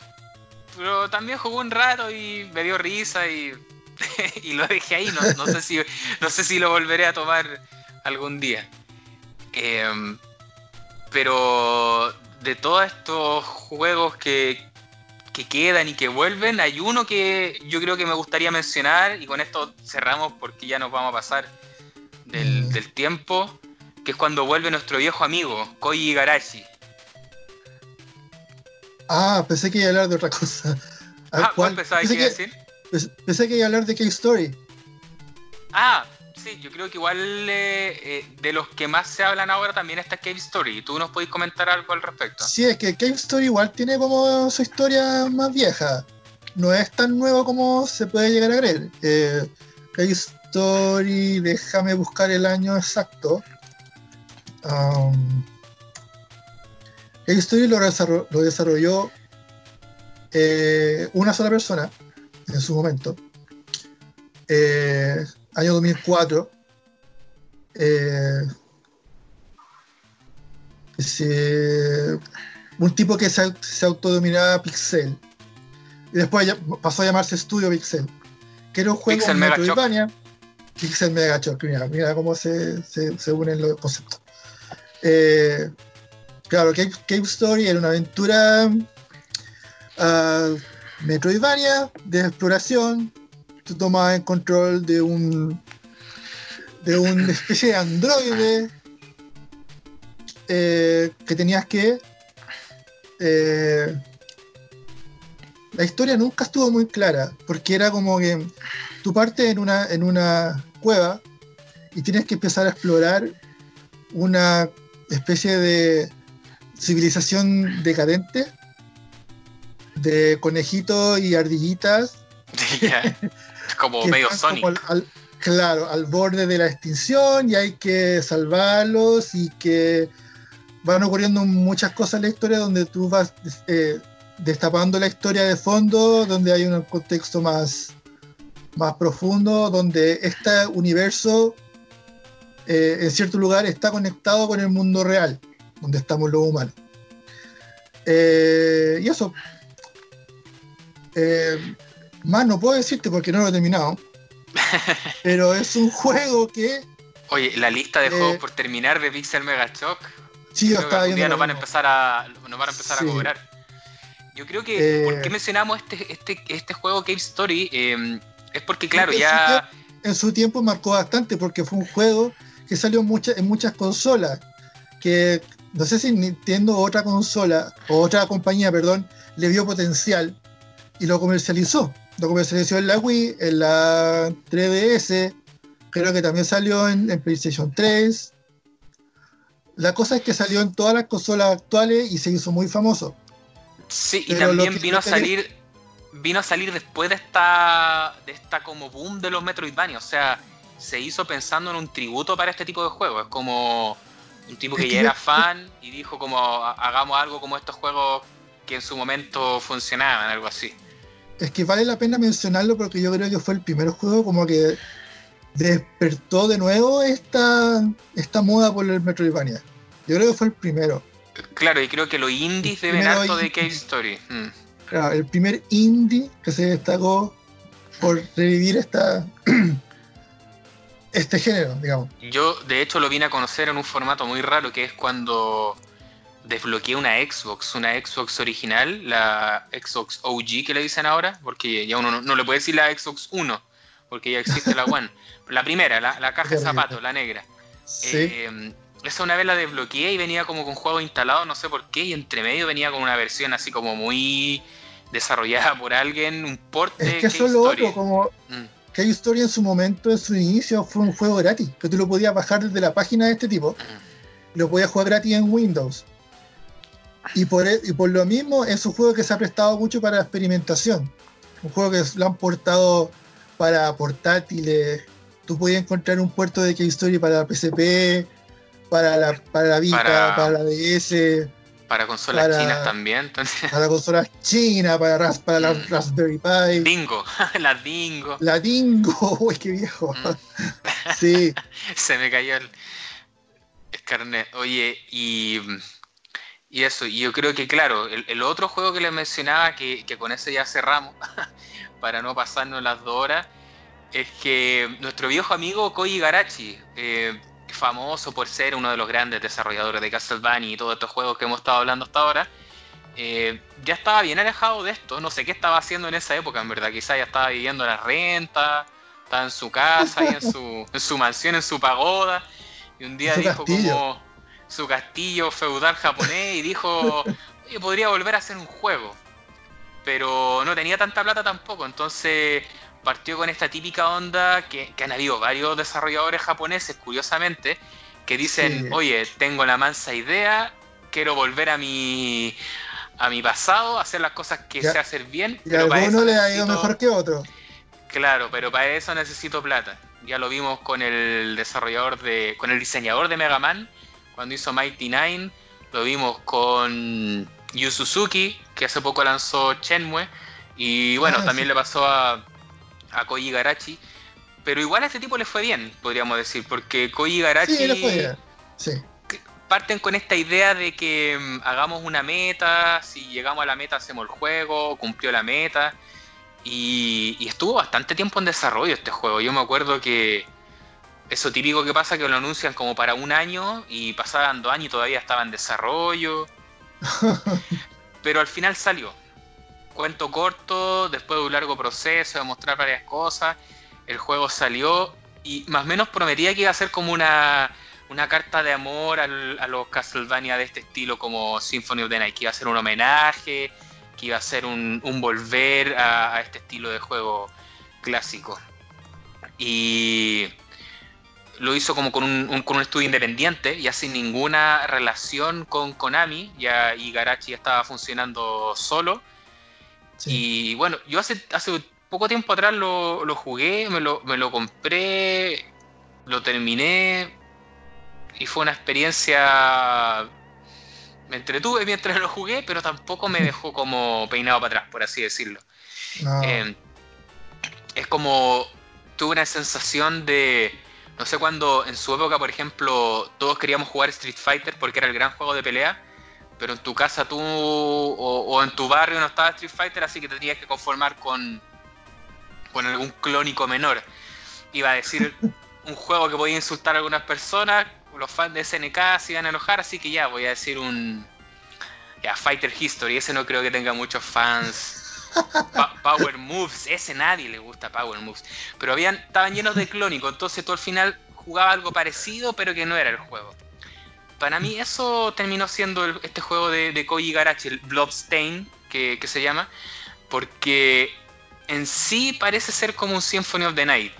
Pero también jugó un rato y me dio risa y, y lo dejé ahí. No, sé si, no sé si lo volveré a tomar algún día. Em, pero de todos estos juegos que, que quedan y que vuelven, hay uno que yo creo que me gustaría mencionar y con esto cerramos porque ya nos vamos a pasar Mm. del, tiempo, que es cuando vuelve nuestro viejo amigo, Koji Igarashi. Ah, pensé que iba a hablar de otra cosa. Ah, ¿cuál pensaba que iba a decir? Pensé que iba a hablar de K-Story. Ah, sí, yo creo que igual eh, eh, de los que más se hablan ahora también está Cave Story. ¿Tú nos podés comentar algo al respecto? Sí, es que Cave Story igual tiene como su historia más vieja. No es tan nuevo como se puede llegar a creer. Eh, Cave Story, déjame buscar el año exacto. Um, Story lo, desarrolló, eh, una sola persona en su momento. Eh, año 2004. Eh, un tipo que se, se autodominaba Pixel. Y después pasó a llamarse Studio Pixel. Que era un juego Pixel Metroidvania. Pixel Mega Shock, mira, mira cómo se, se, unen los conceptos. Eh, claro, Cave, Story era una aventura uh, Metroidvania de exploración. Tú tomabas en control de un de una especie de androide eh, que tenías que eh, la historia nunca estuvo muy clara porque era como que tú partes en una, en una cueva y tienes que empezar a explorar una especie de civilización decadente de conejitos y ardillitas. como medio Sonic. claro, al borde de la extinción y hay que salvarlos y que van ocurriendo muchas cosas en la historia donde tú vas eh, destapando la historia de fondo, donde hay un contexto más más profundo, donde este universo eh, en cierto lugar está conectado con el mundo real, donde estamos los humanos. Eh, y eso. Eh, más no puedo decirte porque no lo he terminado. pero es un juego que. Oye, la lista de Eh, juegos por terminar de Pixel Mega Shock. Sí, yo estaba viendo. nos van a empezar a, nos van a, empezar Sí. a cobrar. Yo creo que, Eh, ¿por qué mencionamos este, este, este juego Cave Story? Eh, es porque, claro, ya. En su tiempo marcó bastante porque fue un juego que salió en muchas- en muchas consolas. Que no sé si Nintendo o otra consola, o otra compañía, perdón, le vio potencial y lo comercializó. Lo comercializó en la Wii, en la 3DS, creo que también salió en, en PlayStation 3. La cosa es que salió en todas las consolas actuales y se hizo muy famoso. Sí, y Pero también vino a salir. Vino a salir después de esta. de esta como boom de los Metroidvania. O sea, se hizo pensando en un tributo para este tipo de juegos. Es como un tipo que ya era fan y dijo como "Ha- hagamos algo como estos juegos que en su momento funcionaban, algo así. Es que vale la pena mencionarlo porque yo creo que fue el primer juego como que despertó de nuevo esta, esta moda por el Metroidvania. Yo creo que fue el primero. Claro, y creo que los indies deben harto de. Cave Story. Mm. Claro, el primer indie que se destacó por revivir esta este género, digamos. Yo, de hecho, lo vine a conocer en un formato muy raro, que es cuando desbloqueé una Xbox, una Xbox original, la Xbox OG que le dicen ahora, porque ya uno no, no le puede decir la Xbox 1, porque ya existe la One. La primera, la, la caja de zapatos, la negra. Sí. Eh, esa una vez la desbloqueé y venía como con juego instalado, no sé por qué, y entre medio venía con una versión así como muy desarrollada por alguien, un port de es que eso lo otro, como Mm. que historia en su momento, en su inicio, fue un juego gratis, que tú lo podías bajar desde la página de este tipo, lo podías jugar gratis en Windows. Y por, e- y por lo mismo es un juego que se ha prestado mucho para experimentación. Un juego que lo han portado para portátiles. Tú podías encontrar un puerto de K-Story para la PSP, para la, para la Vita, Para- para, la DS, Para consolas Para- chinas también, entonces. para la consola china, para, ras- para la Mm. Raspberry Pi, Dingo, la Dingo. la Dingo. Uy, qué viejo. Mm. Sí, Se me cayó el, el carnet. Oye, y, y eso, y yo creo que, claro, el, el otro juego que les mencionaba, que, que con ese ya cerramos, para no pasarnos las dos horas, es que nuestro viejo amigo Koji Garachi, eh, famoso por ser uno de los grandes desarrolladores de Castlevania y todos estos juegos que hemos estado hablando hasta ahora, eh, ya estaba bien alejado de esto. No sé qué estaba haciendo en esa época, en verdad. Quizá ya estaba viviendo la renta, estaba en su casa, y en su, en su mansión, en su pagoda. Y un día dijo como su castillo feudal japonés y dijo, oye, podría volver a hacer un juego. Pero no tenía tanta plata tampoco, entonces partió con esta típica onda que, que han habido varios desarrolladores japoneses, curiosamente, que dicen, Sí. oye, tengo la mansa idea, quiero volver a mi a mi pasado, hacer las cosas que Ya- sé hacer bien, y pero para eso le ha ido necesito- mejor que otro. Claro, pero para eso necesito plata. Ya lo vimos con el desarrollador de. con el diseñador de Mega Man, cuando hizo Mighty Nine. Lo vimos con Yu Suzuki, que hace poco lanzó Shenmue. Y bueno, Ah, también sí. le pasó a, a Koji Garachi. Pero igual a este tipo le fue bien, podríamos decir, porque Koji Garachi Sí, le fue bien. Sí. parten con esta idea de que mm, hagamos una meta, si llegamos a la meta hacemos el juego, cumplió la meta. Y, y estuvo bastante tiempo en desarrollo este juego. Yo me acuerdo que eso típico que pasa que lo anuncian como para un año y pasaban dos años y todavía estaba en desarrollo. Pero al final salió. Cuento corto, después de un largo proceso de mostrar varias cosas, el juego salió y más o menos prometía que iba a ser como una, una carta de amor al- a los Castlevania de este estilo como Symphony of the Night, que iba a ser un homenaje, que iba a ser un, un volver a, a este estilo de juego clásico. Y lo hizo como con un, un- con un estudio independiente, ya sin ninguna relación con Konami, ya y Garachi ya estaba funcionando solo. sí. Y bueno, yo hace, hace poco tiempo atrás lo, lo jugué, me lo, me lo compré, lo terminé y fue una experiencia... Me entretuve mientras lo jugué, pero tampoco me dejó como peinado para atrás, por así decirlo. No. Eh, es como tuve una sensación de no sé cuando en su época por ejemplo todos queríamos jugar Street Fighter porque era el gran juego de pelea pero en tu casa tú o, en tu barrio no estaba Street Fighter, así que te tenías que conformar con, con algún clónico menor. Iba a decir un juego que podía insultar a algunas personas, los fans de SNK se iban a enojar, así que ya voy a decir un ya, Fighter History, ese no creo que tenga muchos fans. Power Moves, ese nadie le gusta Power Moves. Pero habían, estaban llenos de clónico, entonces tú al final jugaba algo parecido, pero que no era el juego. Para mí eso terminó siendo este juego de, de Koji Garachi, el Bloodstain, que, se llama, porque en sí parece ser como un Symphony of the Night.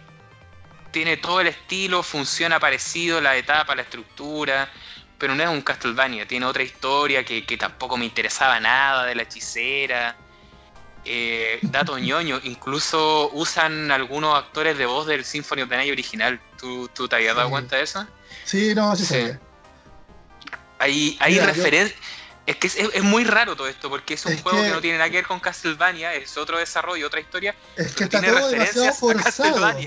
Tiene todo el estilo, funciona parecido, la etapa, la estructura, pero no es un Castlevania, tiene otra historia que tampoco me interesaba nada de la hechicera. Eh, dato ñoño, incluso usan algunos actores de voz del Symphony of the Night original. ¿Tú, tú te habías dado cuenta de eso? Sí, no, sí, sí. Hay, hay referencias. Es que es, muy raro todo esto, porque es un juego que... no tiene nada que ver con Castlevania, es otro desarrollo, otra historia. Es que está todo demasiado forzado.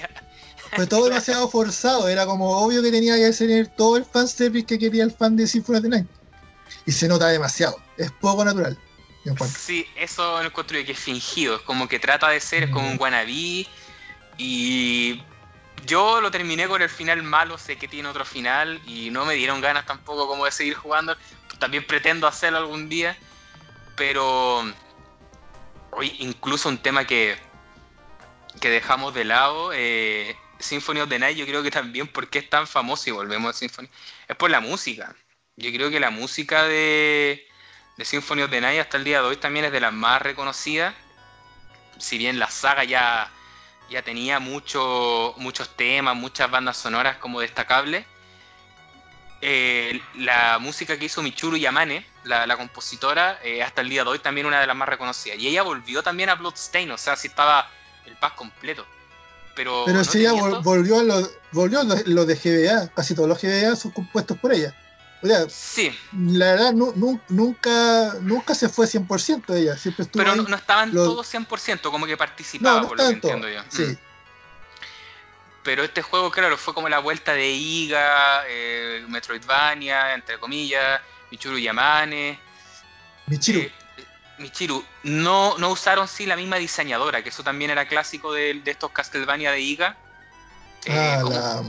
Fue todo demasiado forzado, era como obvio que tenía que tener todo el fanservice que quería el fan de Symphony of the Night. Y se nota demasiado, es poco natural. Sí, eso lo encuentro que es fingido, es como que trata de ser, es como un wannabe. Y yo lo terminé con el final malo, sé que tiene otro final y no me dieron ganas tampoco como de seguir jugando. También pretendo hacerlo algún día, pero hoy incluso un tema que, que dejamos de lado, eh, Symphony of the Night, yo creo que también porque es tan famoso y volvemos a Symphony, es por la música. Yo creo que la música de, de Symphony of the Night hasta el día de hoy también es de las más reconocidas. Si bien la saga ya, ya tenía mucho, muchos temas, muchas bandas sonoras como destacables, eh, la música que hizo Michuru Yamane, la, la compositora, eh, hasta el día de hoy también una de las más reconocidas. Y ella volvió también a Bloodstain, o sea, si estaba el paz completo. Pero, Pero si ella volvió a lo, volvió a lo de GBA, casi todos los GBA son compuestos por ella. O sea, sí. La verdad, nunca, nunca se fue 100% ella. Siempre estuvo Pero no, estaban todos 100%, como que participaba, por lo que entiendo yo. Sí. Mm. Pero este juego, claro, fue como la vuelta de Iga, eh, Metroidvania, entre comillas, Michiru Yamane. Michiru. Eh, Michiru. No, no usaron sí la misma diseñadora, que eso también era clásico de, estos Castlevania de Iga. Eh, ah, la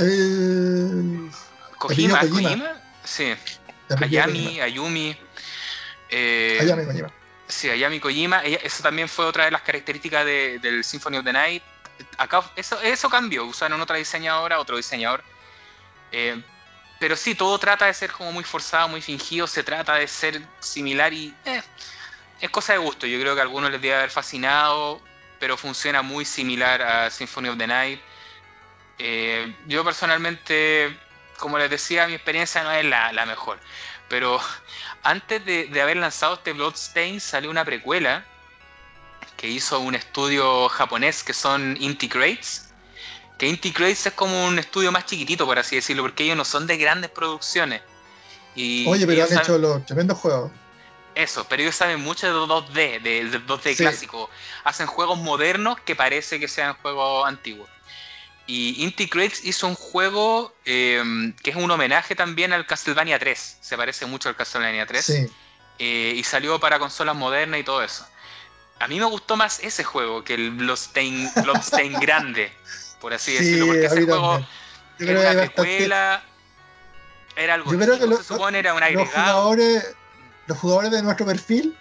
eh, Kojima, Kojima, sí. Ayami, Ayumi. Eh, Ayami Kojima. Sí, Ayami Kojima. eso también fue otra de las características del Symphony of the Night. Acá eso, eso cambió, usaron otra diseñadora, otro diseñador. Eh, pero sí, todo trata de ser como muy forzado, muy fingido, se trata de ser similar y eh, es cosa de gusto. Yo creo que a algunos les debe haber fascinado, pero funciona muy similar a Symphony of the Night. Eh, yo personalmente, como les decía, mi experiencia no es la, mejor. Pero antes de, haber lanzado este Bloodstain salió una precuela que hizo un estudio japonés que son Inti Crates. Que Inti Crates es como un estudio más chiquitito, por así decirlo, porque ellos no son de grandes producciones. Y Oye, pero han hecho los tremendos juegos. Eso, pero ellos saben mucho de 2D, de, 2D clásico. Hacen juegos modernos que parece que sean juegos antiguos. Y Inti Creates hizo un juego em, que es un homenaje también al Castlevania 3. Se parece mucho al Castlevania 3. Sí. Eh, y salió para consolas modernas y todo eso. A mí me gustó más ese juego que el Bloodstain, grande, por así decirlo. Porque ese juego era una precuela. Era algo Yo creo que se supone era un agregado. Los jugadores, los jugadores de nuestro perfil,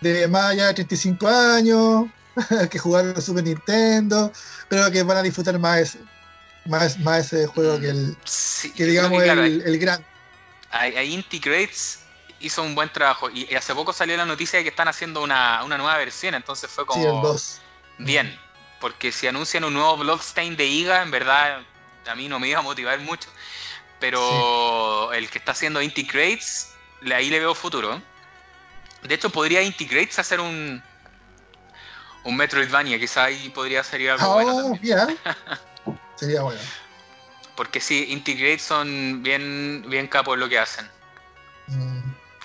de más allá de 35 años, que jugaron Super Nintendo, creo que van a disfrutar más, más, más ese juego que el que digamos el, gran. Ahí Inti hizo un buen trabajo y hace poco salió la noticia de que están haciendo una, nueva versión, entonces fue como bien, porque si anuncian un nuevo Bloodstain de IGA, en verdad a mí no me iba a motivar mucho, pero el que está haciendo Inti Creates, ahí le veo futuro. De hecho, podría Inti Creates hacer un, un Metroidvania, quizá ahí podría ser algo oh, bueno. Sería bueno. Porque sí, Integrate son bien, bien capos lo que hacen. Mm.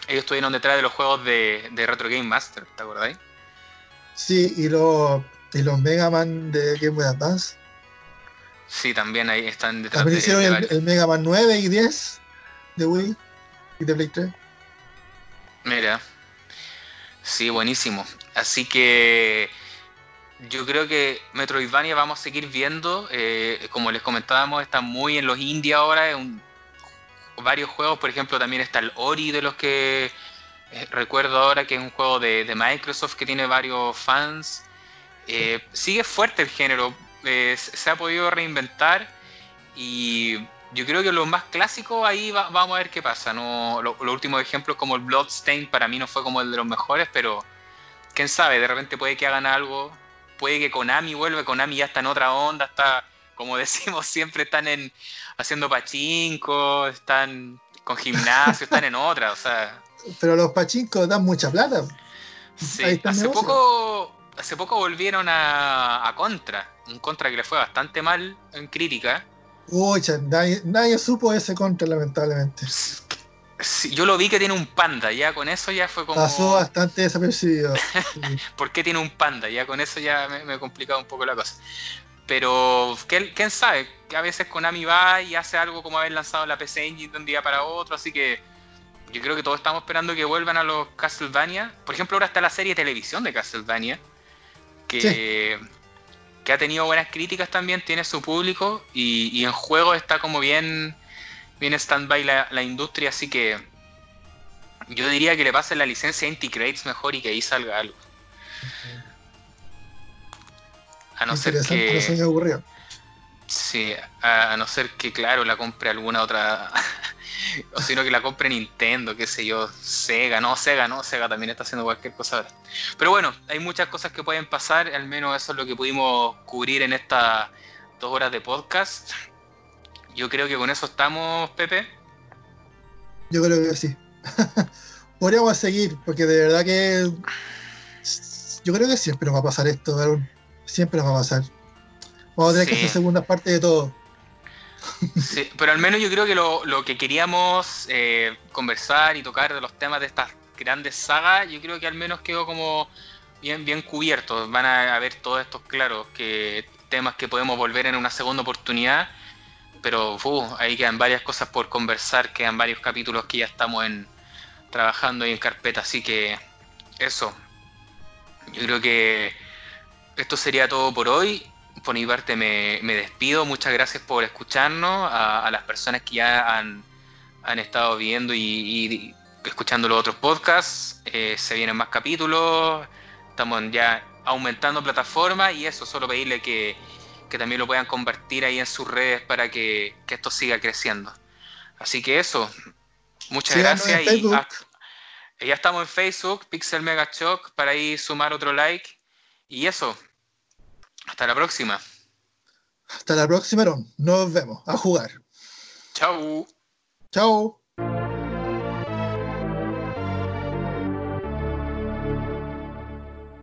Ellos estuvieron detrás de los juegos de, Retro Game Master, ¿te acordáis? Sí, y, los y los Mega Man de Game Boy Advance. Sí, también ahí están detrás también hicieron el, Mega Man 9 y 10 de Wii. y de Play 3. Mira. Sí, buenísimo. Así que yo creo que Metroidvania vamos a seguir viendo. Eh, como les comentábamos, está muy en los indie ahora. En varios juegos, por ejemplo, también está el Ori de los que eh, recuerdo ahora, que es un juego de, Microsoft que tiene varios fans. Eh, sigue fuerte el género. se ha podido reinventar y yo creo que lo más clásico ahí vamos a ver qué pasa. No, los últimos ejemplos como el Bloodstain para mí no fue como el de los mejores, pero quién sabe, de repente puede que hagan algo puede que Konami vuelva, Konami ya está en otra onda, está, como decimos siempre, están en haciendo pachinko, están con gimnasio, están en otra, o sea. Pero los pachincos dan mucha plata. Sí, hace poco, hace poco volvieron a, a, Contra, un Contra que le fue bastante mal en crítica. Uy, nadie, nadie supo ese Contra, lamentablemente yo lo vi que tiene un panda, ya con eso ya fue como. Pasó bastante desapercibido. ¿Por qué tiene un panda? Ya con eso ya me, me complicado un poco la cosa. Pero quién sabe, que a veces Konami va y hace algo como haber lanzado la PC Engine de un día para otro, así que yo creo que todos estamos esperando que vuelvan a los Castlevania. Por ejemplo, ahora está la serie de televisión de Castlevania, que, que ha tenido buenas críticas también, tiene su público y, y en juego está como bien viene stand-by la, industria, así que yo diría que le pasen la licencia a Inti Crates mejor y que ahí salga algo. A no ser que. Sí, a no ser que, claro, la compre alguna otra. o sino que la compre Nintendo, qué sé yo, Sega, no, Sega, no, Sega también está haciendo cualquier cosa ahora. Pero bueno, hay muchas cosas que pueden pasar, al menos eso es lo que pudimos cubrir en estas dos horas de podcast. Yo creo que con eso estamos, Pepe. Yo creo que sí. Podríamos seguir, porque de verdad que yo creo que siempre nos va a pasar esto, siempre nos va a pasar. Vamos a tener que hacer segunda parte de todo. Sí, pero al menos yo creo que lo, que queríamos eh, conversar y tocar de los temas de estas grandes sagas, yo creo que al menos quedó como bien, bien cubierto. Van a haber todos estos claros que temas que podemos volver en una segunda oportunidad pero ahí quedan varias cosas por conversar, quedan varios capítulos que ya estamos en, trabajando ahí en carpeta, así que eso. Yo creo que esto sería todo por hoy. Por mi parte me, despido. Muchas gracias por escucharnos. A, las personas que ya han, estado viendo y, escuchando los otros podcasts. Eh, se vienen más capítulos. Estamos ya aumentando plataformas y eso, solo pedirle que, que también lo puedan convertir ahí en sus redes para que, esto siga creciendo. Así que eso, muchas gracias y ya estamos en Facebook, Pixel Mega Shock, para ahí sumar otro like. Y eso, hasta la próxima. Hasta la próxima, Nos vemos. A jugar. Chau. Chau.